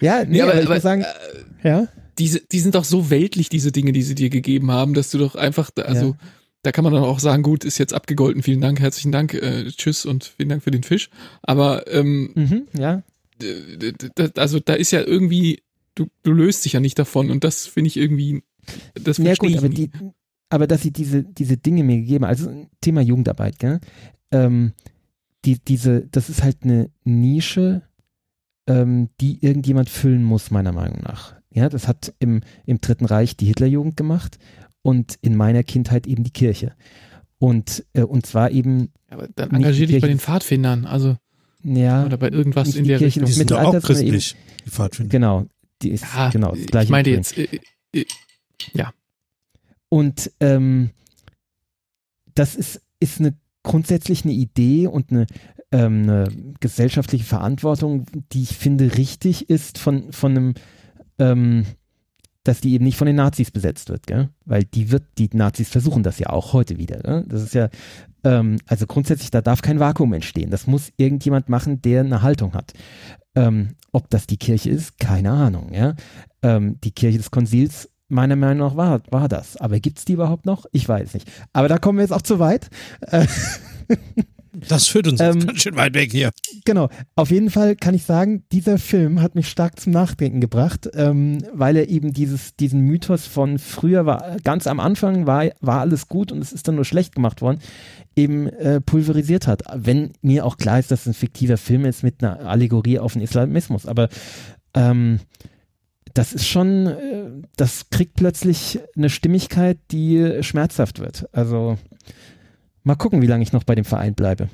ja, nee, ja, aber, aber, ich muss sagen, äh, ja. Diese, die sind doch so weltlich, diese Dinge, die sie dir gegeben haben, dass du doch einfach, also, ja. da kann man dann auch sagen, gut, ist jetzt abgegolten, vielen Dank, herzlichen Dank, äh, tschüss und vielen Dank für den Fisch. Aber, ähm, mhm, ja. Also, da ist ja irgendwie, du, du löst dich ja nicht davon und das finde ich irgendwie das ja, gut, aber, die, aber dass sie diese, diese Dinge mir gegeben also Thema Jugendarbeit, gell? Ähm, die, diese, das ist halt eine Nische, ähm, die irgendjemand füllen muss, meiner Meinung nach. Ja, das hat im, im Dritten Reich die Hitlerjugend gemacht und in meiner Kindheit eben die Kirche. Und, äh, und zwar eben. Aber dann engagier dich bei den Pfadfindern, also. Ja. Oder bei irgendwas in der Kirche Richtung. Die sind doch auch christlich, eben, die Pfadfinder. Genau. Die ist, ja, genau, das gleiche. Ich meine jetzt, äh, äh, ja. Und ähm, das ist, ist eine grundsätzlich eine Idee und eine, ähm, eine gesellschaftliche Verantwortung, die ich finde richtig ist von, von einem, ähm, dass die eben nicht von den Nazis besetzt wird, gell? Weil die wird, die Nazis versuchen das ja auch heute wieder. Gell? Das ist ja, ähm, also grundsätzlich, da darf kein Vakuum entstehen. Das muss irgendjemand machen, der eine Haltung hat. Ähm, ob das die Kirche ist, keine Ahnung, ja. Ähm, die Kirche des Konzils meiner Meinung nach war, war das. Aber gibt es die überhaupt noch? Ich weiß nicht. Aber da kommen wir jetzt auch zu weit. Das führt uns ähm, ganz schön weit weg hier. Genau. Auf jeden Fall kann ich sagen, dieser Film hat mich stark zum Nachdenken gebracht, ähm, weil er eben dieses, diesen Mythos von früher war, ganz am Anfang war, war alles gut und es ist dann nur schlecht gemacht worden, eben äh, pulverisiert hat. Wenn mir auch klar ist, dass es ein fiktiver Film ist mit einer Allegorie auf den Islamismus. Aber ähm, das ist schon, äh, das kriegt plötzlich eine Stimmigkeit, die schmerzhaft wird. Also mal gucken, wie lange ich noch bei dem Verein bleibe.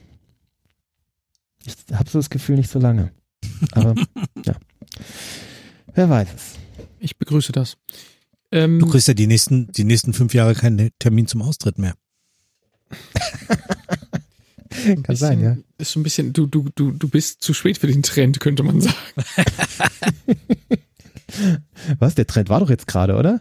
Ich habe so das Gefühl, nicht so lange. Aber *laughs* ja, wer weiß es. Ich begrüße das. Ähm, du kriegst ja die nächsten, die nächsten fünf Jahre keinen Termin zum Austritt mehr. *laughs* Kann bisschen, sein, ja. Ist schon ein bisschen, du, du, du, du bist zu spät für den Trend, könnte man sagen. *laughs* *laughs* Was? Der Trend war doch jetzt gerade, oder?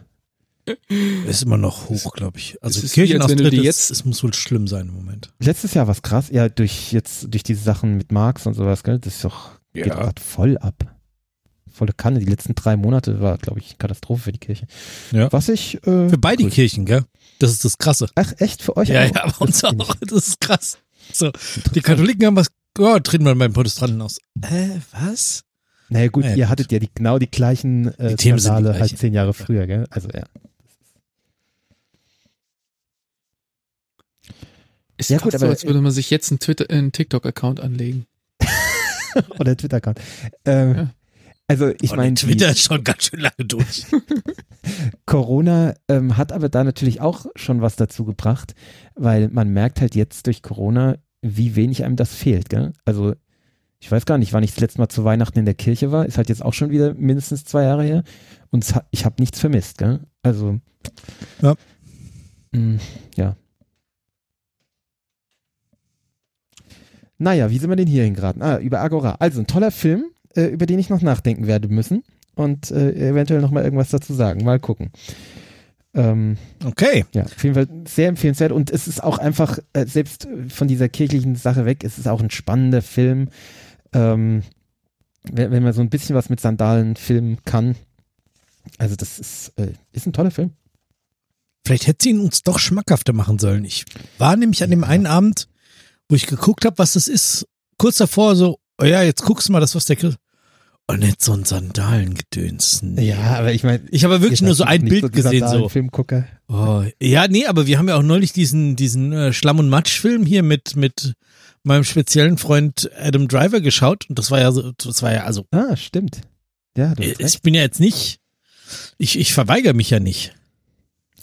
Ist immer noch hoch, glaube ich. Also Kirchenaustritt, jetzt es muss wohl schlimm sein im Moment. Letztes Jahr war es krass, ja, durch jetzt, durch diese Sachen mit Marx und sowas, gell? Das ist doch, ja. geht gerade voll ab. Volle Kanne. Die letzten drei Monate war, glaube ich, Katastrophe für die Kirche. Ja. Was ich. Äh, für beide cool. Kirchen, gell? Das ist das Krasse. Ach, echt? Für euch ja, auch? Ja, bei uns auch. Das ist krass. So, die Katholiken haben was, oh, treten wir beim Protestanten aus. Äh, was? Naja, gut, ja, ihr hattet ja die, genau die gleichen äh, die Skandale halt zehn Jahre früher, gell? Also, ja. Ist ja, gut, aber so, als würde man sich jetzt einen, Twitter, einen TikTok-Account anlegen. *laughs* Oder einen Twitter-Account. Ähm, ja. Also ich meine, Twitter ist schon ganz schön lange durch. *laughs* *laughs* Corona ähm, hat aber da natürlich auch schon was dazu gebracht, weil man merkt halt jetzt durch Corona, wie wenig einem das fehlt. Gell? Also ich weiß gar nicht, wann ich das letzte Mal zu Weihnachten in der Kirche war. Ist halt jetzt auch schon wieder mindestens zwei Jahre her. Und ich habe nichts vermisst. Gell? Also ja. Mh, mm, ja. Naja, wie sind wir denn hier hingeraten? Ah, über Agora. Also ein toller Film, äh, über den ich noch nachdenken werde müssen und äh, eventuell noch mal irgendwas dazu sagen. Mal gucken. Ähm, okay. Ja, auf jeden Fall sehr empfehlenswert und es ist auch einfach, äh, selbst von dieser kirchlichen Sache weg, es ist auch ein spannender Film. Ähm, wenn, wenn, man so ein bisschen was mit Sandalen filmen kann. Also das ist, äh, ist ein toller Film. Vielleicht hätte sie ihn uns doch schmackhafter machen sollen. Ich war nämlich an ja. dem einen Abend, wo ich geguckt habe, was das ist, kurz davor so, oh ja, jetzt guckst du mal das, was der Chris. Und nicht so ein Sandalengedöns. Nee. Ja, aber ich meine. Ich habe wirklich nur so ein Bild so gesehen, so. Filmgucker. Oh, ja, nee, aber wir haben ja auch neulich diesen, diesen äh, Schlamm- und Matsch-Film hier mit, mit meinem speziellen Freund Adam Driver geschaut. Und das war ja so, das war ja also. Ah, stimmt. Ja, du ich bin ja jetzt nicht, ich, ich verweigere mich ja nicht.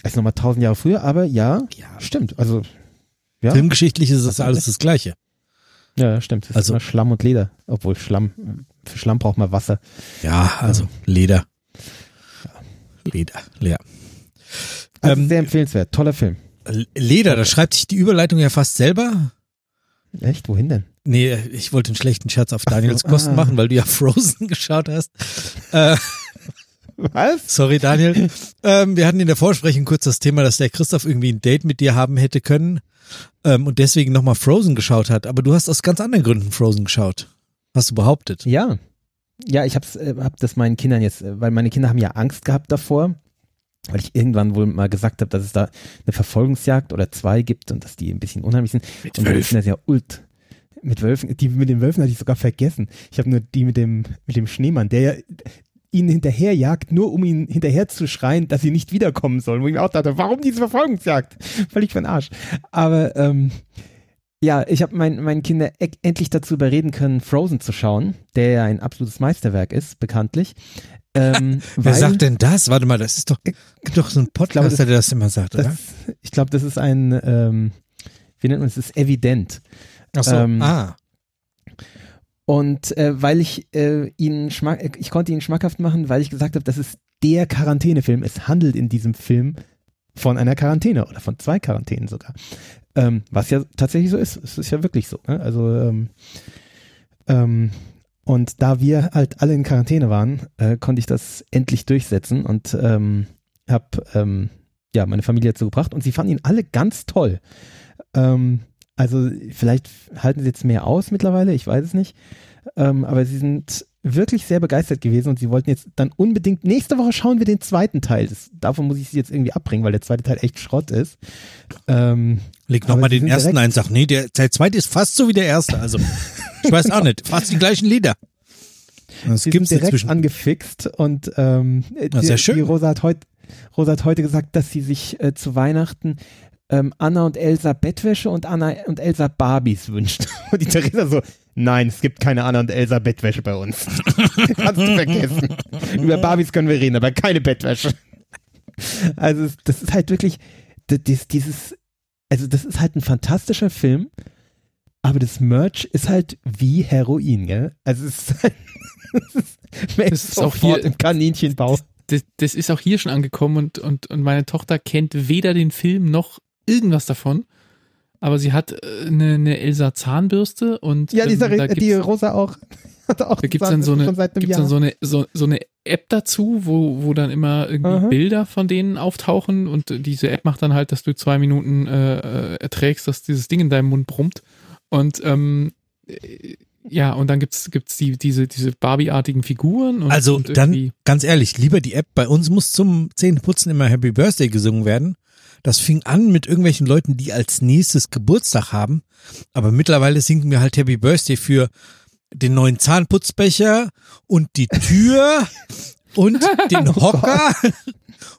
Das ist nochmal tausend Jahre früher, aber ja, ja. stimmt. Also, ja. Filmgeschichtlich ist das alles das Gleiche. Ja, stimmt. Das also, Schlamm und Leder. Obwohl Schlamm, für Schlamm braucht man Wasser. Ja, also Leder. Leder, Leder. Also ähm, sehr empfehlenswert. Toller Film. Leder, da schreibt sich die Überleitung ja fast selber. Echt? Wohin denn? Nee, ich wollte einen schlechten Scherz auf Daniels Kosten ah. machen, weil du ja *laughs* Frozen geschaut hast. Äh, Was? Sorry, Daniel. *laughs* Ähm, wir hatten in der Vorsprechung kurz das Thema, dass der Christoph irgendwie ein Date mit dir haben hätte können ähm, und deswegen nochmal Frozen geschaut hat. Aber du hast aus ganz anderen Gründen Frozen geschaut. Hast du behauptet? Ja. Ja, ich hab's, äh, hab das meinen Kindern jetzt, äh, weil meine Kinder haben ja Angst gehabt davor, weil ich irgendwann wohl mal gesagt habe, dass es da eine Verfolgungsjagd oder zwei gibt und dass die ein bisschen unheimlich sind. Mit und Wölfen. Das ja ult. Mit Wölfen, die mit den Wölfen hatte ich sogar vergessen. Ich habe nur die mit dem, mit dem Schneemann, der ja ihn hinterherjagt, nur um ihn hinterher zu schreien, dass sie nicht wiederkommen sollen. Wo ich mir auch dachte, warum diese Verfolgungsjagd? *laughs* Völlig von Arsch. Aber ähm, ja, ich habe mein, meine Kinder e endlich dazu überreden können, Frozen zu schauen, der ja ein absolutes Meisterwerk ist, bekanntlich. Ähm, *laughs* Wer sagt denn das? Warte mal, das ist doch, doch so ein Podcast, der das immer sagt, das, oder? Ich glaube, das ist ein, ähm, wie nennt man es, das ist evident. Ach so, ähm, ah. Und äh, weil ich äh, ihn schmack, ich konnte ihn schmackhaft machen, weil ich gesagt habe, das ist der Quarantänefilm. Es handelt in diesem Film von einer Quarantäne oder von zwei Quarantänen sogar. Ähm, was ja tatsächlich so ist. Es ist ja wirklich so. Ne? Also ähm, ähm, und da wir halt alle in Quarantäne waren, äh, konnte ich das endlich durchsetzen und ähm, habe ähm, ja meine Familie dazu gebracht und sie fanden ihn alle ganz toll. Ähm, also vielleicht halten sie jetzt mehr aus mittlerweile, ich weiß es nicht. Ähm, aber sie sind wirklich sehr begeistert gewesen und sie wollten jetzt dann unbedingt, nächste Woche schauen wir den zweiten Teil. Das, davon muss ich sie jetzt irgendwie abbringen, weil der zweite Teil echt Schrott ist. Ähm, Leg nochmal den ersten ein, sag, nee, der, der zweite ist fast so wie der erste. Also, *laughs* ich weiß auch nicht, fast die gleichen Lieder. Das sie sind direkt inzwischen. angefixt und ähm, die, sehr schön. Die Rosa hat heute Rosa hat heute gesagt, dass sie sich äh, zu Weihnachten ähm, Anna und Elsa Bettwäsche und Anna und Elsa Barbies wünscht. *laughs* Und die Theresa so, nein, es gibt keine Anna und Elsa Bettwäsche bei uns. *laughs* Kannst du vergessen. Über Barbies können wir reden, aber keine Bettwäsche. Also das ist halt wirklich, das, dieses, also das ist halt ein fantastischer Film, aber das Merch ist halt wie Heroin, gell? Also es ist, halt, *laughs* es ist auch hier im Kaninchenbau. Das, das, ist auch hier schon angekommen und, und, und meine Tochter kennt weder den Film noch irgendwas davon. aber sie hat äh, eine, eine Elsa Zahnbürste und ja, diese, ähm, die Rosa auch. *laughs* auch da gibt's dann so eine, gibt's dann so eine, so, so eine App dazu, wo, wo dann immer irgendwie Aha. Bilder von denen auftauchen und diese App macht dann halt, dass du zwei Minuten äh, äh erträgst, dass dieses Ding in deinem Mund brummt. Und ähm, äh, ja, und dann gibt's gibt's die diese diese Barbie-artigen Figuren. Und, also und dann ganz ehrlich, lieber die App. Bei uns muss zum Zähneputzen immer Happy Birthday gesungen werden. Das fing an mit irgendwelchen Leuten, die als nächstes Geburtstag haben. Aber mittlerweile singen wir halt Happy Birthday für den neuen Zahnputzbecher und die Tür *laughs* und den oh Hocker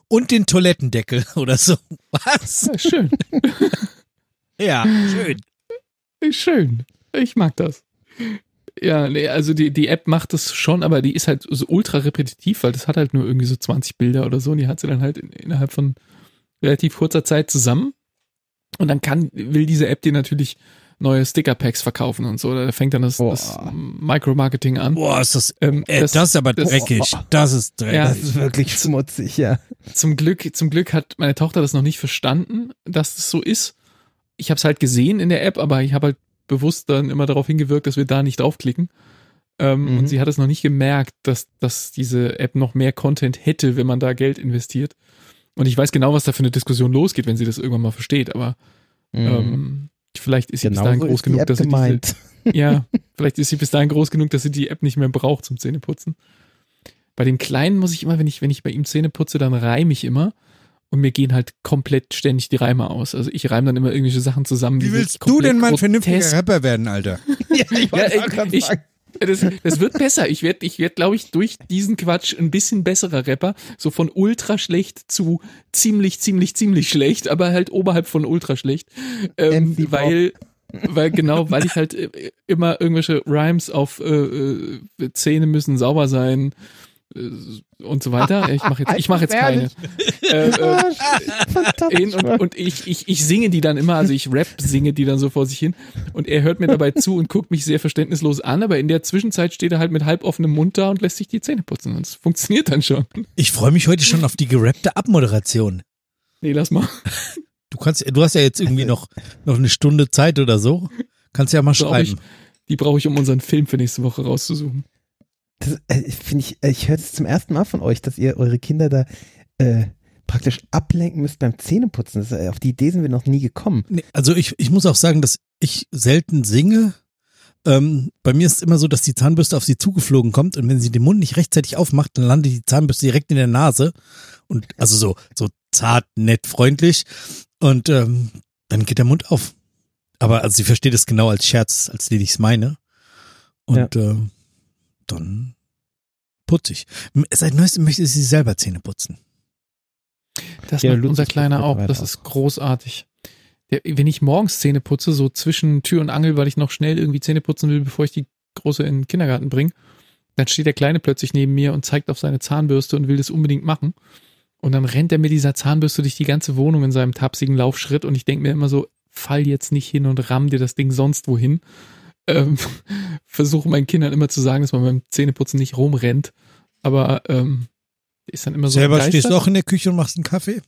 und den Toilettendeckel oder so. Was? Ja, schön. *laughs* ja, schön. Schön. Ich mag das. Ja, nee, also die, die App macht das schon, aber die ist halt so ultra repetitiv, weil das hat halt nur irgendwie so 20 Bilder oder so und die hat sie dann halt in, innerhalb von relativ kurzer Zeit zusammen. Und dann kann, will diese App dir natürlich neue Sticker-Packs verkaufen und so. Da fängt dann das, das Micromarketing an. Boah, ist das, ähm, äh, das, das, ist aber dreckig. Das, *laughs* das ist dreckig. Ja, das ist wirklich schmutzig, ja. Zum Glück, zum Glück hat meine Tochter das noch nicht verstanden, dass es so ist. Ich habe es halt gesehen in der App, aber ich habe halt bewusst dann immer darauf hingewirkt, dass wir da nicht draufklicken. Ähm, mhm. Und sie hat es noch nicht gemerkt, dass, dass diese App noch mehr Content hätte, wenn man da Geld investiert. Und ich weiß genau, was da für eine Diskussion losgeht, wenn sie das irgendwann mal versteht, aber mhm. ähm, vielleicht ist sie genau bis dahin so groß genug, dass sie diese, *laughs* ja, *laughs* vielleicht ist sie bis dahin groß genug, dass sie die App nicht mehr braucht zum Zähneputzen. Bei dem Kleinen muss ich immer, wenn ich, wenn ich bei ihm Zähne putze, dann reime ich immer und mir gehen halt komplett ständig die Reime aus. Also ich reime dann immer irgendwelche Sachen zusammen. Wie willst du denn mal ein vernünftiger Rapper werden, Alter? ja, *laughs* ich, ja, ich, ich, das, das wird besser. Ich werde, ich werd, glaube ich, durch diesen Quatsch ein bisschen besserer Rapper. So von ultra schlecht zu ziemlich, ziemlich, ziemlich schlecht, aber halt oberhalb von ultra schlecht. Ähm, weil, weil genau, weil ich halt äh, immer irgendwelche Rhymes auf äh, äh, Zähne müssen sauber sein und so weiter. Ich mache jetzt, ich mache jetzt keine. äh, äh, und, und ich, ich, ich singe die dann immer, also ich rap singe die dann so vor sich hin und er hört mir dabei zu und guckt mich sehr verständnislos an, aber in der Zwischenzeit steht er halt mit halb offenem Mund da und lässt sich die Zähne putzen und es funktioniert dann schon. Ich freue mich heute schon auf die gerappte Abmoderation. Nee, lass mal. Du kannst, du hast ja jetzt irgendwie noch, noch eine Stunde Zeit oder so. Kannst ja mal schreiben. Ich, die brauche ich, um unseren Film für nächste Woche rauszusuchen. Das äh, finde ich, äh, ich höre es zum ersten Mal von euch, dass ihr eure Kinder da äh, praktisch ablenken müsst beim Zähneputzen. Das, äh, auf die Idee sind wir noch nie gekommen. Nee, also ich, ich muss auch sagen, dass ich selten singe. Ähm, bei mir ist es immer so, dass die Zahnbürste auf sie zugeflogen kommt und wenn sie den Mund nicht rechtzeitig aufmacht, dann landet die Zahnbürste direkt in der Nase. Und also so, so zart, nett, freundlich. Und ähm, dann geht der Mund auf. Aber also sie versteht es genau als Scherz, als den ich es meine. Und ja. äh, dann putze ich. Seit neuestem möchte sie selber Zähne putzen. Das ja, macht unser Kleiner auch. Das ist großartig. Der, wenn ich morgens Zähne putze, so zwischen Tür und Angel, weil ich noch schnell irgendwie Zähne putzen will, bevor ich die Große in den Kindergarten bringe, dann steht der Kleine plötzlich neben mir und zeigt auf seine Zahnbürste und will das unbedingt machen. Und dann rennt er mit dieser Zahnbürste durch die ganze Wohnung in seinem tapsigen Laufschritt und ich denke mir immer so, fall jetzt nicht hin und ramm dir das Ding sonst wohin ähm, *laughs* versuche meinen Kindern immer zu sagen, dass man beim Zähneputzen nicht rumrennt. Aber ähm, ist dann immer so. Selber stehst du auch in der Küche und machst einen Kaffee?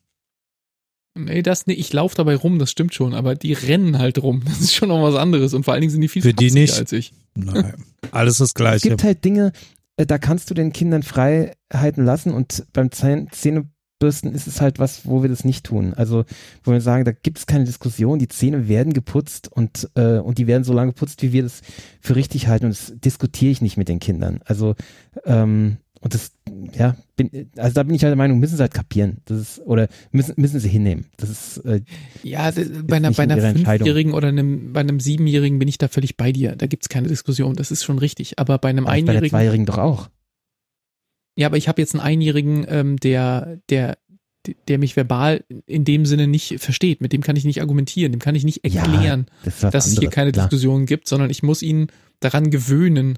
Nee, das nee, ich laufe dabei rum, das stimmt schon, aber die rennen halt rum. Das ist schon noch was anderes und vor allen Dingen sind die viel Für die nicht. als ich. Nein, alles das gleiche. Es gibt halt Dinge, äh, da kannst du den Kindern Freiheiten lassen und beim Zähne Bürsten ist es halt was, wo wir das nicht tun. Also, wo wir sagen, da gibt es keine Diskussion, die Zähne werden geputzt und, äh, und die werden so lange geputzt, wie wir das für richtig halten. Und das diskutiere ich nicht mit den Kindern. Also, ähm, und das, ja, bin, also da bin ich halt der Meinung, müssen sie halt kapieren. Das ist, oder müssen, müssen sie hinnehmen. Das ist, äh, ja, das, bei einer, bei einer Fünfjährigen oder einem, bei einem Siebenjährigen bin ich da völlig bei dir. Da gibt es keine Diskussion. Das ist schon richtig. Aber bei einem Einjährigen. Bei der Zweijährigen doch auch. Ja, aber ich habe jetzt einen Einjährigen, ähm, der, der, der mich verbal in dem Sinne nicht versteht. Mit dem kann ich nicht argumentieren, dem kann ich nicht erklären, ja, das dass es hier keine klar. Diskussion gibt, sondern ich muss ihn daran gewöhnen,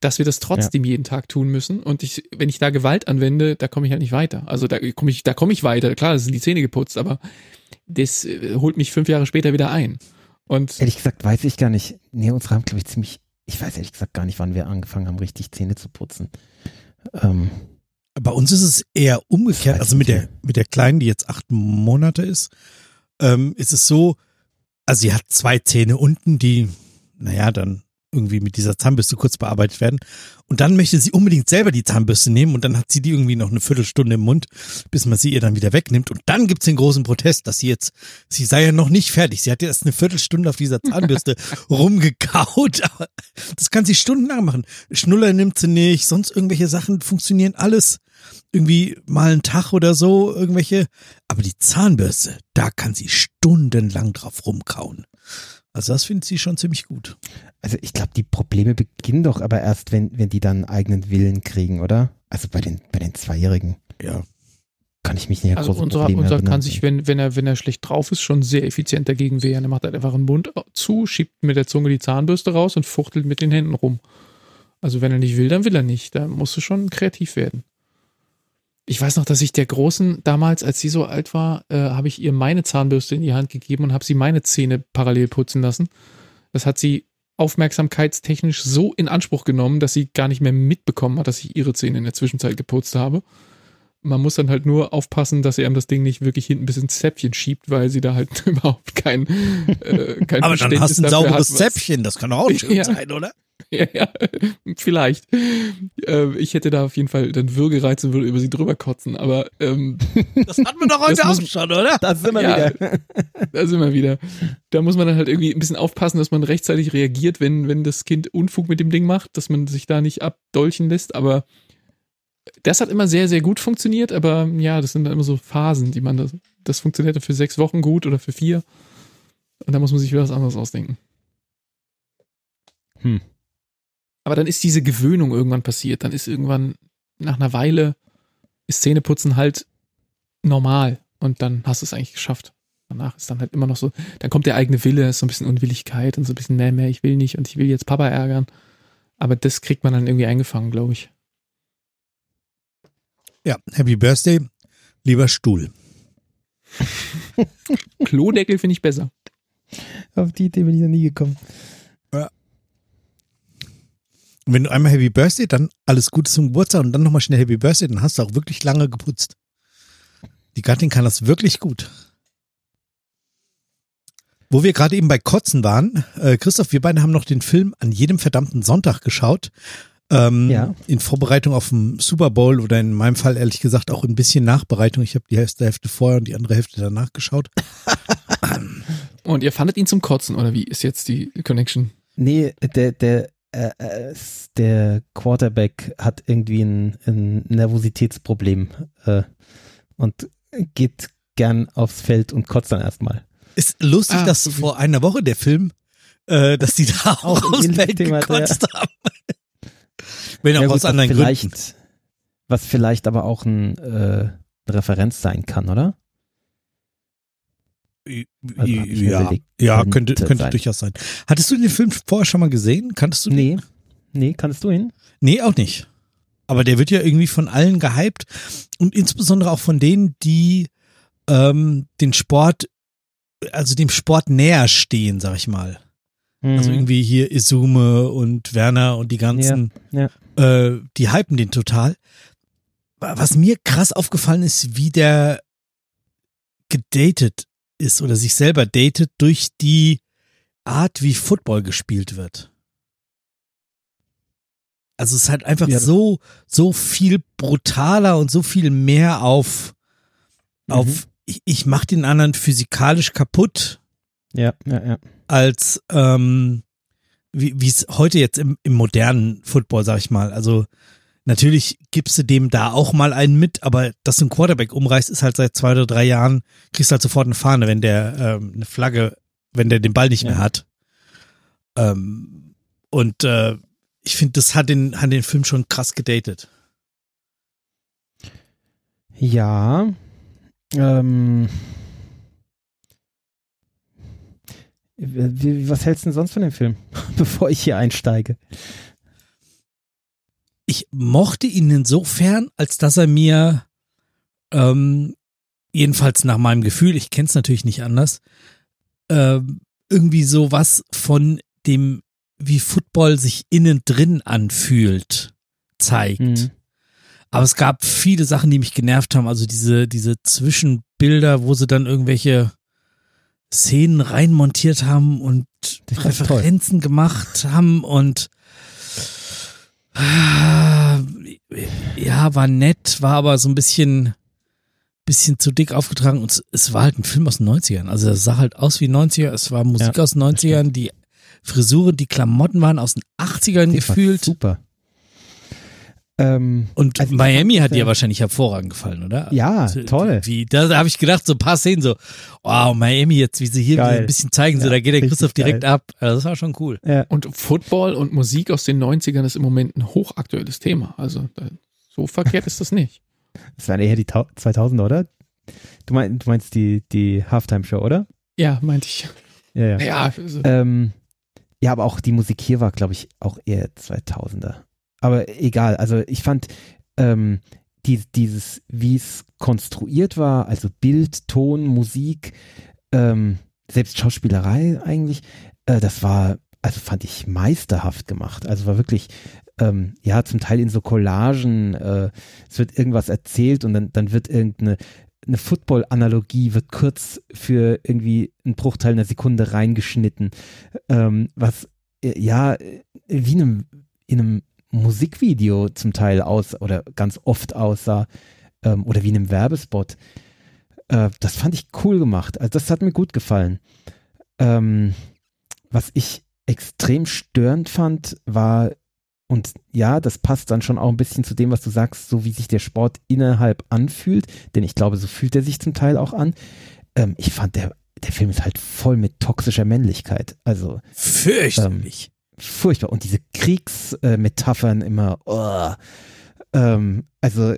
dass wir das trotzdem ja. jeden Tag tun müssen. Und ich, wenn ich da Gewalt anwende, da komme ich halt nicht weiter. Also da komme ich, da komme ich weiter. Klar, das sind die Zähne geputzt, aber das äh, holt mich fünf Jahre später wieder ein. Und ehrlich gesagt weiß ich gar nicht. Nee, unsere haben, glaube ich, ziemlich. Ich weiß ehrlich gesagt gar nicht, wann wir angefangen haben, richtig Zähne zu putzen. Ähm, Bei uns ist es eher umgekehrt. Also mit der, mit der Kleinen, die jetzt acht Monate ist, ähm, ist es so, also sie hat zwei Zähne unten, die, naja, dann irgendwie mit dieser Zahnbürste kurz bearbeitet werden. Und dann möchte sie unbedingt selber die Zahnbürste nehmen und dann hat sie die irgendwie noch eine Viertelstunde im Mund, bis man sie ihr dann wieder wegnimmt. Und dann gibt's den großen Protest, dass sie jetzt, sie sei ja noch nicht fertig. Sie hat erst eine Viertelstunde auf dieser Zahnbürste *laughs* rumgekaut. Aber das kann sie stundenlang machen. Schnuller nimmt sie nicht, sonst irgendwelche Sachen funktionieren alles. Irgendwie mal einen Tag oder so, irgendwelche. Aber die Zahnbürste, da kann sie stundenlang drauf rumkauen. Also das findet sie schon ziemlich gut. Also ich glaube, die Probleme beginnen doch aber erst, wenn, wenn die dann einen eigenen Willen kriegen, oder? Also bei den, bei den Zweijährigen. Ja. Kann ich mich nicht Also unser, unser kann sich, wenn, wenn er, wenn er schlecht drauf ist, schon sehr effizient dagegen wehren. Er macht halt einfach einen Mund zu, schiebt mit der Zunge die Zahnbürste raus und fuchtelt mit den Händen rum. Also wenn er nicht will, dann will er nicht. Da musst du schon kreativ werden. Ich weiß noch, dass ich der Großen damals, als sie so alt war, äh, habe ich ihr meine Zahnbürste in die Hand gegeben und habe sie meine Zähne parallel putzen lassen. Das hat sie aufmerksamkeitstechnisch so in Anspruch genommen, dass sie gar nicht mehr mitbekommen hat, dass ich ihre Zähne in der Zwischenzeit geputzt habe. Man muss dann halt nur aufpassen, dass er ihm das Ding nicht wirklich hinten bis ins Zäpfchen schiebt, weil sie da halt *laughs* überhaupt kein, äh, kein Aber dann hast du ein sauberes hat, Zäpfchen, das kann auch *laughs* schön ja. sein, oder? *laughs* Ja, ja, vielleicht. Ähm, ich hätte da auf jeden Fall dann Würgereiz und würde über sie drüber kotzen, aber ähm, *laughs* das hatten wir doch heute auch schon, oder? Das sind wir ja, wieder. *laughs* Da sind wir wieder. Da muss man dann halt irgendwie ein bisschen aufpassen, dass man rechtzeitig reagiert, wenn, wenn das Kind Unfug mit dem Ding macht, dass man sich da nicht abdolchen lässt, aber das hat immer sehr, sehr gut funktioniert, aber ja, das sind dann immer so Phasen, die man das, das funktioniert für sechs Wochen gut oder für vier. Und da muss man sich wieder was anderes ausdenken. Hm. Aber dann ist diese Gewöhnung irgendwann passiert. Dann ist irgendwann nach einer Weile ist Zähneputzen halt normal und dann hast du es eigentlich geschafft. Danach ist dann halt immer noch so, dann kommt der eigene Wille, ist so ein bisschen Unwilligkeit und so ein bisschen mehr, mehr, ich will nicht und ich will jetzt Papa ärgern. Aber das kriegt man dann irgendwie eingefangen, glaube ich. Ja, Happy Birthday, lieber Stuhl. *laughs* Klodeckel finde ich besser. Auf die Idee bin ich noch nie gekommen. Und wenn du einmal Happy Birthday, dann alles Gute zum Geburtstag und dann nochmal schnell Happy Birthday, dann hast du auch wirklich lange geputzt. Die Gattin kann das wirklich gut. Wo wir gerade eben bei Kotzen waren, äh, Christoph, wir beide haben noch den Film an jedem verdammten Sonntag geschaut. Ähm, ja. In Vorbereitung auf den Super Bowl oder in meinem Fall ehrlich gesagt auch ein bisschen Nachbereitung. Ich habe die erste Hälfte vorher und die andere Hälfte danach geschaut. und ihr fandet ihn zum Kotzen oder wie ist jetzt die Connection? Nee, der, der, äh, äh, der Quarterback hat irgendwie ein, ein Nervositätsproblem äh, und geht gern aufs Feld und kotzt dann erstmal. Ist lustig, ah, dass so vor einer Woche der Film, äh, dass die da *laughs* auch aufs Feld Thema, gekotzt *laughs* ja. haben. Wenn auch ja, aus anderen Gründen. Was vielleicht aber auch ein, äh, eine Referenz sein kann, oder? Also ja, ja könnte, könnte durchaus sein. Hattest du den Film vorher schon mal gesehen? Kanntest du den? Nee. Nee, kannst du ihn? Nee, auch nicht. Aber der wird ja irgendwie von allen gehypt und insbesondere auch von denen, die ähm, den Sport, also dem Sport näher stehen, sag ich mal. Mhm. Also irgendwie hier Isume und Werner und die ganzen, ja, ja. Äh, die hypen den total. Was mir krass aufgefallen ist, wie der gedatet ist oder sich selber datet durch die Art, wie Football gespielt wird. Also es ist halt einfach ja. so, so viel brutaler und so viel mehr auf, mhm. auf, ich, ich mach den anderen physikalisch kaputt. Ja, ja, ja. Als, ähm, wie es heute jetzt im, im modernen Football, sag ich mal. Also Natürlich gibst du dem da auch mal einen mit, aber dass du einen Quarterback umreißt, ist halt seit zwei oder drei Jahren, kriegst halt sofort eine Fahne, wenn der ähm, eine Flagge, wenn der den Ball nicht ja. mehr hat. Ähm, und äh, ich finde, das hat den, hat den Film schon krass gedatet. Ja. Ähm, was hältst du denn sonst von dem Film, *laughs* bevor ich hier einsteige? Ich mochte ihn insofern, als dass er mir ähm, jedenfalls nach meinem Gefühl, ich kenne es natürlich nicht anders, äh, irgendwie so was von dem, wie Football sich innen drin anfühlt, zeigt. Mhm. Aber es gab viele Sachen, die mich genervt haben. Also diese, diese Zwischenbilder, wo sie dann irgendwelche, Szenen reinmontiert haben und Referenzen toll. gemacht haben und ja, war nett, war aber so ein bisschen bisschen zu dick aufgetragen und es war halt ein Film aus den 90ern. Also es sah halt aus wie 90er, es war Musik ja, aus den 90ern, die Frisuren, die Klamotten waren aus den 80ern die gefühlt. Super. Ähm, und also Miami hat dir wahrscheinlich hervorragend gefallen, oder? Ja, also, toll. Wie, da habe ich gedacht, so ein paar Szenen so, wow, Miami jetzt, wie sie hier geil. ein bisschen zeigen, ja, so da geht der Christoph direkt geil. ab. Also das war schon cool. Ja. Und Football und Musik aus den 90ern ist im Moment ein hochaktuelles Thema. Also so verkehrt ist das nicht. *laughs* Das waren eher die 2000er, oder? Du, mein, du meinst die, die Halftime-Show, oder? Ja, meinte ich. Ja, ja. Ja, also. ähm, ja, aber auch die Musik hier war, glaube ich, auch eher 2000er. Aber egal, also ich fand ähm, die, dieses, wie es konstruiert war, also Bild, Ton, Musik, ähm, selbst Schauspielerei eigentlich, äh, das war, also fand ich meisterhaft gemacht. Also war wirklich, ähm, ja, zum Teil in so Collagen, äh, es wird irgendwas erzählt und dann, dann wird irgendeine eine Football-Analogie wird kurz für irgendwie einen Bruchteil einer Sekunde reingeschnitten, ähm, was äh, ja wie in einem, in einem Musikvideo zum Teil aus oder ganz oft aussah ähm, oder wie in einem Werbespot. Äh, das fand ich cool gemacht. Also das hat mir gut gefallen. Ähm, was ich extrem störend fand, war, und ja, das passt dann schon auch ein bisschen zu dem, was du sagst, so wie sich der Sport innerhalb anfühlt, denn ich glaube, so fühlt er sich zum Teil auch an. Ähm, ich fand, der, der Film ist halt voll mit toxischer Männlichkeit. Also. Fürchterlich. Furchtbar. Und diese Kriegsmetaphern immer, oh, ähm, also,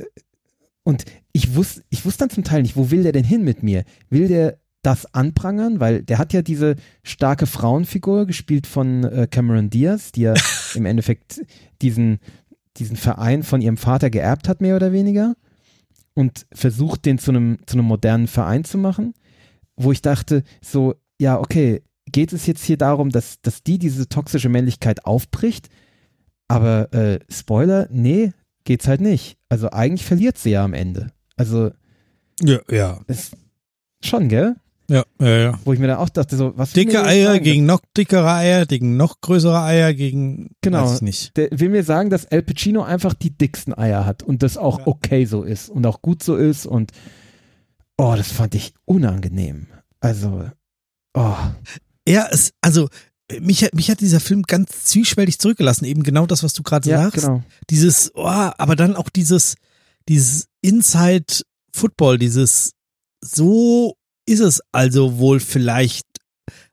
und ich wusste, ich wusste dann zum Teil nicht, wo will der denn hin mit mir? Will der das anprangern? Weil der hat ja diese starke Frauenfigur gespielt von äh, Cameron Diaz, die ja *laughs* im Endeffekt diesen, diesen Verein von ihrem Vater geerbt hat, mehr oder weniger. Und versucht, den zu einem, zu einem modernen Verein zu machen. Wo ich dachte, so, ja, okay, geht es jetzt hier darum, dass, dass die diese toxische Männlichkeit aufbricht. Aber äh, Spoiler, nee, geht's halt nicht. Also eigentlich verliert sie ja am Ende. Also ja, ja. Ist schon, gell? Ja, ja, ja. Wo ich mir dann auch dachte, so, was Dicke Eier sagen? gegen noch dickere Eier, gegen noch größere Eier, gegen. Genau. Weiß ich nicht. Der will mir sagen, dass El Pacino einfach die dicksten Eier hat und das auch ja. okay so ist und auch gut so ist und. Oh, das fand ich unangenehm. Also. Oh. Ja, es, also mich, hat mich hat dieser Film ganz zwiespältig zurückgelassen. Eben genau das, was du gerade ja, sagst. Genau. Dieses, oh, aber dann auch dieses, dieses Inside Football, dieses so ist es also wohl vielleicht,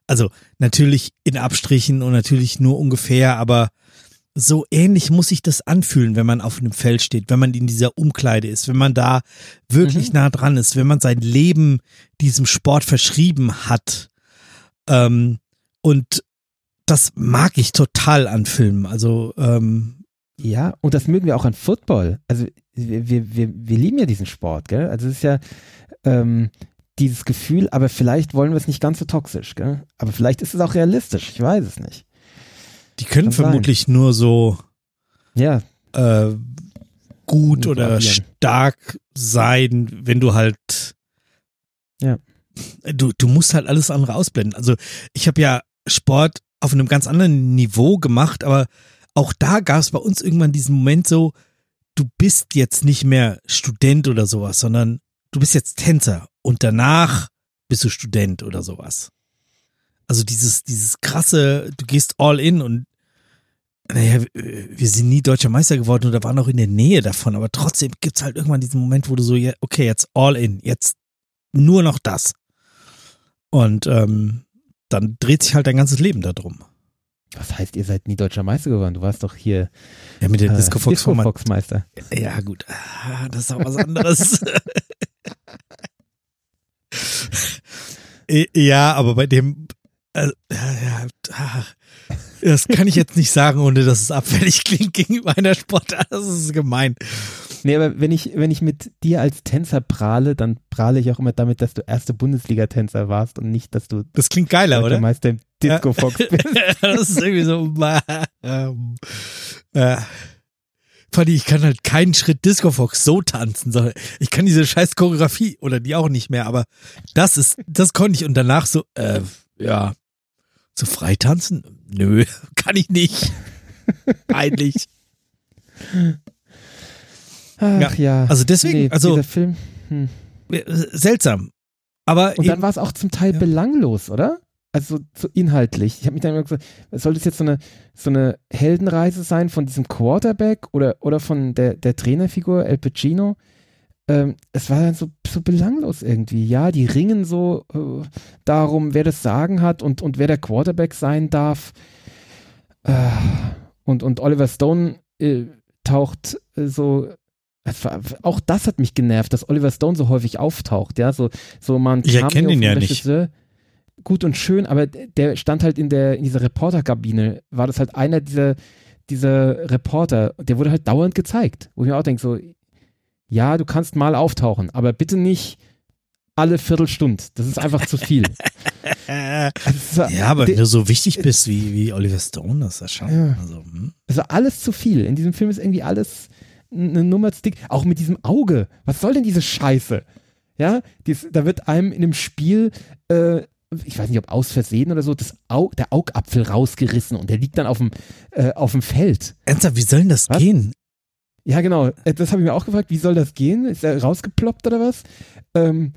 also natürlich in Abstrichen und natürlich nur ungefähr, aber so ähnlich muss sich das anfühlen, wenn man auf einem Feld steht, wenn man in dieser Umkleide ist, wenn man da wirklich mhm. nah dran ist, wenn man sein Leben diesem Sport verschrieben hat. Ähm, und das mag ich total an Filmen. Also ähm, ja, und das mögen wir auch an Football. Also wir, wir, wir, wir lieben ja diesen Sport, gell? Also es ist ja ähm, dieses Gefühl, aber vielleicht wollen wir es nicht ganz so toxisch, gell? Aber vielleicht ist es auch realistisch, ich weiß es nicht. Die können Kann vermutlich sein. nur so ja. Äh, gut oder stark sein, wenn du halt ja du, du musst halt alles andere ausblenden. Also ich habe ja Sport auf einem ganz anderen Niveau gemacht, aber auch da gab es bei uns irgendwann diesen Moment so, du bist jetzt nicht mehr Student oder sowas, sondern du bist jetzt Tänzer und danach bist du Student oder sowas. Also dieses, dieses krasse, du gehst all in und naja, wir sind nie deutscher Meister geworden oder waren auch in der Nähe davon, aber trotzdem gibt's halt irgendwann diesen Moment, wo du so, okay, jetzt all in, jetzt nur noch das. Und ähm, dann dreht sich halt dein ganzes Leben darum. Was heißt, ihr seid nie deutscher Meister geworden? Du warst doch hier ja, mit der äh, Disco Fox, Disco Fox Meister. Ja, gut. Ah, das ist auch was anderes. *laughs* ja, aber bei dem, äh, ja, ja, das kann ich jetzt nicht sagen, ohne dass es abfällig *laughs* klingt gegenüber einer Sportart. Das ist gemein. Nee, aber wenn ich, wenn ich mit dir als Tänzer prahle, dann prahle ich auch immer damit, dass du erste Bundesliga-Tänzer warst und nicht, dass du. Das klingt geiler, oder? Meister im *laughs* Disco Fox *laughs* bist. das ist irgendwie so. *laughs* Ähm, äh, Fanny, ich kann halt keinen Schritt Disco Fox so tanzen, sondern ich kann diese scheiß Choreografie oder die auch nicht mehr, aber das ist, das konnte ich und danach so, äh, ja, so frei tanzen? Nö, kann ich nicht. Peinlich. Ach ja. Also deswegen, Nee, also dieser Film. Hm. äh, seltsam. Aber Und dann war es auch zum Teil Ja. belanglos, oder? Also so inhaltlich. Ich habe mich dann immer gesagt, soll das jetzt so eine, so eine Heldenreise sein von diesem Quarterback oder, oder von der, der Trainerfigur El Pacino? Ähm, es war dann so, so belanglos irgendwie. Ja, die ringen so äh, darum, wer das Sagen hat und, und wer der Quarterback sein darf. Äh, und, und Oliver Stone äh, taucht äh, so auch das hat mich genervt, dass Oliver Stone so häufig auftaucht, ja, so, so man Ich erkenne ihn ja nicht. Gut und schön, aber der stand halt in der, in dieser Reporterkabine, war das halt einer dieser, dieser Reporter, der wurde halt dauernd gezeigt, wo ich mir auch denke, so, ja, du kannst mal auftauchen, aber bitte nicht alle Viertelstunde, das ist einfach zu viel. äh, *laughs* Also, ja, aber wenn du so wichtig bist wie, wie Oliver Stone, das ist ja schon. Ja. Also, hm. Also alles zu viel. In diesem Film ist irgendwie alles eine Nummer zu dick. Auch mit diesem Auge. Was soll denn diese Scheiße? Ja, dies, da wird einem in einem Spiel, äh, ich weiß nicht, ob aus Versehen oder so, das Au der Augapfel rausgerissen und der liegt dann auf dem, äh, auf dem Feld. Ernsthaft, wie soll denn das Was? gehen? Ja, genau. Äh, Das habe ich mir auch gefragt. Wie soll das gehen? Ist er rausgeploppt oder was? Ähm,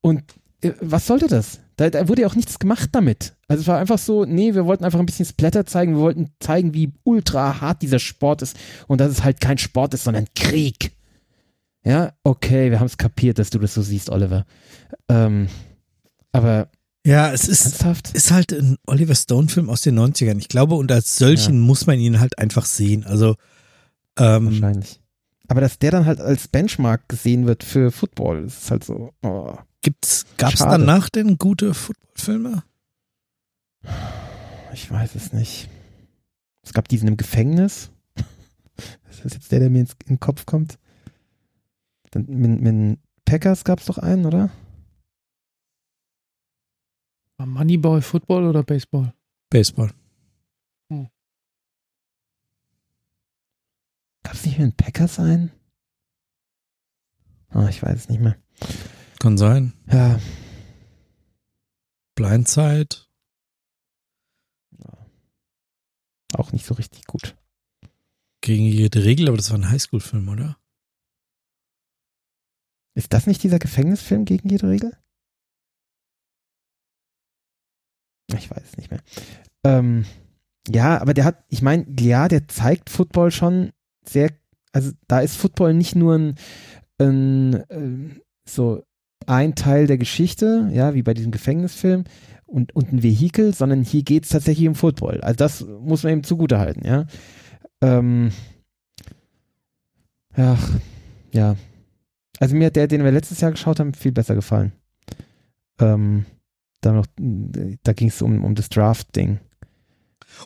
und äh, was sollte das? Da, da wurde ja auch nichts gemacht damit. Also es war einfach so, nee, wir wollten einfach ein bisschen Splatter zeigen. Wir wollten zeigen, wie ultra hart dieser Sport ist und dass es halt kein Sport ist, sondern Krieg. Ja, okay, wir haben es kapiert, dass du das so siehst, Oliver. Ähm, aber Ja, es ist, ernsthaft? ist halt ein Oliver Stone-Film aus den 90ern. Ich glaube, und als solchen muss man ihn halt einfach sehen. Also, ähm, Wahrscheinlich. Aber dass der dann halt als Benchmark gesehen wird für Football, ist halt so, oh. Gibt's, gab's Schade. danach denn gute Footballfilme? Ich weiß es nicht. Es gab diesen im Gefängnis. *laughs* Das ist jetzt der, der mir ins, in den Kopf kommt. Dann mit, mit Packers gab es doch einen, oder? War Moneyball Football oder Baseball? Baseball. Gab es nicht mit den Packers einen? Ah, ich weiß es nicht mehr. Kann sein. Ja. Blindside. Auch nicht so richtig gut. Gegen jede Regel, aber das war ein Highschool-Film, oder? Ist das nicht dieser Gefängnisfilm gegen jede Regel? Ich weiß es nicht mehr. Ähm, ja, aber der hat, ich meine, ja, der zeigt Football schon sehr, also da ist Football nicht nur ein, ein ähm, so ein Teil der Geschichte, ja, wie bei diesem Gefängnisfilm und, und ein Vehikel, sondern hier geht es tatsächlich um Football. Also das muss man ihm zugutehalten, ja. Ähm, ja, ja. Also mir hat der, den wir letztes Jahr geschaut haben, viel besser gefallen. Ähm, da noch, da ging es um, um das Draft-Ding.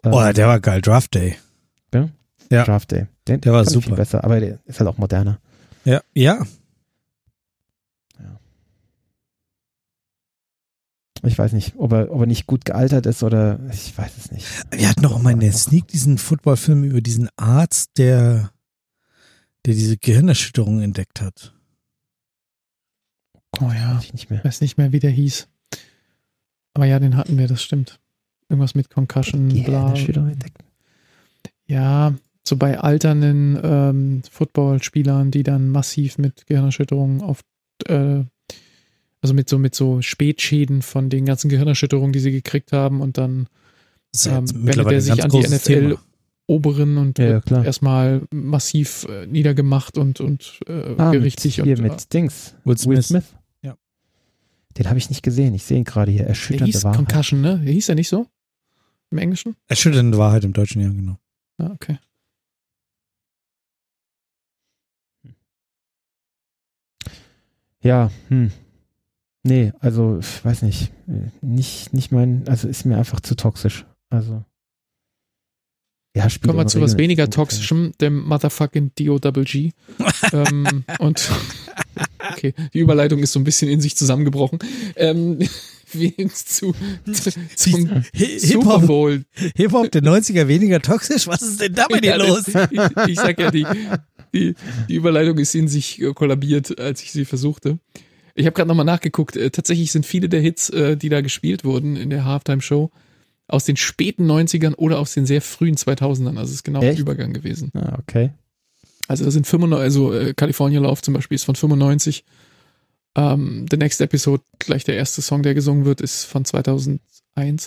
Ähm, Oh, der war geil. Draft Day. ja. Draft Day. Den, Der war ich Viel super. besser, aber der ist halt auch moderner. Ja, ja. Ich weiß nicht, ob er, ob er nicht gut gealtert ist oder ich weiß es nicht. Wir hatten noch mal in der Sneak diesen Footballfilm über diesen Arzt, der, der diese Gehirnerschütterung entdeckt hat. Oh ja, Weiß ich nicht mehr. weiß nicht mehr, wie der hieß. Aber ja, den hatten wir, das stimmt. Irgendwas mit Concussion, bla. Gehirnerschütterung entdeckt. Ja, so bei alternden ähm, Footballspielern, die dann massiv mit Gehirnerschütterungen auf, äh, also mit so mit so Spätschäden von den ganzen Gehirnerschütterungen, die sie gekriegt haben und dann ähm, wendet er sich an die NFL oberen und Ja, ja, wird klar. erstmal massiv äh, niedergemacht und und äh, Ah, mit, gerichtig hier und äh, mit Dings. Will Will Smith. Smith. Ja. Den habe ich nicht gesehen. Ich sehe ihn gerade hier. der Erschütternde hieß Wahrheit. Concussion, ne? Der hieß er nicht so? Im Englischen? Erschütternde Wahrheit im Deutschen, ja, genau. Ah, okay. Ja, hm. Nee, also, ich weiß nicht. Nicht, nicht mein, also ist mir einfach zu toxisch. Also. Ja, Spiel Kommen wir zu was weniger toxischem, dem Motherfucking D-O-Double-G. ähm, *laughs* und okay, die Überleitung ist so ein bisschen in sich zusammengebrochen. Ähm, *laughs* zu, zu zum Super Bowl. Hip-Hop der 90er weniger toxisch? Was ist denn da bei dir los? ich, *laughs* ich sag ja, die, die, die Überleitung ist in sich kollabiert, als ich sie versuchte. Ich habe gerade nochmal nachgeguckt. Äh, tatsächlich sind viele der Hits, äh, die da gespielt wurden in der Halftime-Show, aus den späten 90ern oder aus den sehr frühen 2000ern. Also es ist genau Echt? ein Übergang gewesen. Ah, okay. Also da sind 95, also äh, California Love zum Beispiel ist von 95. Ähm, The Next Episode, gleich der erste Song, der gesungen wird, ist von 2001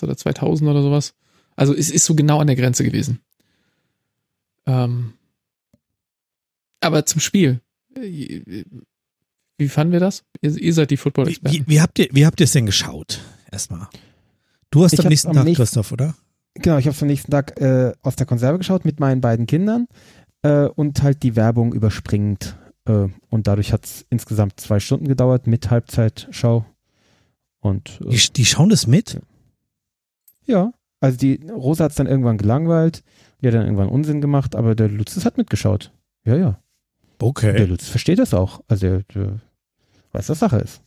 oder 2000 oder sowas. Also es ist so genau an der Grenze gewesen. Ähm, aber zum Spiel. Wie fanden wir das? Ihr, ihr seid die Football-Experten. Wie, wie, habt ihr, wie habt ihr es denn geschaut? Erstmal. Du hast ich am nächsten am Tag, nächsten, Christoph, oder? Genau, ich habe am nächsten Tag äh, aus der Konserve geschaut mit meinen beiden Kindern äh, und halt die Werbung überspringend. Äh, und dadurch hat es insgesamt zwei Stunden gedauert mit Halbzeitschau. Und, äh, die, die schauen das mit? Ja, also die Rosa hat es dann irgendwann gelangweilt, die hat dann irgendwann Unsinn gemacht, aber der Lutz hat mitgeschaut. Ja, ja. Okay. Der Lutz versteht das auch. Also der, der was Sache ist.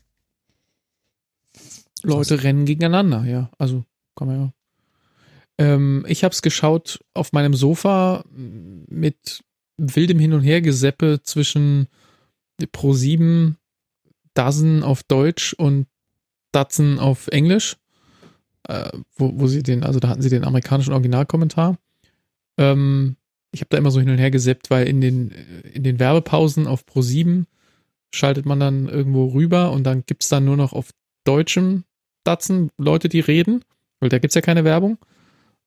Leute rennen gegeneinander, ja. Also kann man ja. Ähm, ich habe es geschaut auf meinem Sofa mit wildem Hin und Her Geseppe zwischen Pro 7 Dozen auf Deutsch und Datsen auf Englisch, äh, wo, wo sie den, also da hatten sie den amerikanischen Originalkommentar. Ähm, ich habe da immer so hin und her geseppt, weil in den, in den Werbepausen auf Pro 7 schaltet man dann irgendwo rüber und dann gibt es dann nur noch auf deutschem Datsen Leute, die reden, weil da gibt es ja keine Werbung.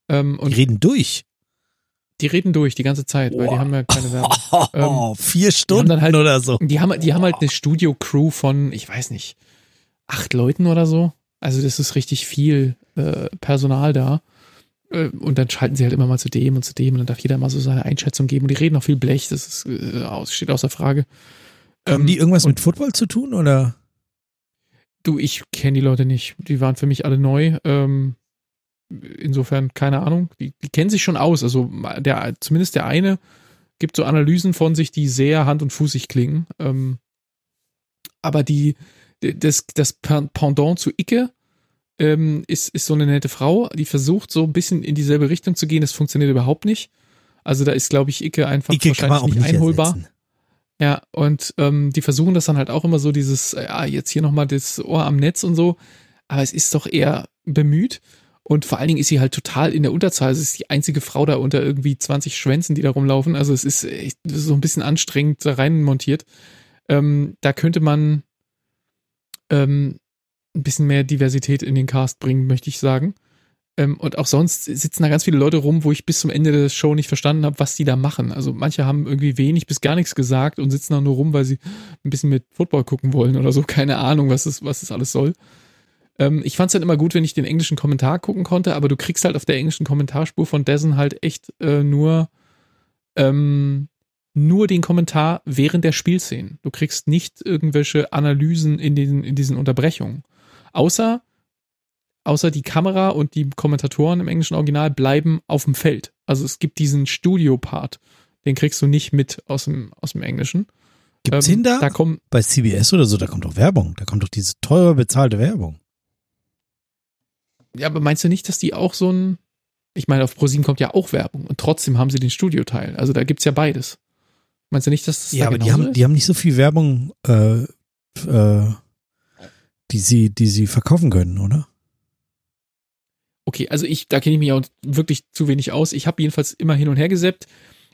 Ähm, und die reden durch. Die reden durch die ganze Zeit, oh. weil die haben ja keine Werbung. Oh, *laughs* ähm, vier Stunden halt, oder so. Die haben, die haben halt eine Studio-Crew von, ich weiß nicht, acht Leuten oder so. Also das ist richtig viel äh, Personal da. Äh, und dann schalten sie halt immer mal zu dem und zu dem und dann darf jeder mal so seine Einschätzung geben. Und die reden auch viel Blech, das ist, äh, steht außer Frage. Haben ähm, die irgendwas mit Football zu tun oder? Du, ich kenne die Leute nicht. Die waren für mich alle neu. Ähm, insofern keine Ahnung. Die, die kennen sich schon aus. Also der, zumindest der eine gibt so Analysen von sich, die sehr hand- und fußig klingen. Ähm, aber die, das, das Pendant zu Icke ähm, ist, ist so eine nette Frau, die versucht so ein bisschen in dieselbe Richtung zu gehen. Das funktioniert überhaupt nicht. Also da ist, glaube ich, Icke einfach Icke wahrscheinlich nicht, nicht einholbar. Ersetzen. Ja, und ähm, die versuchen das dann halt auch immer so, dieses, ja, jetzt hier nochmal das Ohr am Netz und so. Aber es ist doch eher bemüht. Und vor allen Dingen ist sie halt total in der Unterzahl. Es ist die einzige Frau da unter irgendwie 20 Schwänzen, die da rumlaufen. Also es ist echt so ein bisschen anstrengend da rein montiert. Ähm, da könnte man ähm, ein bisschen mehr Diversität in den Cast bringen, möchte ich sagen. Ähm, und auch sonst sitzen da ganz viele Leute rum, wo ich bis zum Ende der Show nicht verstanden habe, was die da machen. Also manche haben irgendwie wenig bis gar nichts gesagt und sitzen da nur rum, weil sie ein bisschen mit Football gucken wollen oder so. *laughs* Keine Ahnung, was es, was es alles soll. Ähm, ich fand es halt immer gut, wenn ich den englischen Kommentar gucken konnte, aber du kriegst halt auf der englischen Kommentarspur von Dessen halt echt äh, nur ähm, nur den Kommentar während der Spielszenen. Du kriegst nicht irgendwelche Analysen in, den, in diesen Unterbrechungen. Außer außer die Kamera und die Kommentatoren im englischen Original bleiben auf dem Feld. Also es gibt diesen Studio-Part, den kriegst du nicht mit aus dem, aus dem Englischen. Gibt's ähm, da? da kommt, bei CBS oder so, da kommt doch Werbung. Da kommt doch diese teure bezahlte Werbung. Ja, aber meinst du nicht, dass die auch so ein, ich meine, auf ProSieben kommt ja auch Werbung und trotzdem haben sie den Studioteil. Also da gibt's ja beides. Meinst du nicht, dass das Ja, da aber die haben, ist? die haben nicht so viel Werbung, äh, äh, die sie, die sie verkaufen können, oder? Okay, also ich, da kenne ich mich auch wirklich zu wenig aus. Ich habe jedenfalls immer hin und her geseppt.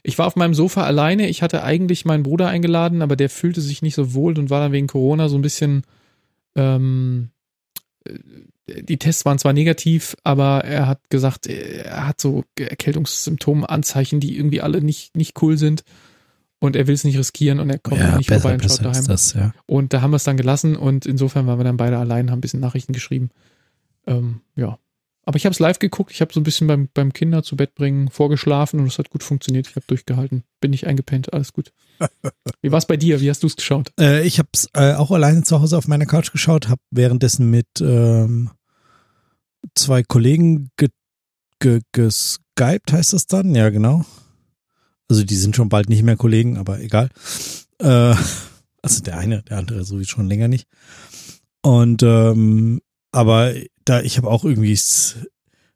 Ich war auf meinem Sofa alleine. Ich hatte eigentlich meinen Bruder eingeladen, aber der fühlte sich nicht so wohl und war dann wegen Corona so ein bisschen. Ähm, äh, die Tests waren zwar negativ, aber er hat gesagt, er hat so Erkältungssymptome, Anzeichen, die irgendwie alle nicht, nicht cool sind. Und er will es nicht riskieren und er kommt ja, nicht besser, vorbei und schaut daheim. Das, ja. Und da haben wir es dann gelassen und insofern waren wir dann beide allein, haben ein bisschen Nachrichten geschrieben. Ähm, ja, aber ich habe es live geguckt. Ich habe so ein bisschen beim, beim Kinder zu Bett bringen vorgeschlafen und es hat gut funktioniert. Ich habe durchgehalten. Bin nicht eingepennt. Alles gut. *laughs* Wie war es bei dir? Wie hast du es geschaut? Äh, ich habe es äh, auch alleine zu Hause auf meiner Couch geschaut. Habe währenddessen mit ähm, zwei Kollegen ge, ge, geskypt, heißt das dann? Ja, genau. Also die sind schon bald nicht mehr Kollegen, aber egal. Äh, *laughs* also der eine, der andere sowieso schon länger nicht. Und ähm, aber da ich habe auch irgendwie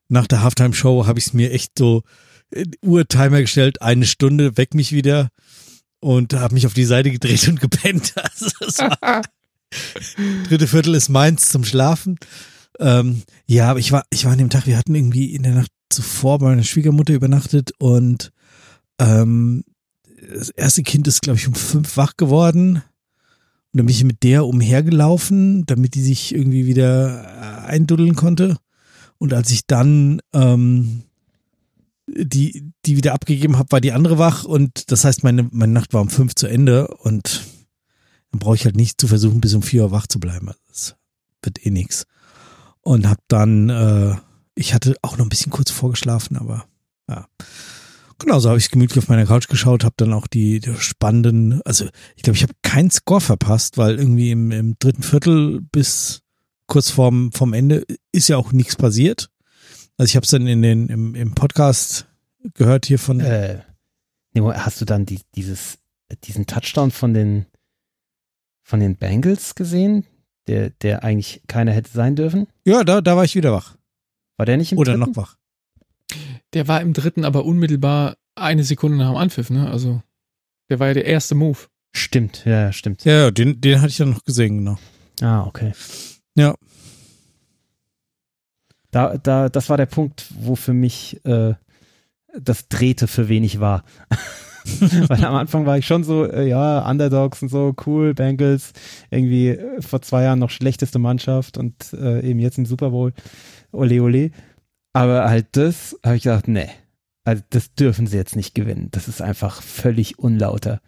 nach der Halftime Show habe ich es mir echt so Uhrtimer gestellt, eine Stunde, weck mich wieder und habe mich auf die Seite gedreht und gepennt. *laughs* Also war, *laughs* dritte Viertel ist meins zum Schlafen. Ähm, ja, aber ich war, ich war an dem Tag, wir hatten irgendwie in der Nacht zuvor bei meiner Schwiegermutter übernachtet und ähm, das erste Kind ist, glaube ich, um fünf wach geworden. Und dann bin ich mit der umhergelaufen, damit die sich irgendwie wieder einduddeln konnte. Und als ich dann ähm, die, die wieder abgegeben habe, war die andere wach. Und das heißt, meine, meine Nacht war um fünf zu Ende. Und dann brauche ich halt nicht zu versuchen, bis um vier Uhr wach zu bleiben. Das wird eh nix. Und hab dann, äh, ich hatte auch noch ein bisschen kurz vorgeschlafen, aber ja. Genau, so habe ich gemütlich auf meiner Couch geschaut, habe dann auch die, die spannenden, also ich glaube, ich habe keinen Score verpasst, weil irgendwie im, im dritten Viertel bis kurz vorm, vom Ende ist ja auch nichts passiert. Also ich habe es dann in den, im, im Podcast gehört hier von. Äh, hast du dann die, dieses, diesen Touchdown von den, von den Bengals gesehen, der, der eigentlich keiner hätte sein dürfen? Ja, da, da war ich wieder wach. War der nicht im Oder dritten? noch wach? Der war im dritten aber unmittelbar eine Sekunde nach dem Anpfiff, ne? Also, der war ja der erste Move. Stimmt, ja, stimmt. Ja, den, den hatte ich ja noch gesehen, genau. Ah, okay. Ja. Da, da, das war der Punkt, wo für mich äh, das drehte für wenig war. *laughs* Weil am Anfang war ich schon so, äh, ja, Underdogs und so, cool, Bengals, irgendwie äh, vor zwei Jahren noch schlechteste Mannschaft und äh, eben jetzt im Super Bowl, ole ole. Aber halt das habe ich gedacht, nee, also das dürfen sie jetzt nicht gewinnen. Das ist einfach völlig unlauter,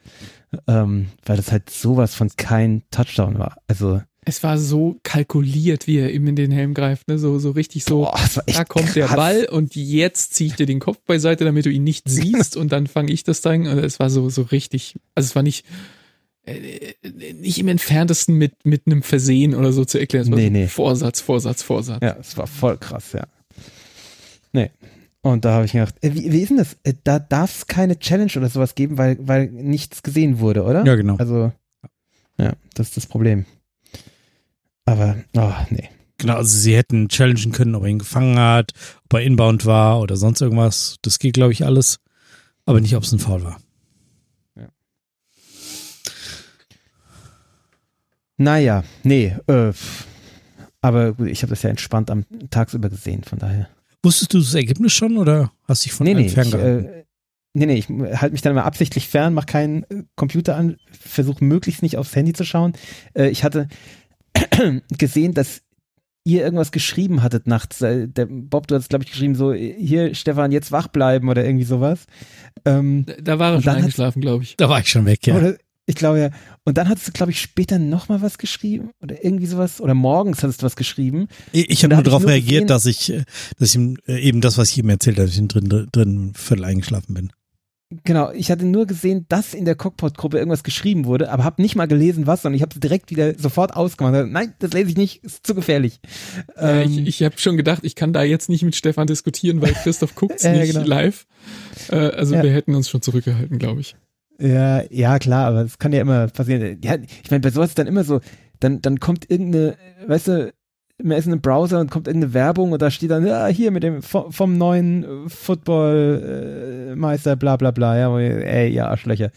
ähm, weil das halt sowas von kein Touchdown war. Also es war so kalkuliert, wie er ihm in den Helm greift, ne? So, so richtig so, Boah, da kommt krass. der Ball und jetzt ziehe ich dir den Kopf beiseite, damit du ihn nicht *laughs* siehst und dann fange ich das Ding. Und es war so, so richtig, also es war nicht, äh, nicht im entferntesten mit, mit einem Versehen oder so zu erklären. Es war nee, so nee. Vorsatz, Vorsatz, Vorsatz. Ja, es war voll krass, ja. Nee. Und da habe ich gedacht, äh, wie, wie ist denn das? Äh, da darf es keine Challenge oder sowas geben, weil, weil nichts gesehen wurde, oder? Ja, genau. Also, ja, das ist das Problem. Aber, oh, nee. Genau, also sie hätten challengen können, ob er ihn gefangen hat, ob er inbound war oder sonst irgendwas. Das geht, glaube ich, alles. Aber nicht, ob es ein Foul war. Ja. Naja, nee, äh, aber gut, ich habe das ja entspannt am tagsüber gesehen, von daher. Wusstest du das Ergebnis schon oder hast dich von nee, nee, ferngehalten? Ich, äh, nee, nee, ich halte mich dann immer absichtlich fern, mache keinen äh, Computer an, versuche möglichst nicht aufs Handy zu schauen. Äh, ich hatte *clears throat* gesehen, dass ihr irgendwas geschrieben hattet nachts. Äh, der Bob, du hast, glaube ich, geschrieben, so, hier, Stefan, jetzt wach bleiben oder irgendwie sowas. Ähm, da war er schon eingeschlafen, glaube ich. Da war ich schon weg, ja. Oder, ich glaube ja. Und dann hattest du, glaube ich, später noch mal was geschrieben oder irgendwie sowas. Oder morgens hattest du was geschrieben. Ich, ich habe nur darauf reagiert, gesehen, dass ich, äh, dass ich ihm, äh, eben das, was ich ihm erzählt habe, dass ich drin, drin viertel eingeschlafen bin. Genau, ich hatte nur gesehen, dass in der Cockpot-Gruppe irgendwas geschrieben wurde, aber habe nicht mal gelesen, was, sondern ich habe es direkt wieder sofort ausgemacht. Nein, das lese ich nicht, ist zu gefährlich. Ja, ähm, ich ich habe schon gedacht, ich kann da jetzt nicht mit Stefan diskutieren, weil *laughs* Christoph guckt äh, nicht genau. live. Äh, also ja. wir hätten uns schon zurückgehalten, glaube ich. Ja, ja, klar, aber es kann ja immer passieren. Ja, ich meine, bei sowas ist dann immer so, dann, dann kommt irgendeine, weißt du, man ist in einem Browser und kommt irgendeine Werbung und da steht dann, ja, hier mit dem vom, neuen Footballmeister, bla bla bla, ja, ey, ja, Arschlöcher.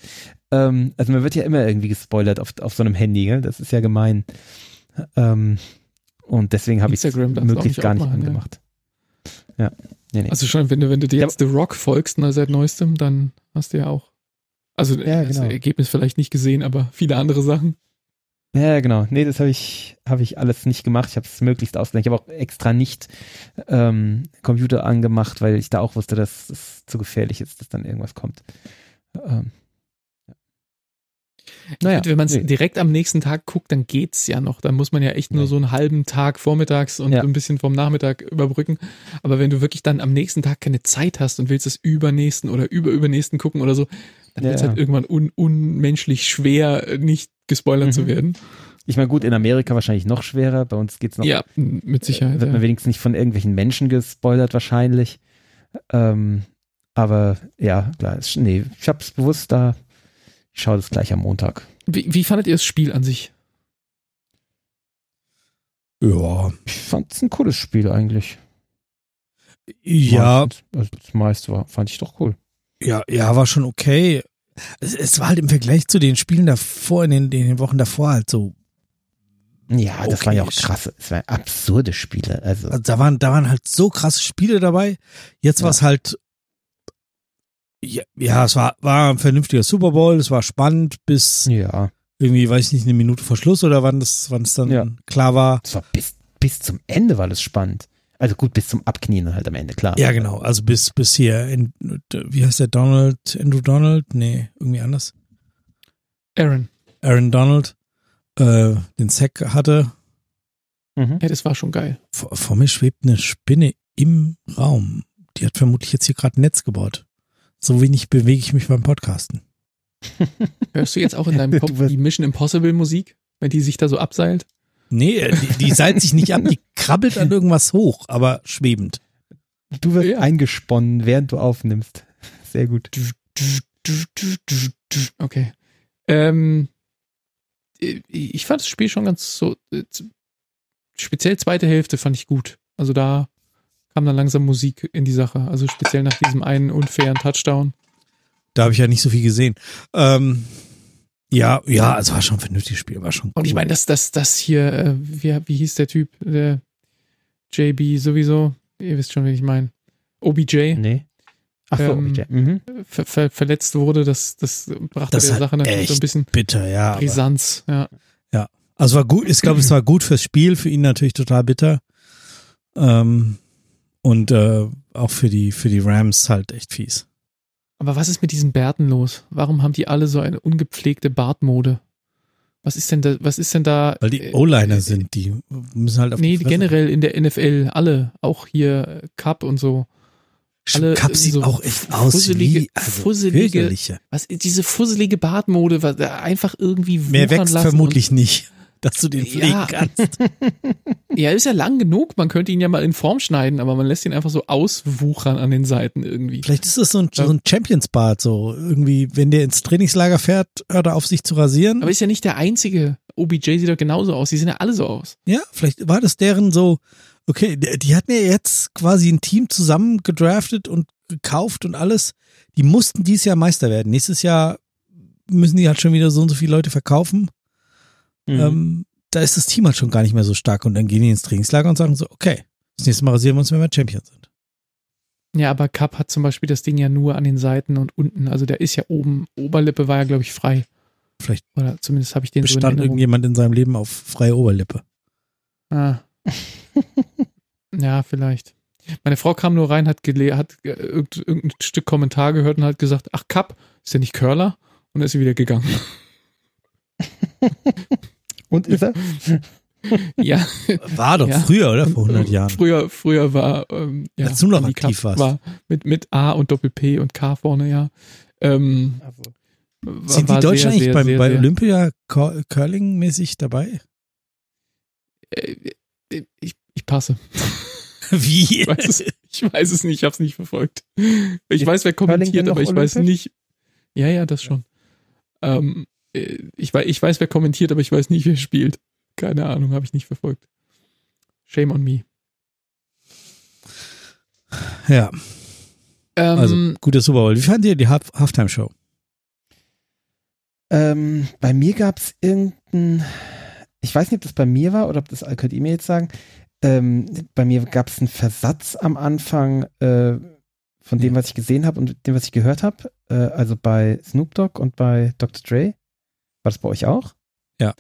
Ähm, also man wird ja immer irgendwie gespoilert auf, auf so einem Handy, gell? das ist ja gemein. Ähm, und deswegen habe ich es möglichst gar nicht machen, angemacht. Ja. ja. Nee, nee. Also schon, wenn du, wenn du dir jetzt ja, The Rock folgst, na, seit neuestem, dann hast du ja auch also ja, genau. das Ergebnis vielleicht nicht gesehen, aber viele andere Sachen. Ja, genau. Nee, das habe ich, hab ich alles nicht gemacht. Ich habe es möglichst ausgedacht. Ich habe auch extra nicht ähm, Computer angemacht, weil ich da auch wusste, dass es zu gefährlich ist, dass dann irgendwas kommt. Ähm, Naja, wenn man es nee. direkt am nächsten Tag guckt, dann geht's ja noch. Dann muss man ja echt nur so einen halben Tag vormittags und ja. ein bisschen vom Nachmittag überbrücken. Aber wenn du wirklich dann am nächsten Tag keine Zeit hast und willst es übernächsten oder überübernächsten gucken oder so, dann wird es halt irgendwann un unmenschlich schwer, nicht gespoilert mhm. zu werden. Ich meine, gut, in Amerika wahrscheinlich noch schwerer. Bei uns geht es noch. Ja, mit Sicherheit. Wird man ja. wenigstens nicht von irgendwelchen Menschen gespoilert, wahrscheinlich. Ähm, aber ja, klar, ist, nee, ich habe es bewusst da. Ich schaue das gleich am Montag. Wie, wie fandet ihr das Spiel an sich? Ja. Ich fand es ein cooles Spiel eigentlich. Ja. Also das meiste war, fand ich doch cool. Ja, ja, war schon okay. Es, es war halt im Vergleich zu den Spielen davor, in den, in den Wochen davor halt so. Ja, das okay. waren ja auch krasse, es waren absurde Spiele. Also. also. da waren, da waren halt so krasse Spiele dabei. Jetzt ja. war es halt, ja, ja, es war, war ein vernünftiger Super Bowl, es war spannend bis ja. irgendwie, weiß ich nicht, eine Minute vor Schluss oder wann das, wann es dann ja. klar war. Es war bis, bis zum Ende war das spannend. Also gut, bis zum Abknien halt am Ende, klar. Ja, genau. Also bis, bis hier, in, wie heißt der Donald, Andrew Donald? Nee, irgendwie anders. Aaron. Aaron Donald, äh, den Sack hatte. Mhm. Ja, das war schon geil. Vor, vor, mir schwebt eine Spinne im Raum. Die hat vermutlich jetzt hier gerade ein Netz gebaut. So wenig bewege ich mich beim Podcasten. Hörst du jetzt auch in deinem *laughs* Kopf die Mission Impossible Musik, wenn die sich da so abseilt? Nee, die, die seilt sich nicht ab, die *laughs* krabbelt an irgendwas hoch, aber schwebend. Du wirst ja. eingesponnen, während du aufnimmst. Sehr gut. Okay. Ähm, ich fand das Spiel schon ganz so, speziell zweite Hälfte fand ich gut. Also da kam dann langsam Musik in die Sache. Also speziell nach diesem einen unfairen Touchdown. Da habe ich ja nicht so viel gesehen. Ähm, ja, ja, es war schon ein vernünftiges Spiel, war schon. Cool. Und ich meine, dass das, das hier, äh, wie, wie hieß der Typ, der JB sowieso, ihr wisst schon, wen ich meine. OBJ. Nee. Ach so, ähm, OBJ. Mhm. Ver, ver, verletzt wurde, das, das brachte das der Sache natürlich so ein bisschen bitter, ja. Brisanz, ja. Ja. Also war gut, ich glaube, es war gut fürs Spiel, für ihn natürlich total bitter. Ähm, und äh, auch für die, für die Rams halt echt fies. Aber was ist mit diesen Bärten los? Warum haben die alle so eine ungepflegte Bartmode? Was ist denn da, was ist denn da? Weil die O-Liner äh, sind, die müssen halt auf Nee, generell in der NFL, alle, auch hier Cup und so. Alle Cup sieht so auch echt aus wie also fusselige, was, diese fusselige Bartmode, was einfach irgendwie Mehr wächst vermutlich nicht dass du den pflegen ja. kannst. *laughs* Ja, ist ja lang genug. Man könnte ihn ja mal in Form schneiden, aber man lässt ihn einfach so auswuchern an den Seiten irgendwie. Vielleicht ist das so ein, so ein Champions-Bart, so irgendwie, wenn der ins Trainingslager fährt, hört er auf sich zu rasieren. Aber ist ja nicht der einzige. OBJ sieht doch genauso aus. Die sehen ja alle so aus. Ja, vielleicht war das deren so, okay, die hatten ja jetzt quasi ein Team zusammen gedraftet und gekauft und alles. Die mussten dieses Jahr Meister werden. Nächstes Jahr müssen die halt schon wieder so und so viele Leute verkaufen. Mhm. Ähm, da ist das Team halt schon gar nicht mehr so stark und dann gehen die ins Trainingslager und sagen so, okay, das nächste Mal rasieren wir uns, wenn wir Champion sind. Ja, aber Cup hat zum Beispiel das Ding ja nur an den Seiten und unten. Also der ist ja oben, Oberlippe war ja, glaube ich, frei. Vielleicht. Oder zumindest habe ich den bestand so in irgendjemand in seinem Leben auf freie Oberlippe. Ah. *laughs* ja, vielleicht. Meine Frau kam nur rein, hat, gele hat irgendein Stück Kommentar gehört und hat gesagt, ach Cup, ist der nicht Curler? Und dann ist sie wieder gegangen. *laughs* Und ist er? *laughs* ja. War doch ja. früher, oder? Vor 100 Jahren. Früher, früher war, ähm, ja. Als du noch aktiv warst. War mit, mit A und Doppel-P und K vorne, ja. Ähm, also. Sind die Deutschen sehr, eigentlich sehr, bei, sehr, bei Olympia Curling-mäßig dabei? Äh, ich, ich passe. *laughs* Wie? Ich weiß, es, ich weiß es nicht, ich habe es nicht verfolgt. Ich weiß, wer kommentiert, aber ich Olympisch? weiß nicht. Ja, ja, das schon. Ähm, ich, weiß, ich weiß, wer kommentiert, aber ich weiß nicht, wer spielt. Keine Ahnung, habe ich nicht verfolgt. Shame on me. Ja. Ähm, also, guter Super Bowl. Wie fand ihr die Half Halftime-Show? Ähm, bei mir gab es irgendein, ich weiß nicht, ob das bei mir war oder ob das, könnt ihr mir jetzt sagen, ähm, bei mir gab es einen Versatz am Anfang äh, von dem, was ich gesehen habe und dem, was ich gehört habe. Äh, also bei Snoop Dogg und bei Dr. Dre. War das bei euch auch? Ja.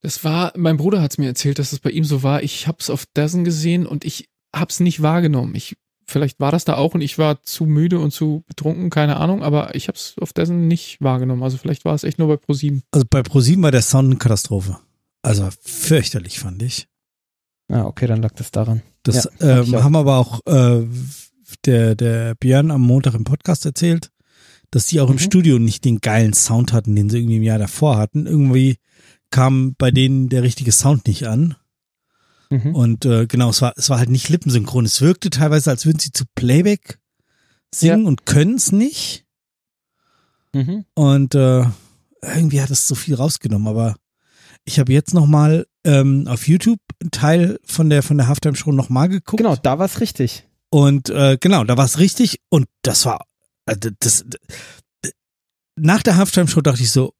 Das war, mein Bruder hat es mir erzählt, dass es bei ihm so war. Ich habe es auf Dozen gesehen und ich habe es nicht wahrgenommen. Ich, vielleicht war das da auch und ich war zu müde und zu betrunken, keine Ahnung, aber ich habe es auf Dozen nicht wahrgenommen. Also vielleicht war es echt nur bei ProSieben. Also bei ProSieben war der Sound eine Katastrophe. Also fürchterlich, fand ich. Ah, okay, dann lag das daran. Das ja, ähm, haben aber auch äh, der, der Björn am Montag im Podcast erzählt dass die auch mhm. im Studio nicht den geilen Sound hatten, den sie irgendwie im Jahr davor hatten. Irgendwie kam bei denen der richtige Sound nicht an. Mhm. Und äh, genau, es war, es war halt nicht lippensynchron. Es wirkte teilweise, als würden sie zu Playback singen ja. und können es nicht. Mhm. Und äh, irgendwie hat es so viel rausgenommen. Aber ich habe jetzt noch mal ähm, auf YouTube einen Teil von der von der Halftime Show nochmal geguckt. Genau, da war es richtig. Und äh, genau, da war es richtig und das war also das, das nach der Halftime Show dachte ich so,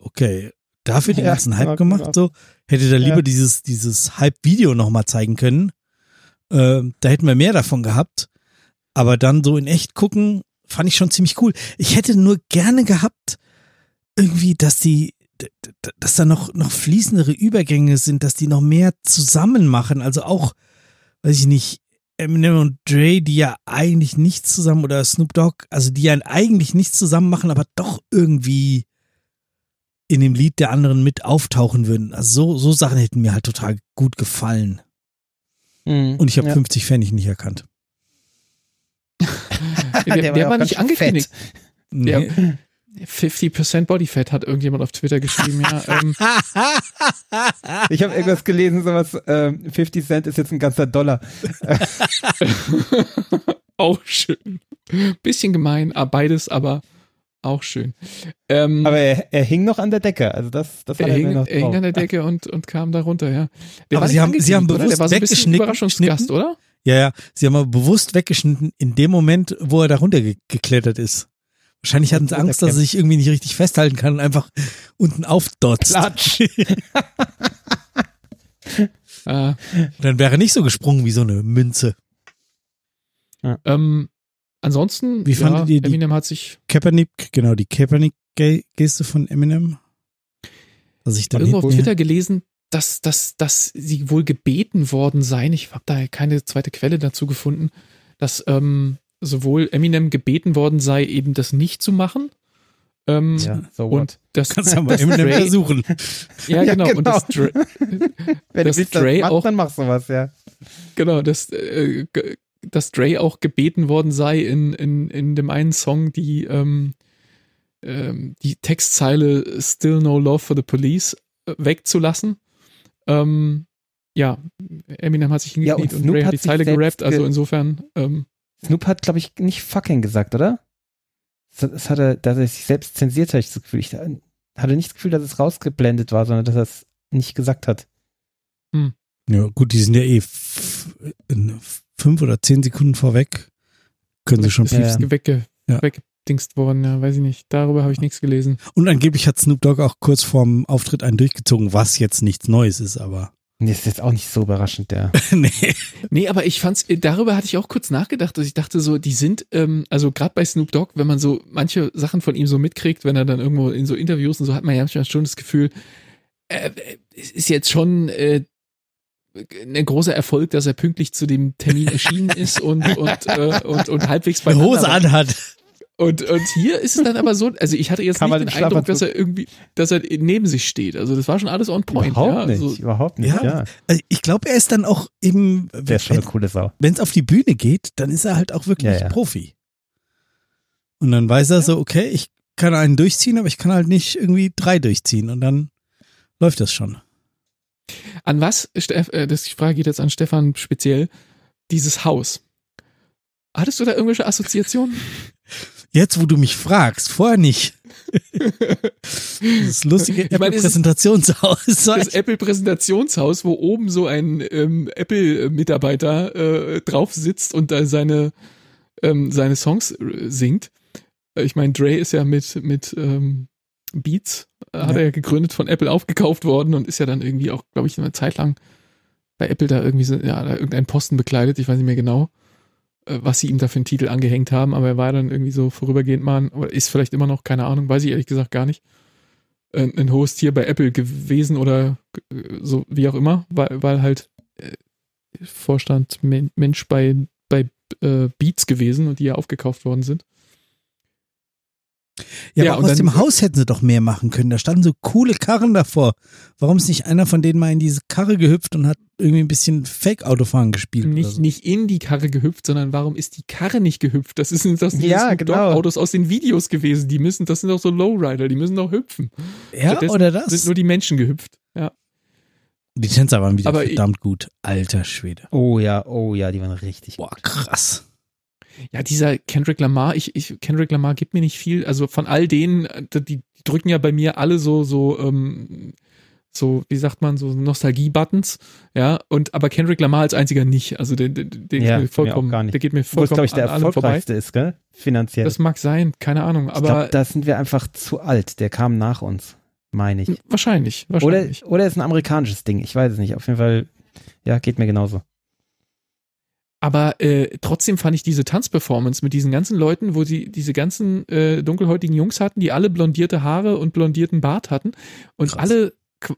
okay, dafür den ja, ganzen Hype gemacht genau. so, hätte da lieber ja. dieses dieses Hype Video nochmal zeigen können. Äh, da hätten wir mehr davon gehabt. Aber dann so in echt gucken, fand ich schon ziemlich cool. Ich hätte nur gerne gehabt, irgendwie, dass die, dass da noch, noch fließendere Übergänge sind, dass die noch mehr zusammen machen. Also auch, weiß ich nicht, Eminem und Dre, die ja eigentlich nichts zusammen, oder Snoop Dogg, also die ja eigentlich nichts zusammen machen, aber doch irgendwie in dem Lied der anderen mit auftauchen würden. Also so, so Sachen hätten mir halt total gut gefallen. Mhm, und ich habe ja. 50 Pfennig nicht erkannt. *laughs* der, der, der war, war nicht angekündigt. Nee. Der, 50% Bodyfat hat irgendjemand auf Twitter geschrieben, ja. *laughs* Ähm. Ich habe irgendwas gelesen, sowas, ähm, 50 Cent ist jetzt ein ganzer Dollar. *laughs* auch schön. Bisschen gemein, ah, beides, aber auch schön. Ähm, aber er, er, hing noch an der Decke, also das, das er, hing, er hing an der Decke und, und kam da runter, ja. Der aber sie haben, sie haben bewusst der war so ein bisschen Überraschungsgast, oder? Ja, ja. Sie haben aber bewusst weggeschnitten in dem Moment, wo er da runtergeklettert ist. Wahrscheinlich hatten sie Angst, dass er sich irgendwie nicht richtig festhalten kann und einfach unten aufdotzt. Klatsch. *laughs* ah. Dann wäre nicht so gesprungen wie so eine Münze. Ja. Ähm, ansonsten, wie fandet ja, ihr die Eminem hat sich Kaepernick, genau, die Kaepernick-Geste von Eminem? Was ich dann irgendwo auf Twitter gelesen, dass, dass, dass sie wohl gebeten worden seien. Ich habe da keine zweite Quelle dazu gefunden, dass ähm, sowohl Eminem gebeten worden sei, eben das nicht zu machen. Ähm, ja, so und das kannst du mal Eminem Dre, versuchen. Ja, genau. Ja, genau. Und das Dre, Wenn das du willst, Dre das auch, dann machst du was, ja. Genau, dass, äh, dass Dre auch gebeten worden sei, in, in, in dem einen Song die, ähm, ähm, die Textzeile Still No Love for the Police äh, wegzulassen. Ähm, ja, Eminem hat sich hingekniet ja, und, und Dre hat die Zeile gerappt, also insofern. Ähm, Snoop hat, glaube ich, nicht fucking gesagt, oder? Das, das hat er, dass er sich selbst zensiert hat, ich das Gefühl. Ich hatte nicht das Gefühl, dass es rausgeblendet war, sondern dass er es nicht gesagt hat. Hm. Ja, gut, die sind ja eh fünf oder zehn Sekunden vorweg. Können sie schon ist ja. wegge ja. weggedingst worden, ja, weiß ich nicht. Darüber habe ich nichts gelesen. Und angeblich hat Snoop Dogg auch kurz vorm Auftritt einen durchgezogen, was jetzt nichts Neues ist, aber. Nee, ist jetzt auch nicht so überraschend, der. *laughs* nee. nee, aber ich fand's, darüber hatte ich auch kurz nachgedacht, dass ich dachte so, die sind, ähm, also gerade bei Snoop Dogg, wenn man so manche Sachen von ihm so mitkriegt, wenn er dann irgendwo in so Interviews und so hat man ja schon das Gefühl, äh, es ist jetzt schon äh, ein großer Erfolg, dass er pünktlich zu dem Termin erschienen ist und und äh, und, und halbwegs bei Hose anhat. Und, und hier ist es dann aber so, also ich hatte jetzt Kann nicht den, Eindruck, dass er irgendwie, dass er neben sich steht. Also das war schon alles on point. Überhaupt ja, nicht, also, überhaupt nicht, ja. ja. Also ich glaube, er ist dann auch eben, Der ist schon eine coole Sau. Wenn es auf die Bühne geht, dann ist er halt auch wirklich ja, ja. Profi. Und dann weiß er so, okay, ich kann einen durchziehen, aber ich kann halt nicht irgendwie drei durchziehen und dann läuft das schon. An was, Steff, äh, das die Frage geht jetzt an Stefan speziell, dieses Haus. Hattest du da irgendwelche Assoziationen? *laughs* Jetzt, wo du mich fragst, vorher nicht. das lustige Apple-Präsentationshaus. Das Apple-Präsentationshaus, wo oben so ein ähm, Apple-Mitarbeiter äh, drauf sitzt und da seine, ähm, seine Songs äh, singt. Äh, ich meine, Dre ist ja mit, mit ähm, Beats, äh, hat ja. er ja gegründet, von Apple aufgekauft worden und ist ja dann irgendwie auch, glaube ich, eine Zeit lang bei Apple da irgendwie so, ja, da irgendeinen Posten bekleidet, ich weiß nicht mehr genau. Äh, was sie ihm da für einen Titel angehängt haben, aber er war dann irgendwie so vorübergehend mal, oder ist vielleicht immer noch, keine Ahnung, weiß ich ehrlich gesagt gar nicht, ein Host hier bei Apple gewesen oder äh, so, wie auch immer, weil, weil halt äh, Vorstand Mensch bei, bei Beats gewesen und die ja aufgekauft worden sind. Ja, ja aber aus dann, dem Haus hätten sie doch mehr machen können. Da standen so coole Karren davor. Warum ist nicht einer von denen mal in diese Karre gehüpft und hat irgendwie ein bisschen Fake-Autofahren gespielt? Nicht, so? nicht in die Karre gehüpft, sondern warum ist die Karre nicht gehüpft? Das sind das ja, genau. Autos aus den Videos gewesen. Die müssen, das sind doch so Lowrider, die müssen doch hüpfen. Ja, Stattdessen oder das? sind nur die Menschen gehüpft. Ja. Die Tänzer waren wieder aber verdammt ich, gut. Alter Schwede. Oh ja, oh ja, die waren richtig Boah, gut. krass. Ja, dieser Kendrick Lamar, ich, ich, Kendrick Lamar gibt mir nicht viel. Also von all denen, die, die drücken ja bei mir alle so, so, ähm, so, wie sagt man, so Nostalgie-Buttons, ja, und aber Kendrick Lamar als einziger nicht. Also den, den, den ja, mir vollkommen, gar nicht. der geht mir vollkommen glaube ich, der erfolgreichste ist, gell? Finanziell. Das mag sein, keine Ahnung, aber. Ich glaube, da sind wir einfach zu alt. Der kam nach uns, meine ich. Wahrscheinlich, wahrscheinlich. Oder, oder ist ein amerikanisches Ding, ich weiß es nicht. Auf jeden Fall, ja, geht mir genauso. Aber äh, trotzdem fand ich diese Tanzperformance mit diesen ganzen Leuten, wo sie diese ganzen äh, dunkelhäutigen Jungs hatten, die alle blondierte Haare und blondierten Bart hatten und Krass. alle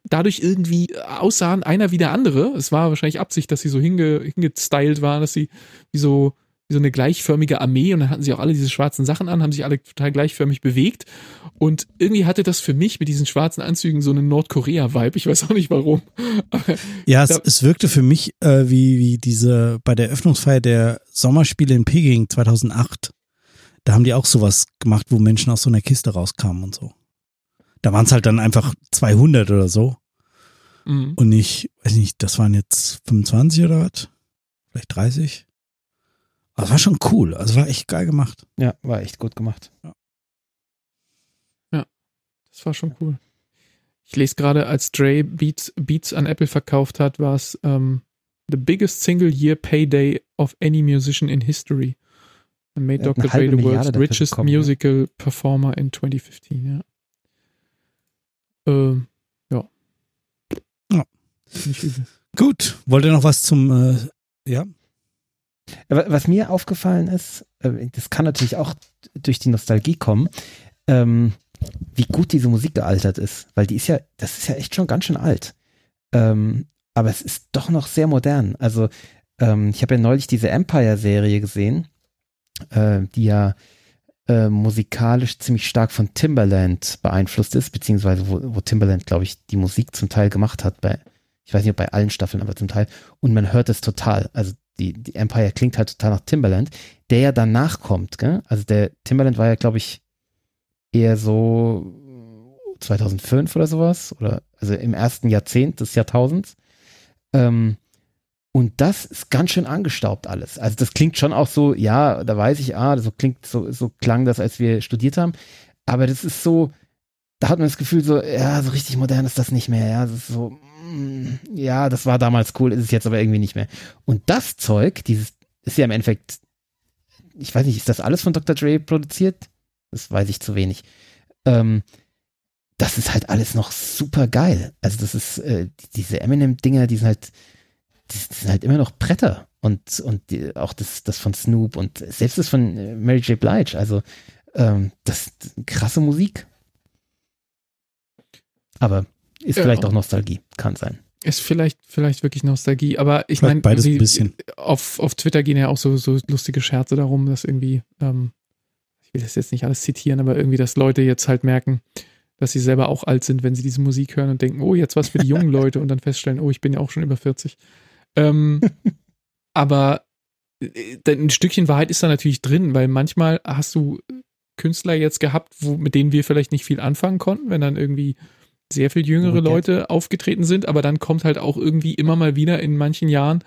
dadurch irgendwie aussahen, einer wie der andere. Es war wahrscheinlich Absicht, dass sie so hinge, hingestylt waren, dass sie wie so, wie so eine gleichförmige Armee und dann hatten sie auch alle diese schwarzen Sachen an, haben sich alle total gleichförmig bewegt. Und irgendwie hatte das für mich mit diesen schwarzen Anzügen so einen Nordkorea-Vibe. Ich weiß auch nicht warum. ja, es, es wirkte für mich äh, wie, wie diese bei der Eröffnungsfeier der Sommerspiele in Peking 2008. Da haben die auch sowas gemacht, wo Menschen aus so einer Kiste rauskamen und so. Da waren es halt dann einfach 200 oder so. Mhm. Und nicht, weiß nicht, das waren jetzt 25 oder was? Vielleicht 30? Aber es war schon cool. Also war echt geil gemacht. Ja, war echt gut gemacht. Ja, ja das war schon cool. Ich lese gerade, als Dre Beats, Beats an Apple verkauft hat, war es um, the biggest single year payday of any musician in history. And made Dr. Dre the world's richest bekommen, musical ja. performer in 2015, ja. Äh, ja. ja. Gut. Wollt ihr noch was zum, äh, ja? Was mir aufgefallen ist, äh, das kann natürlich auch durch die Nostalgie kommen, ähm, wie gut diese Musik gealtert ist, weil die ist ja, das ist ja echt schon ganz schön alt. Ähm, aber es ist doch noch sehr modern. Also ähm, ich habe ja neulich diese Empire-Serie gesehen, äh, die ja äh, musikalisch ziemlich stark von Timberland beeinflusst ist, beziehungsweise wo, wo Timberland, glaube ich, die Musik zum Teil gemacht hat, bei, ich weiß nicht, ob bei allen Staffeln, aber zum Teil. Und man hört es total. Also die, die Empire klingt halt total nach Timberland, der ja danach kommt, gell? Also der Timberland war ja, glaube ich, eher so 2005 oder sowas, oder also im ersten Jahrzehnt des Jahrtausends. Ähm, und das ist ganz schön angestaubt alles. Also das klingt schon auch so, ja, da weiß ich, ah, so klingt, so, so klang das, als wir studiert haben. Aber das ist so, da hat man das Gefühl so, ja, so richtig modern ist das nicht mehr. Ja, das ist so, ja, das war damals cool, ist es jetzt aber irgendwie nicht mehr. Und das Zeug, dieses, ist ja im Endeffekt, ich weiß nicht, ist das alles von Dr. Dre produziert? Das weiß ich zu wenig. Ähm, das ist halt alles noch super geil. Also das ist, äh, diese Eminem-Dinger, die sind halt, die sind halt immer noch Bretter und, und die, auch das, das von Snoop und selbst das von äh, Mary J. Blige. Also ähm, das krasse Musik. Aber ist ja. vielleicht auch Nostalgie, kann sein. Ist vielleicht, vielleicht wirklich Nostalgie, aber ich meine, beides ein bisschen. Auf, auf Twitter gehen ja auch so, so lustige Scherze darum, dass irgendwie, ähm, ich will das jetzt nicht alles zitieren, aber irgendwie, dass Leute jetzt halt merken, dass sie selber auch alt sind, wenn sie diese Musik hören und denken, oh, jetzt was für die jungen *laughs* Leute und dann feststellen, oh, ich bin ja auch schon über 40. Ähm, *laughs* aber äh, ein Stückchen Wahrheit ist da natürlich drin, weil manchmal hast du Künstler jetzt gehabt, wo, mit denen wir vielleicht nicht viel anfangen konnten, wenn dann irgendwie sehr viel jüngere okay. Leute aufgetreten sind, aber dann kommt halt auch irgendwie immer mal wieder in manchen Jahren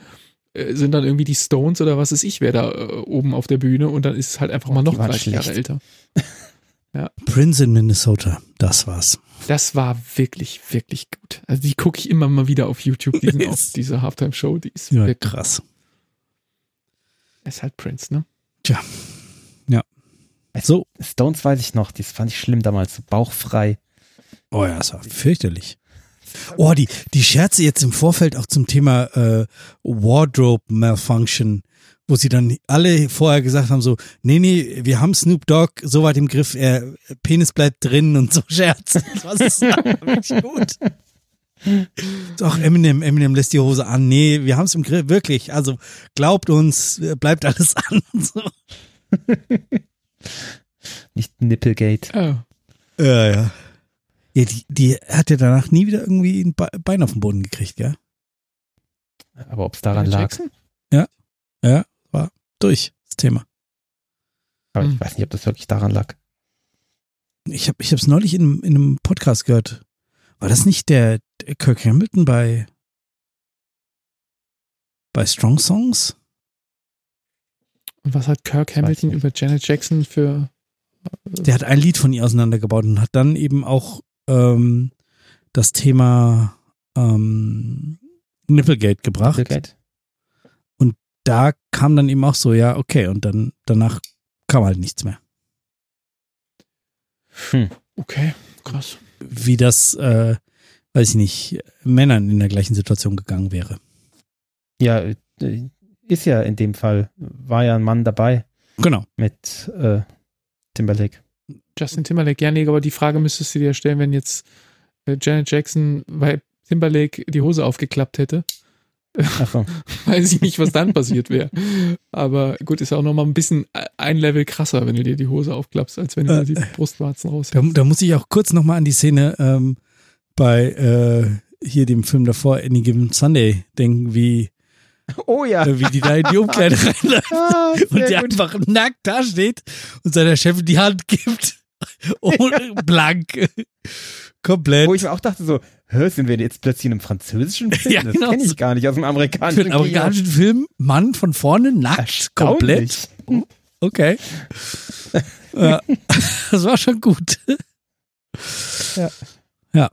äh, sind dann irgendwie die Stones oder was ist ich, wer da äh, oben auf der Bühne und dann ist es halt einfach oh, mal noch 30 Jahre älter. *laughs* ja. Prince in Minnesota, das war's. Das war wirklich, wirklich gut. Also die gucke ich immer mal wieder auf YouTube, diesen, *laughs* auf diese Halftime-Show, die ist ja, krass. Ist halt Prince, ne? Tja. Ja. So. Stones weiß ich noch, das fand ich schlimm damals, bauchfrei. Oh ja, das war fürchterlich. Oh, die, die Scherze jetzt im Vorfeld auch zum Thema äh, Wardrobe Malfunction wo sie dann alle vorher gesagt haben, so, nee, nee, wir haben Snoop Dogg so weit im Griff, er, Penis bleibt drin und so Scherz. Was *laughs* ist wirklich gut. Doch, Eminem, Eminem lässt die Hose an. Nee, wir haben es im Griff, wirklich. Also glaubt uns, bleibt alles *laughs* an. So. Nicht Nipplegate. Oh. Ja, ja. Ja, die, die hat ja danach nie wieder irgendwie ein Bein auf den Boden gekriegt, gell? Aber ob es daran lag? Ja, ja durch, das Thema. Aber ich hm. weiß nicht, ob das wirklich daran lag. Ich habe es neulich in, in einem Podcast gehört. War das nicht der, der Kirk Hamilton bei, bei Strong Songs? Und was hat Kirk Hamilton über Janet Jackson für. Der hat ein Lied von ihr auseinandergebaut und hat dann eben auch ähm, das Thema ähm, Nipplegate gebracht. Nipplegate. Und da kam dann eben auch so, ja, okay, und dann danach kam halt nichts mehr. Hm. Okay, krass. Wie das, äh, weiß ich nicht, Männern in der gleichen Situation gegangen wäre. Ja, äh, ist ja in dem Fall, war ja ein Mann dabei. Genau. Mit äh, Timberlake. Justin Timberlake, ja, nee, aber die Frage müsstest du dir stellen, wenn jetzt äh, Janet Jackson bei Timberlake die Hose aufgeklappt hätte. So. *laughs* Weiß ich nicht, was dann passiert wäre. Aber gut, ist auch nochmal ein bisschen ein Level krasser, wenn du dir die Hose aufklappst, als wenn du äh, die Brustwarzen raus da, da, muss ich auch kurz nochmal an die Szene ähm, bei äh, hier dem Film davor, Any Given Sunday, denken, wie Oh ja. Äh, wie die da in die Umkleide *laughs* reinläuft ah, und der gut. einfach nackt da steht und seiner Chefin die Hand gibt. Ohne blank. Komplett. Wo ich mir auch dachte so, hör, sind wir jetzt plötzlich in einem französischen Film? Ja, das genau. kenne ich gar nicht aus dem amerikanischen Film. Für einen amerikanischen Film, Mann von vorne nackt, komplett. Okay. *laughs* ja, das war schon gut. Ja. Ja.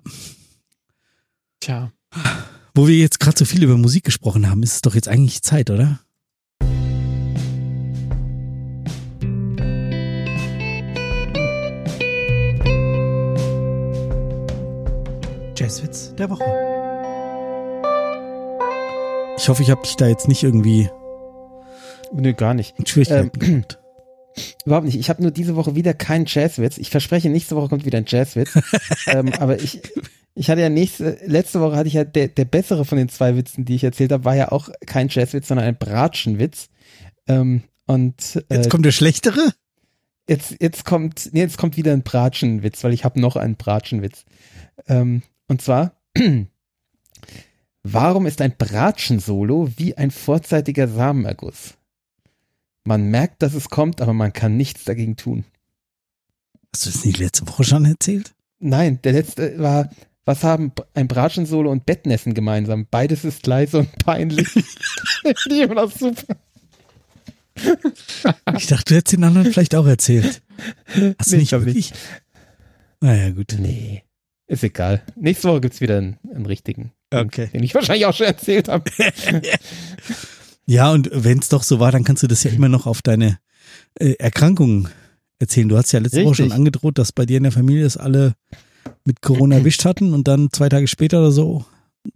Tja. Wo wir jetzt gerade so viel über Musik gesprochen haben, ist es doch jetzt eigentlich Zeit, oder? Jazzwitz der Woche. Ich hoffe, ich habe dich da jetzt nicht irgendwie. Nö, gar nicht. Schwierigkeiten ähm, *clears throat* Überhaupt nicht. Ich habe nur diese Woche wieder keinen Jazzwitz. Ich verspreche, nächste Woche kommt wieder ein Jazzwitz. *laughs* ähm, aber ich, ich hatte ja nächste, letzte Woche hatte ich ja der, der bessere von den zwei Witzen, die ich erzählt habe, war ja auch kein Jazzwitz, sondern ein Bratschenwitz. Ähm, und äh, jetzt kommt der schlechtere? Jetzt, jetzt kommt, nee, jetzt kommt wieder ein Bratschenwitz, weil ich habe noch einen Bratschenwitz. Ähm, und zwar, *clears throat* warum ist ein Bratschensolo wie ein vorzeitiger Samenerguss? Man merkt, dass es kommt, aber man kann nichts dagegen tun. Hast du das nicht letzte Woche schon erzählt? Nein, der letzte war, was haben ein Bratschensolo und Bettnässen gemeinsam? Beides ist leise und peinlich. *laughs* Die immer noch super. Ich dachte, du hättest den anderen vielleicht auch erzählt. Hast du nee, nicht wirklich? Naja, gut. Nee. Ist egal. Nächste Woche gibt es wieder einen, einen richtigen. Okay. Den ich wahrscheinlich auch schon erzählt habe. *laughs* ja, und wenn es doch so war, dann kannst du das ja immer noch auf deine äh, Erkrankungen erzählen. Du hast ja letzte Richtig. Woche schon angedroht, dass bei dir in der Familie das alle mit Corona *clears throat* erwischt hatten und dann zwei Tage später oder so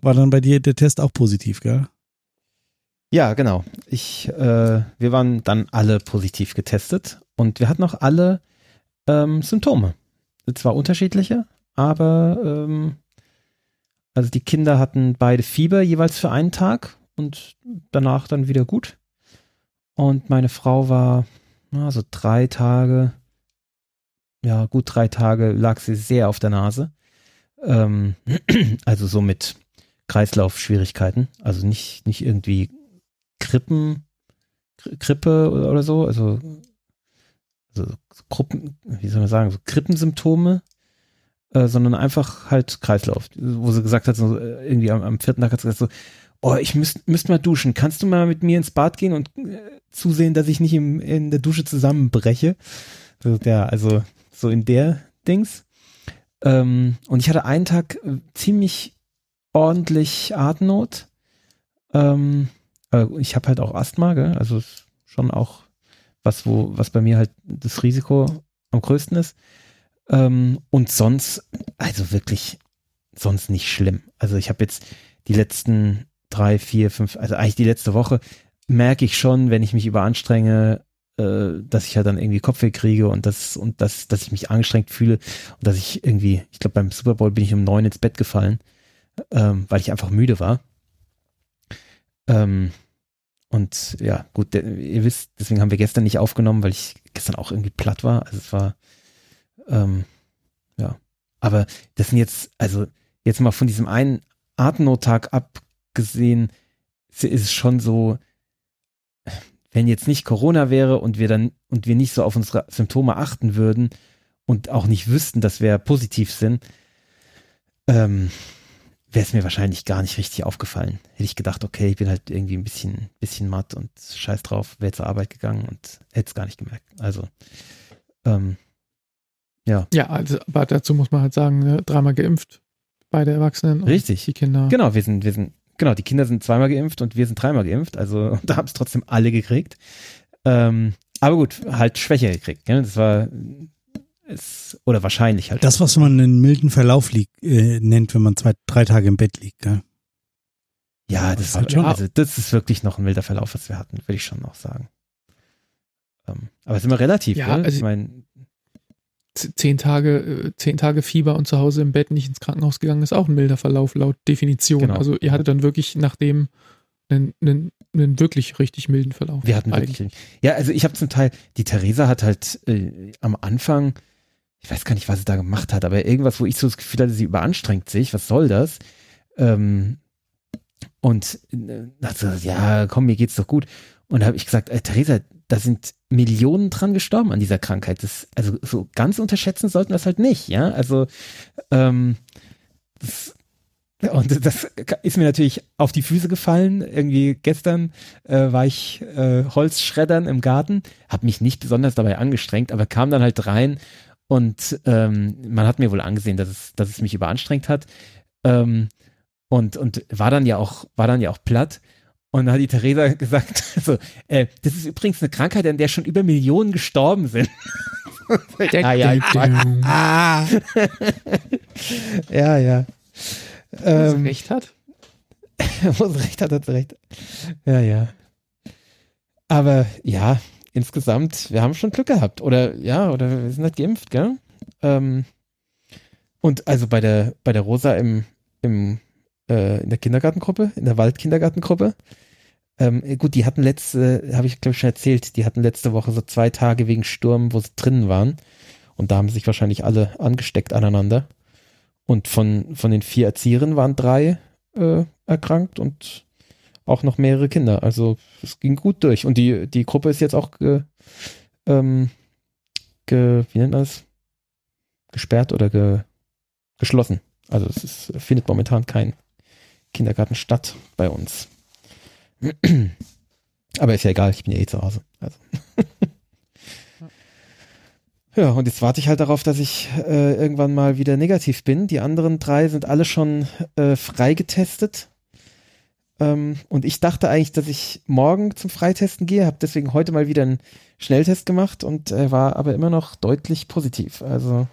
war dann bei dir der Test auch positiv, gell? Ja, genau. Ich, äh, wir waren dann alle positiv getestet und wir hatten auch alle ähm, Symptome. Zwar unterschiedliche, aber ähm, also die Kinder hatten beide Fieber jeweils für einen Tag und danach dann wieder gut. Und meine Frau war also drei Tage, ja gut drei Tage lag sie sehr auf der Nase. Ähm, *clears throat* also so mit Kreislaufschwierigkeiten, also nicht, nicht irgendwie Krippen, Krippe oder, oder so, also, also Gruppen, wie soll man sagen, so Krippensymptome, äh, sondern einfach halt Kreislauf. Wo sie gesagt hat, so, äh, irgendwie am, am, vierten Tag hat sie gesagt so, oh, ich müsste müsst mal duschen. Kannst du mal mit mir ins Bad gehen und äh, zusehen, dass ich nicht im, in der Dusche zusammenbreche? So, ja, also so in der Dings. Ähm, und ich hatte einen Tag äh, ziemlich ordentlich Atemnot. Ähm, ich habe halt auch Asthma, gell? also schon auch was, wo, was bei mir halt das Risiko am größten ist. Ähm, und sonst, also wirklich, sonst nicht schlimm. Also ich habe jetzt die letzten drei, vier, fünf, also eigentlich die letzte Woche merke ich schon, wenn ich mich überanstrenge, äh, dass ich ja halt dann irgendwie Kopfweh kriege und das und das, dass ich mich angestrengt fühle und dass ich irgendwie, ich glaube beim Super Bowl bin ich um neun ins Bett gefallen, ähm, weil ich einfach müde war. Ähm, und ja, gut, der, ihr wisst, deswegen haben wir gestern nicht aufgenommen, weil ich gestern auch irgendwie platt war. Also es war ähm, ja. Aber das sind jetzt, also jetzt mal von diesem einen Atemnottag abgesehen, ist es schon so, wenn jetzt nicht Corona wäre und wir dann und wir nicht so auf unsere Symptome achten würden und auch nicht wüssten, dass wir positiv sind, ähm, wäre es mir wahrscheinlich gar nicht richtig aufgefallen. Hätte ich gedacht, okay, ich bin halt irgendwie ein bisschen, bisschen matt und scheiß drauf, wäre zur Arbeit gegangen und hätte es gar nicht gemerkt. Also, ähm, ja. Ja, also, aber dazu muss man halt sagen, ne, dreimal geimpft Beide Erwachsenen. Richtig. Die Kinder. Genau, wir sind, wir sind, genau, die Kinder sind zweimal geimpft und wir sind dreimal geimpft. Also *laughs* da haben es trotzdem alle gekriegt. Ähm, aber gut, halt schwächer gekriegt. Ne? Das war ist, oder wahrscheinlich halt. Das, was man einen milden Verlauf liegt, äh, nennt, wenn man zwei, drei Tage im Bett liegt, gell? Ja, das, das, halt schon, also das ist wirklich noch ein milder Verlauf, was wir hatten, würde ich schon noch sagen. Ähm, aber es ist immer relativ, ja, also ich meine. Zehn Tage, äh, zehn Tage Fieber und zu Hause im Bett nicht ins Krankenhaus gegangen, ist auch ein milder Verlauf laut Definition. Genau. Also ihr hattet dann wirklich nachdem einen, einen, einen wirklich richtig milden Verlauf. Wir hatten eigentlich. wirklich. Ja, also ich habe zum Teil, die Theresa hat halt äh, am Anfang, ich weiß gar nicht, was sie da gemacht hat, aber irgendwas, wo ich so das Gefühl hatte, sie überanstrengt sich, was soll das? Ähm, und äh, so, ja, komm, mir geht's doch gut. Und da habe ich gesagt, äh, Theresa, da sind Millionen dran gestorben an dieser Krankheit. Das, also so ganz unterschätzen sollten wir es halt nicht, ja. Also ähm, das, und das ist mir natürlich auf die Füße gefallen. Irgendwie gestern äh, war ich äh, Holzschreddern im Garten, habe mich nicht besonders dabei angestrengt, aber kam dann halt rein und ähm, man hat mir wohl angesehen, dass es, dass es mich überanstrengt hat. Ähm, und, und war dann ja auch, war dann ja auch platt. Und dann hat die Theresa *laughs* gesagt, also, äh, das ist übrigens eine Krankheit, an der schon über Millionen gestorben sind. *laughs* *laughs* ja, ja, ah. ja, ja. Ähm, Wo recht hat? Wo recht hat, hat recht. Ja, ja. Aber ja, insgesamt, wir haben schon Glück gehabt. Oder ja, oder wir sind halt geimpft, gell? Ähm, und also bei der, bei der Rosa im, im, äh, in der Kindergartengruppe, in der Waldkindergartengruppe, ähm, gut, die hatten letzte, habe ich glaube ich schon erzählt, die hatten letzte Woche so zwei Tage wegen Sturm, wo sie drinnen waren. Und da haben sich wahrscheinlich alle angesteckt aneinander. Und von, von den vier Erzieherinnen waren drei äh, erkrankt und auch noch mehrere Kinder. Also es ging gut durch. Und die, die Gruppe ist jetzt auch ge, ähm, ge, wie nennt man das? Gesperrt oder ge, geschlossen. Also es ist, findet momentan kein Kindergarten statt bei uns. *clears throat* Aber ist ja egal, ich bin ja eh zu Hause. Also. *laughs* Ja, und jetzt warte ich halt darauf, dass ich äh, irgendwann mal wieder negativ bin. Die anderen drei sind alle schon äh, freigetestet. Ähm, und ich dachte eigentlich, dass ich morgen zum Freitesten gehe, habe deswegen heute mal wieder einen Schnelltest gemacht und äh, war aber immer noch deutlich positiv. Also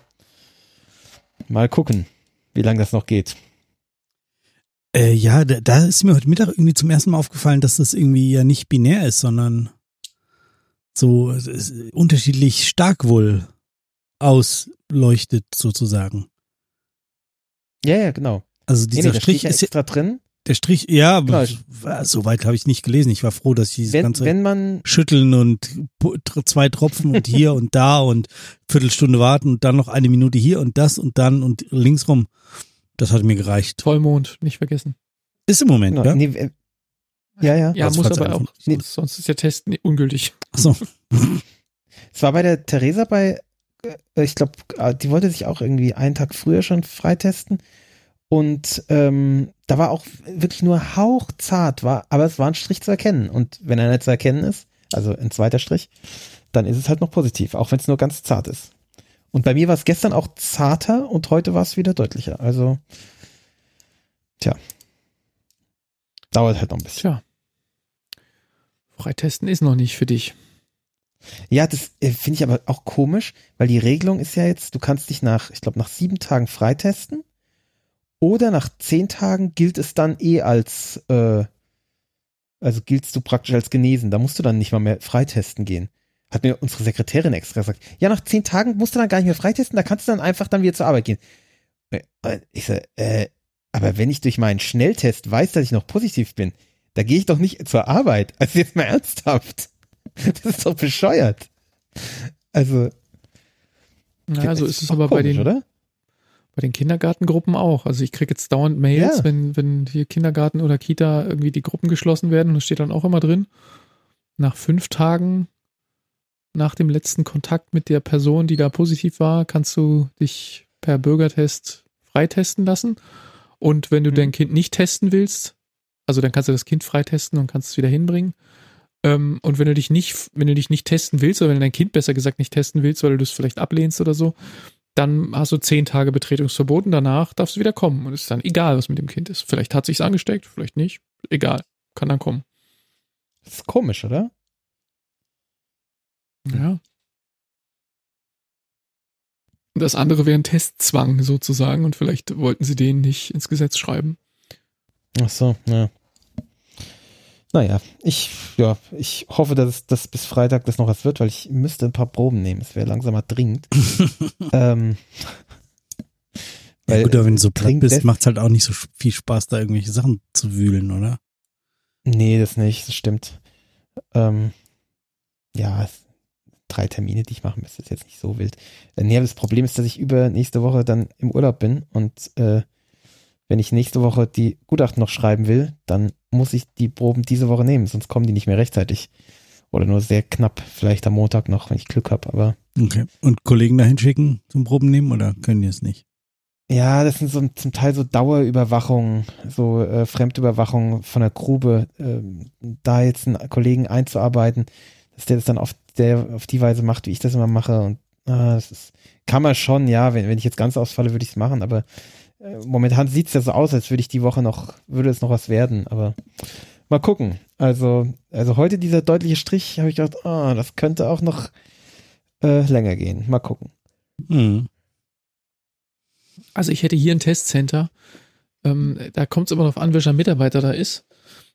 mal gucken, wie lange das noch geht. Äh, ja, da, da ist mir heute Mittag irgendwie zum ersten Mal aufgefallen, dass das irgendwie ja nicht binär ist, sondern so unterschiedlich stark wohl ausleuchtet sozusagen. Ja, ja, genau. Also dieser nee, nee, Strich ist extra drin. Der Strich, ja, genau. soweit habe ich nicht gelesen. Ich war froh, dass ich dieses wenn, ganze wenn man Schütteln und zwei Tropfen und hier und da und Viertelstunde warten und dann noch eine Minute hier und das und dann und linksrum. Das hat mir gereicht. Vollmond, nicht vergessen. Ist im Moment, genau. ja? Nee, ja, ja. Ja, muss aber auch. Nee. Sonst ist der Test ungültig. Achso. *laughs* es war bei der Theresa bei, äh, ich glaube, äh, die wollte sich auch irgendwie einen Tag früher schon freitesten. Und ähm, da war auch wirklich nur hauchzart, war, aber es war ein Strich zu erkennen. Und wenn er nicht zu erkennen ist, also ein zweiter Strich, dann ist es halt noch positiv, auch wenn es nur ganz zart ist. Und bei mir war es gestern auch zarter und heute war es wieder deutlicher. Also, tja, dauert halt noch ein bisschen. Tja. Freitesten ist noch nicht für dich. Ja, das äh, finde ich aber auch komisch, weil die Regelung ist ja jetzt, du kannst dich nach, ich glaube, nach sieben Tagen freitesten oder nach zehn Tagen gilt es dann eh als, äh, also giltst du praktisch als genesen. Da musst du dann nicht mal mehr freitesten gehen. Hat mir unsere Sekretärin extra gesagt. Ja, nach zehn Tagen musst du dann gar nicht mehr freitesten, da kannst du dann einfach dann wieder zur Arbeit gehen. Äh, ich so, äh, aber wenn ich durch meinen Schnelltest weiß, dass ich noch positiv bin, da gehe ich doch nicht zur Arbeit. *laughs* Also jetzt mal ernsthaft. Das ist doch bescheuert. Also. Ja, also ist es aber komisch, bei den, oder? bei den Kindergartengruppen auch. Also ich kriege jetzt dauernd Mails, ja. wenn, wenn hier Kindergarten oder Kita irgendwie die Gruppen geschlossen werden und das steht dann auch immer drin. Nach fünf Tagen nach dem letzten Kontakt mit der Person, die da positiv war, kannst du dich per Bürgertest freitesten lassen. Und wenn du mhm. dein Kind nicht testen willst, also dann kannst du das Kind freitesten und kannst es wieder hinbringen. Ähm, und wenn du dich nicht, wenn du dich nicht testen willst, oder wenn du dein Kind besser gesagt nicht testen willst, weil du das vielleicht ablehnst oder so, dann hast du zehn Tage Betretungsverbot und danach darfst du wieder kommen. Und es ist dann egal, was mit dem Kind ist. Vielleicht hat sich's angesteckt, vielleicht nicht. Egal. Kann dann kommen. Das ist komisch, oder? Ja. Das andere wäre ein Testzwang sozusagen und vielleicht wollten sie den nicht ins Gesetz schreiben. Ach so, ja. Naja, ich, ja, ich hoffe, dass, dass bis Freitag das noch was wird, weil ich müsste ein paar Proben nehmen. Es wäre langsam mal dringend. *laughs* ähm, weil, ja, gut, aber wenn du so platt bist, macht es halt auch nicht so viel Spaß, da irgendwelche Sachen zu wühlen, oder? Nee, das nicht, das stimmt. Ähm, ja, drei Termine, die ich machen müsste, ist jetzt nicht so wild. Äh, nee, das Problem ist, dass ich über nächste Woche dann im Urlaub bin und äh, wenn ich nächste Woche die Gutachten noch schreiben will, dann muss ich die Proben diese Woche nehmen, sonst kommen die nicht mehr rechtzeitig. Oder nur sehr knapp, vielleicht am Montag noch, wenn ich Glück habe, aber. Okay. Und Kollegen dahin schicken zum Proben nehmen oder können die es nicht? Ja, das sind so zum Teil so Dauerüberwachungen, so äh, Fremdüberwachung von der Grube. Äh, da jetzt einen Kollegen einzuarbeiten, dass der das dann auf der auf die Weise macht, wie ich das immer mache. Und ah, das ist, kann man schon, ja, wenn, wenn ich jetzt ganz ausfalle, würde ich es machen, aber äh, momentan sieht es ja so aus, als würde ich die Woche noch, würde es noch was werden, aber mal gucken. Also, also heute dieser deutliche Strich, habe ich gedacht, ah, das könnte auch noch äh, länger gehen. Mal gucken. Mhm. Also ich hätte hier ein Testcenter. Ähm, da kommt es immer noch an, welcher Mitarbeiter da ist.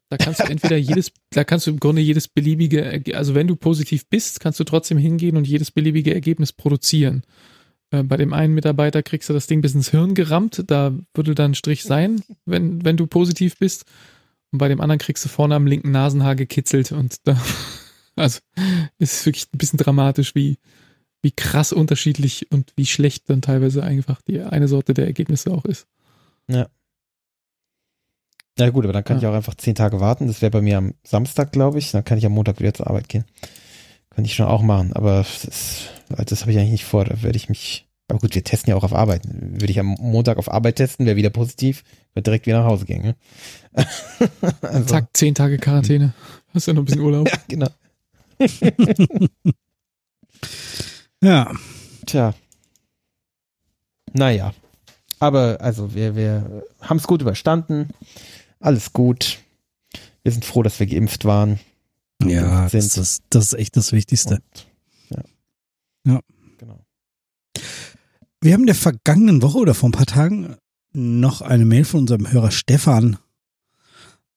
Da kannst du entweder jedes, da kannst du im Grunde jedes beliebige, also wenn du positiv bist, kannst du trotzdem hingehen und jedes beliebige Ergebnis produzieren. Äh, bei dem einen Mitarbeiter kriegst du das Ding bis ins Hirn gerammt, da würde dann ein Strich sein, wenn, wenn du positiv bist. Und bei dem anderen kriegst du vorne am linken Nasenhaar gekitzelt und da, *laughs* also, ist wirklich ein bisschen dramatisch, wie, wie krass unterschiedlich und wie schlecht dann teilweise einfach die eine Sorte der Ergebnisse auch ist. Ja. Ja gut, aber dann kann ja. ich auch einfach zehn Tage warten. Das wäre bei mir am Samstag, glaube ich. Dann kann ich am Montag wieder zur Arbeit gehen. Könnte ich schon auch machen, aber das, das habe ich eigentlich nicht vor. Da werde ich mich. Aber gut, wir testen ja auch auf Arbeit. Würde ich am Montag auf Arbeit testen, wäre wieder positiv, würde direkt wieder nach Hause gehen. Ne? *laughs* also. Zack, zehn Tage Quarantäne. Hast ja noch ein bisschen *laughs* Urlaub. ja, genau. *laughs* ja. Tja. Naja. Aber also wir, wir haben es gut überstanden. Alles gut. Wir sind froh, dass wir geimpft waren. Ja, das ist, das ist echt das Wichtigste. Und, ja. ja. Genau. Wir haben in der vergangenen Woche oder vor ein paar Tagen noch eine Mail von unserem Hörer Stefan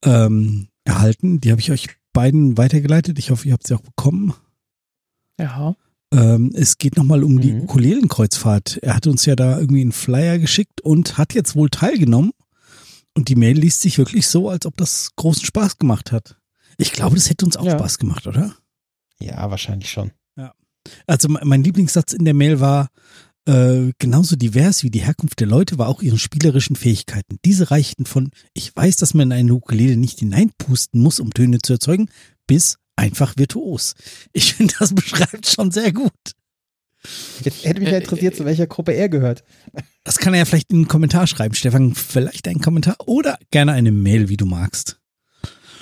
ähm, erhalten. Die habe ich euch beiden weitergeleitet. Ich hoffe, ihr habt sie auch bekommen. Ja. Ähm, es geht nochmal um mhm. die Ukulelenkreuzfahrt. Er hat uns ja da irgendwie einen Flyer geschickt und hat jetzt wohl teilgenommen. Und die Mail liest sich wirklich so, als ob das großen Spaß gemacht hat. Ich glaube, das hätte uns auch ja. Spaß gemacht, oder? Ja, wahrscheinlich schon. Ja. Also mein Lieblingssatz in der Mail war, äh, genauso divers wie die Herkunft der Leute war auch ihren spielerischen Fähigkeiten. Diese reichten von, ich weiß, dass man in eine Ukulele nicht hineinpusten muss, um Töne zu erzeugen, bis einfach virtuos. Ich finde, das *laughs* beschreibt schon sehr gut. Jetzt hätte mich ja interessiert, zu welcher Gruppe er gehört. Das kann er ja vielleicht in einen Kommentar schreiben, Stefan. Vielleicht einen Kommentar oder gerne eine Mail, wie du magst.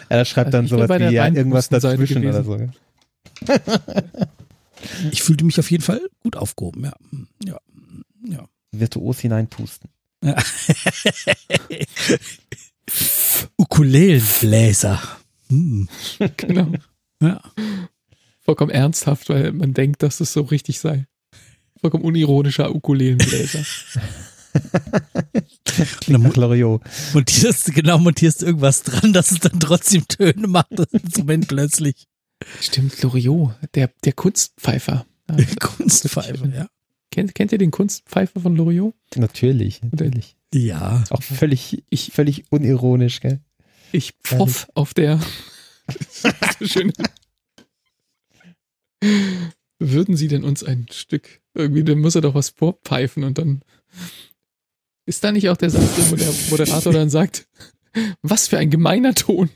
Er schreibt also dann sowas wie ja, irgendwas dazwischen oder so. ich fühlte mich auf jeden Fall gut aufgehoben, ja. ja. ja. Virtuos hineinpusten. Ja. *laughs* Ukulelenbläser. Hm. *laughs* Genau. Ja. Vollkommen ernsthaft, weil man denkt, dass es so richtig sei. Vollkommen unironischer Ukulelenbläser. Loriot. Montierst, genau, montierst irgendwas dran, dass es dann trotzdem Töne macht, das Instrument plötzlich. Stimmt, Loriot, der, der Kunstpfeifer. Ja, *laughs* Kunstpfeifer, ja. Kennt, kennt ihr den Kunstpfeifer von Loriot? Natürlich, natürlich. Ja. Auch völlig, ich, völlig unironisch, gell? Ich pfoff auf der. *laughs* *laughs* schön. Würden Sie denn uns ein Stück, irgendwie, dann muss er doch was vorpfeifen und dann ist da nicht auch der Satz, wo der Moderator dann sagt, was für ein gemeiner Ton?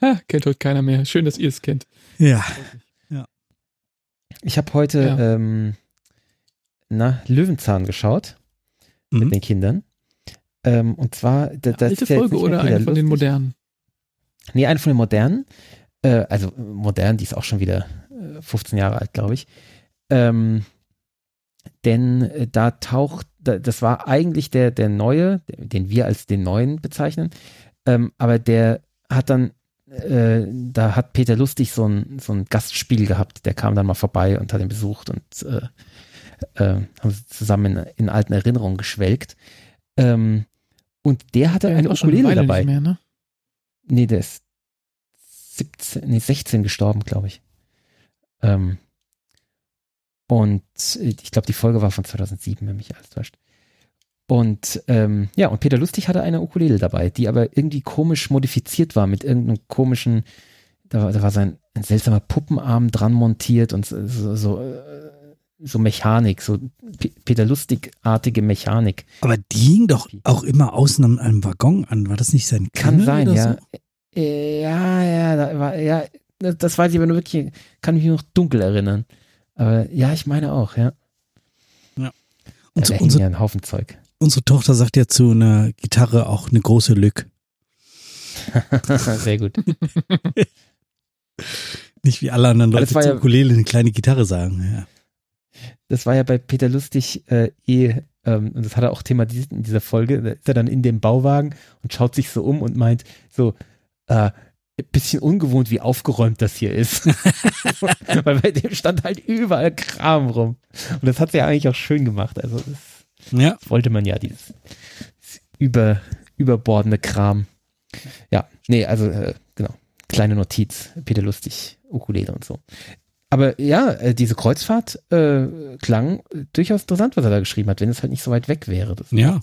ah, kennt heute keiner mehr. Schön, dass ihr es kennt. Ja. ja. Ich habe heute ja. ähm, na, Löwenzahn geschaut mhm. mit den Kindern. Ähm, und zwar, das, das alte Folge oder eine von den modernen? Nee, eine von den modernen. Äh, also modern, die ist auch schon wieder 15 Jahre alt, glaube ich. Ähm, denn äh, da taucht, das war eigentlich der, der neue, den wir als den neuen bezeichnen, ähm, aber der hat dann, äh, da hat Peter Lustig so ein, so ein Gastspiel gehabt, der kam dann mal vorbei und hat ihn besucht und äh, äh, haben zusammen in, in, alten Erinnerungen geschwelgt. Ähm, und der hatte der eine Ukulele eine dabei. Nicht mehr, ne? Nee, der ist 17, nee, 16 gestorben, glaube ich. Ähm, und ich glaube, die Folge war von 2007, wenn mich alles täuscht. Und ähm, ja, und Peter Lustig hatte eine Ukulele dabei, die aber irgendwie komisch modifiziert war mit irgendeinem komischen, da, da war sein ein seltsamer Puppenarm dran montiert und so, so, so Mechanik, so Peter Lustig-artige Mechanik. Aber die hing doch auch immer außen an einem Waggon an. War das nicht sein Kann Kimmel sein, ja. So? Ja, ja, da war, ja, das weiß ich aber nur wirklich, kann mich noch dunkel erinnern. Aber ja, ich meine auch, ja. Ja. Und ja, so unser, ja ein Haufen Zeug. Unsere Tochter sagt ja zu einer Gitarre auch eine große Lück. *laughs* Sehr gut. *laughs* Nicht wie alle anderen Leute zu ja, Ukulele eine kleine Gitarre sagen. Ja. Das war ja bei Peter Lustig äh, eh, ähm, und das hat er auch thematisiert in dieser Folge, da ist er dann in dem Bauwagen und schaut sich so um und meint so, äh, bisschen ungewohnt, wie aufgeräumt das hier ist. *laughs* Weil bei dem stand halt überall Kram rum. Und das hat sie ja eigentlich auch schön gemacht. Also das, ja. das wollte man ja, dieses, dieses über, überbordende Kram. Ja, nee, also äh, genau. Kleine Notiz, Peter Lustig, Ukulele und so. Aber ja, äh, diese Kreuzfahrt äh, klang durchaus interessant, was er da geschrieben hat, wenn es halt nicht so weit weg wäre. ja.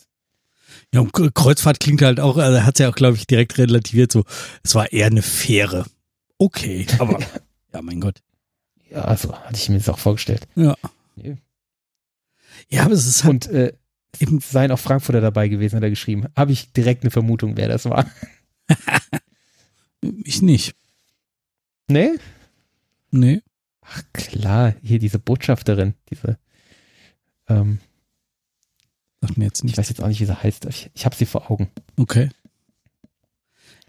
Ja, und Kreuzfahrt klingt halt auch, also hat ja auch, glaube ich, direkt relativiert so, es war eher eine Fähre. Okay, aber *laughs* ja, mein Gott. Ja, also hatte ich mir das auch vorgestellt. Ja. Nee. Ja, aber es ist halt. Und äh, eben seien auch Frankfurter dabei gewesen, hat er geschrieben. Habe ich direkt eine Vermutung, wer das war. *laughs* ich nicht. Nee? Nee. Ach klar, hier diese Botschafterin, diese ähm, Sagt mir jetzt nicht. Ich weiß jetzt auch nicht, wie sie heißt. Ich, ich habe sie vor Augen. Okay.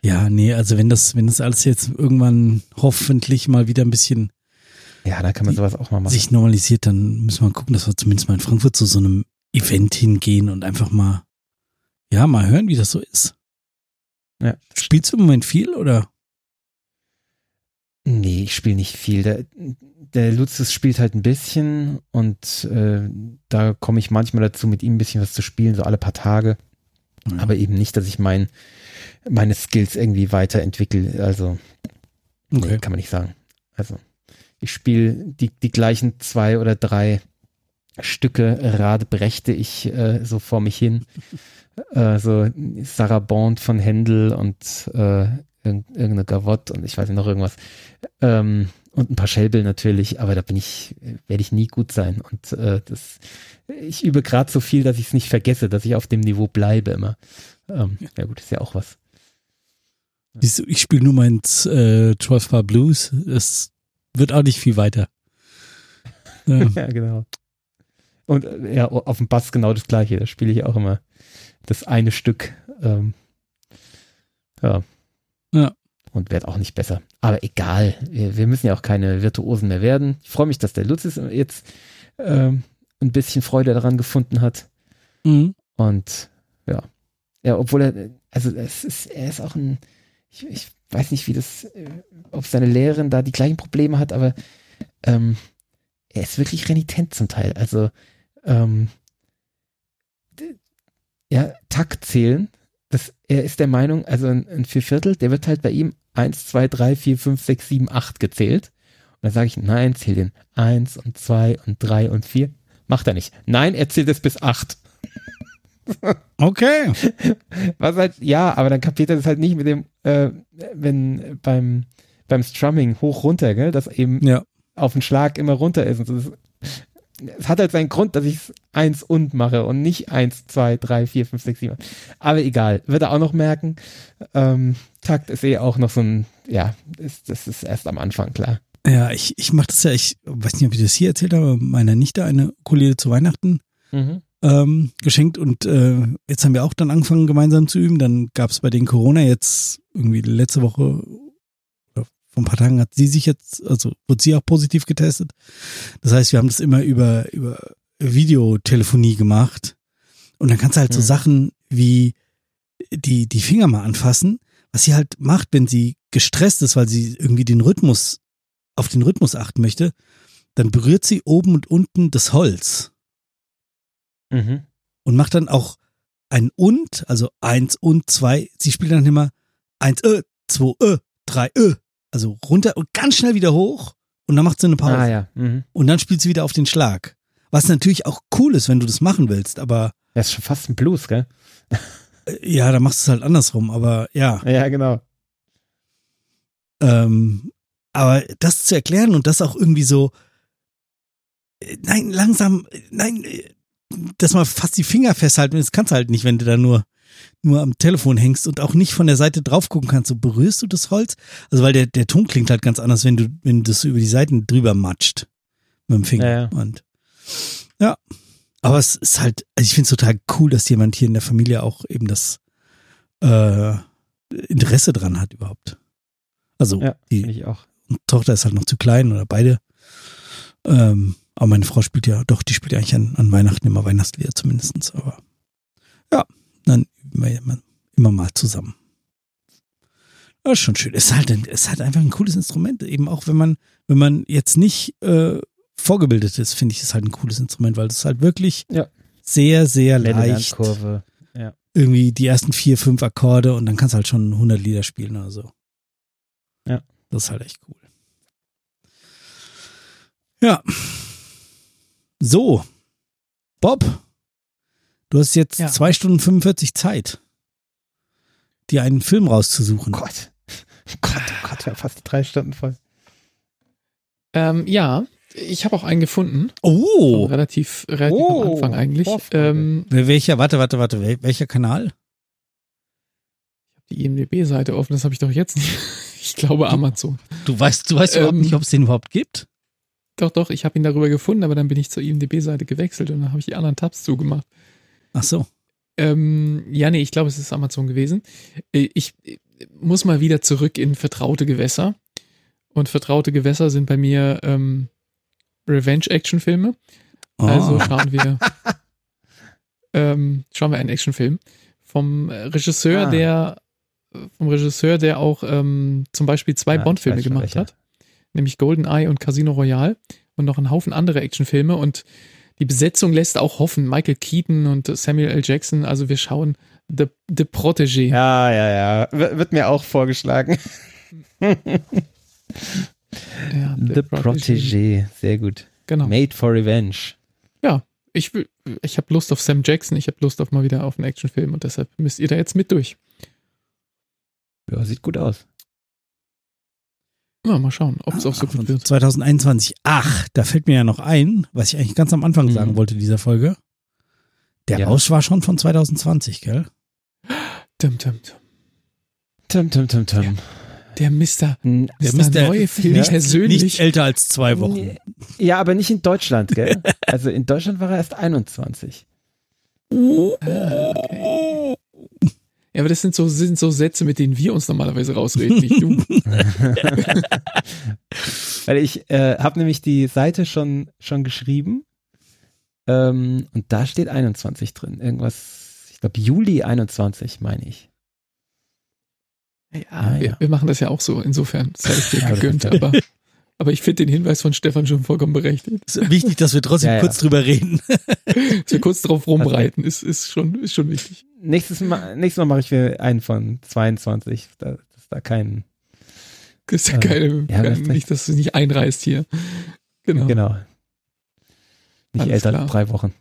Ja, nee, also wenn das, wenn das alles jetzt irgendwann hoffentlich mal wieder ein bisschen ja, dann kann man sowas auch mal machen. Sich normalisiert, dann müssen wir gucken, dass wir zumindest mal in Frankfurt zu so einem Event hingehen und einfach mal, ja, mal hören, wie das so ist. Ja. Spielst du im Moment viel oder? Nee, ich spiele nicht viel. Der, der Lucius spielt halt ein bisschen und äh, da komme ich manchmal dazu, mit ihm ein bisschen was zu spielen, so alle paar Tage. Mhm. Aber eben nicht, dass ich mein, meine Skills irgendwie weiterentwickle. Also, okay. nee, kann man nicht sagen. Also, ich spiele die, die gleichen zwei oder drei Stücke, Rade brächte ich äh, so vor mich hin. *laughs* äh, so Sarah Bond von Händel und äh, irgendeine Gavotte und ich weiß nicht noch irgendwas. Ähm, und ein paar Schellbel natürlich, aber da bin ich, werde ich nie gut sein. Und äh, das, ich übe gerade so viel, dass ich es nicht vergesse, dass ich auf dem Niveau bleibe immer. Ähm, ja gut, ist ja auch was. Ich spiele nur mein äh, 12 Bar Blues. Es wird auch nicht viel weiter. *laughs* Ähm. ja, genau. Und äh, ja, auf dem Bass genau das gleiche. Da spiele ich auch immer das eine Stück. Ähm, ja. Ja und werde auch nicht besser. Aber egal, wir, wir, müssen ja auch keine Virtuosen mehr werden. Ich freue mich, dass der Lutz jetzt ähm, ein bisschen Freude daran gefunden hat. Mhm. Und ja, ja, obwohl er, also es ist, er ist auch ein, ich, ich weiß nicht, wie das, äh, ob seine Lehrerin da die gleichen Probleme hat, aber ähm, er ist wirklich renitent zum Teil. Also ähm, ja, Takt zählen das, er ist der Meinung, also ein, ein Vierviertel, der wird halt bei ihm 1, 2, 3, 4, 5, 6, 7, 8 gezählt. Und dann sage ich, nein, zähl den 1 und 2 und 3 und 4. Macht er nicht. Nein, er zählt es bis 8. *laughs* Okay. Was halt, ja, aber dann kapiert er das halt nicht mit dem, äh, wenn beim, beim Strumming hoch runter, gell, dass eben ja. auf den Schlag immer runter ist. Und so. Das, es hat halt seinen Grund, dass ich es eins und mache und nicht eins, zwei, drei, vier, fünf, sechs, sieben. Aber egal, wird er auch noch merken. Ähm, Takt ist eh auch noch so ein, ja, ist, das ist erst am Anfang, klar. Ja, ich, ich mache das ja, ich weiß nicht, ob ich das hier erzählt habe, meiner Nichte eine Ukulele zu Weihnachten mhm. ähm, geschenkt und äh, jetzt haben wir auch dann angefangen gemeinsam zu üben. Dann gab es bei den Corona jetzt irgendwie letzte Woche vor ein paar Tagen hat sie sich jetzt, also wird sie auch positiv getestet. Das heißt, wir haben das immer über, über Videotelefonie gemacht. Und dann kannst du halt mhm. so Sachen wie die, die Finger mal anfassen, was sie halt macht, wenn sie gestresst ist, weil sie irgendwie den Rhythmus, auf den Rhythmus achten möchte, dann berührt sie oben und unten das Holz. Mhm. Und macht dann auch ein und, also eins und zwei. Sie spielt dann immer eins, äh, zwei, äh, drei, äh. Also runter und ganz schnell wieder hoch und dann macht sie eine Pause. Ah, ja. Mhm. Und dann spielt sie wieder auf den Schlag. Was natürlich auch cool ist, wenn du das machen willst, aber. Das ist schon fast ein Blues, gell? Äh, ja, da machst du es halt andersrum, aber ja. Ja, genau. Ähm, aber das zu erklären und das auch irgendwie so, äh, nein, langsam, nein, äh, dass man fast die Finger festhalten, das kannst du halt nicht, wenn du da nur, nur am Telefon hängst und auch nicht von der Seite drauf gucken kannst. So berührst du das Holz? Also, weil der, der Ton klingt halt ganz anders, wenn du, wenn du das über die Seiten drüber matscht. Mit dem Finger. Ja, ja. Und, ja. Aber es ist halt, also ich finde es total cool, dass jemand hier in der Familie auch eben das, äh, Interesse dran hat überhaupt. Also, ja, die. Tochter ist halt noch zu klein oder beide. Ähm, aber meine Frau spielt ja, doch, die spielt ja eigentlich an, an Weihnachten immer Weihnachtslieder zumindestens. Aber ja, dann immer, immer mal zusammen. Das ist schon schön. Es ist halt, es ist halt einfach ein cooles Instrument. Eben auch wenn man, wenn man jetzt nicht äh, vorgebildet ist, finde ich es halt ein cooles Instrument, weil es halt wirklich ja. sehr, sehr leicht. Kurve. Ja. Irgendwie die ersten vier, fünf Akkorde und dann kannst du halt schon 100 Lieder spielen oder so. Ja. Das ist halt echt cool. Ja. So, Bob, du hast jetzt ja. zwei Stunden 45 Zeit, dir einen Film rauszusuchen. Oh Gott, oh Gott, oh Gott, ja, fast drei Stunden voll. Ähm, ja, ich habe auch einen gefunden. Oh, relativ, relativ oh. am Anfang eigentlich. Ähm, welcher? Warte, warte, warte. Welcher Kanal? Ich habe die IMDb-Seite offen. Das habe ich doch jetzt nicht. *laughs* Ich glaube Amazon. Du, du weißt, du weißt ähm, überhaupt nicht, ob es den überhaupt gibt? Doch, doch, ich habe ihn darüber gefunden, aber dann bin ich zur IMDB-Seite gewechselt und dann habe ich die anderen Tabs zugemacht. Ach so. Ähm, ja, nee, ich glaube, es ist Amazon gewesen. Äh, ich muss mal wieder zurück in vertraute Gewässer. Und vertraute Gewässer sind bei mir ähm, Revenge-Action-Filme. Oh. Also schauen wir, ähm, schauen wir einen Actionfilm vom Regisseur, ah. der vom Regisseur, der auch ähm, zum Beispiel zwei ja, Bond-Filme gemacht hat nämlich GoldenEye und Casino Royale und noch einen Haufen andere Actionfilme und die Besetzung lässt auch hoffen. Michael Keaton und Samuel L. Jackson, also wir schauen The, The Protégé. Ja, ja, ja. wird mir auch vorgeschlagen. ja, *laughs* The, The Protégé. Sehr gut. Genau. Made for Revenge. Ja, ich, ich habe Lust auf Sam Jackson, ich habe Lust auf mal wieder auf einen Actionfilm und deshalb müsst ihr da jetzt mit durch. Ja, sieht gut aus. Ja, mal schauen, ob es auch so gut wird. 2021. Ach, da fällt mir ja noch ein, was ich eigentlich ganz am Anfang mhm. sagen wollte dieser Folge. Der ja. Rausch war schon von 2020, gell? Tum, tum, tum. Tum, tum, tum, tum. Der, der Mister, der Mister neue Film nicht, persönlich. Nicht älter als zwei Wochen. Ja, aber nicht in Deutschland, gell? *laughs* also in Deutschland war er erst 21. Ah, okay. Ja, aber das sind so, sind so Sätze, mit denen wir uns normalerweise rausreden, nicht du. *laughs* *laughs* Weil ich äh, habe nämlich die Seite schon, schon geschrieben ähm, und da steht 21 drin. Irgendwas, ich glaube Juli 21, meine ich. Ja, ah, wir, ja, wir, machen das ja auch so, insofern sei es dir *laughs* gegönnt, aber, aber ich finde den Hinweis von Stefan schon vollkommen berechtigt. Es ist wichtig, dass wir trotzdem ja, kurz drüber reden. *laughs* dass wir kurz drauf rumreiten, ist, ist, schon, ist schon wichtig nächstes Mal, nächstes Mal mache ich mir einen von 22. Da, dass da kein. Das ist ja keine, ja, kein, nicht, dass du nicht einreißt hier. Genau. Genau. Nicht Alles älter als drei Wochen.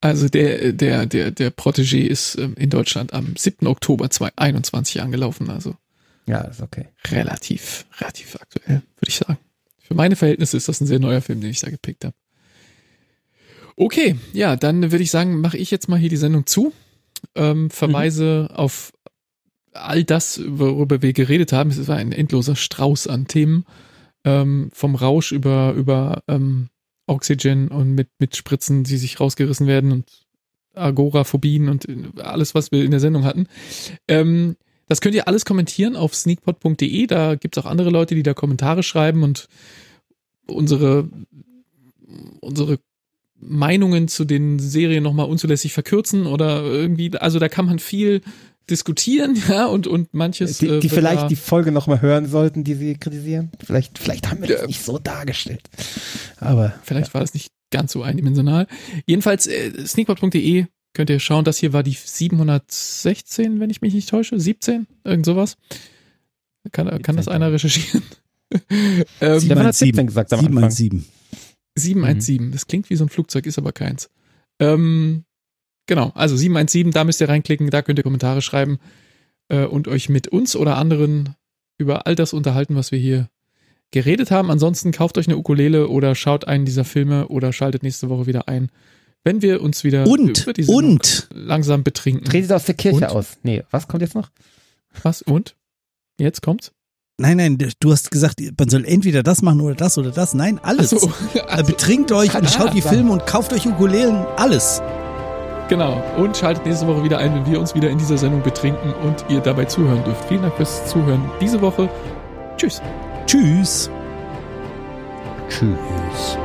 Also der, der, der, der Protégé ist ähm, in Deutschland am 7. Oktober 2021 angelaufen, also. Ja, ist okay. Relativ, relativ aktuell, würde ich sagen. Für meine Verhältnisse ist das ein sehr neuer Film, den ich da gepickt habe. Okay, ja, dann würde ich sagen, mache ich jetzt mal hier die Sendung zu ähm, verweise mhm. auf all das, worüber wir geredet haben. Es war ein endloser Strauß an Themen. Ähm, vom Rausch über, über ähm, Oxygen und mit, mit Spritzen, die sich rausgerissen werden und Agoraphobien und alles, was wir in der Sendung hatten. Ähm, Das könnt ihr alles kommentieren auf sneakpot.de. Da gibt's auch andere Leute, die da Kommentare schreiben und unsere, unsere Meinungen zu den Serien nochmal unzulässig verkürzen oder irgendwie, also da kann man viel diskutieren, *laughs* ja, und, und manches. Die, die äh, vielleicht die Folge nochmal hören sollten, die sie kritisieren. Vielleicht, vielleicht haben wir das nicht so dargestellt. Aber. Vielleicht ja. war das nicht ganz so eindimensional. Jedenfalls, äh, sneakpot.de könnt ihr schauen, das hier war die 716, wenn ich mich nicht täusche. 17? Irgend sowas. Kann, kann das einer recherchieren? *laughs* ähm, 717 gesagt am 717. 717. Mhm. Das klingt wie so ein Flugzeug, ist aber keins. Ähm, genau, also 717, da müsst ihr reinklicken, da könnt ihr Kommentare schreiben äh, und euch mit uns oder anderen über all das unterhalten, was wir hier geredet haben. Ansonsten kauft euch eine Ukulele oder schaut einen dieser Filme oder schaltet nächste Woche wieder ein, wenn wir uns wieder und, und langsam betrinken. Tretet aus der Kirche und? aus. Nee, was kommt jetzt noch? Was? Und? Jetzt kommt's? Nein, nein, du hast gesagt, man soll entweder das machen oder das oder das. Nein, alles. So, also, Betrinkt euch und schaut die Filme und kauft euch Ukulelen. Alles. Genau. Und schaltet nächste Woche wieder ein, wenn wir uns wieder in dieser Sendung betrinken und ihr dabei zuhören dürft. Vielen Dank fürs Zuhören diese Woche. Tschüss. Tschüss. Tschüss.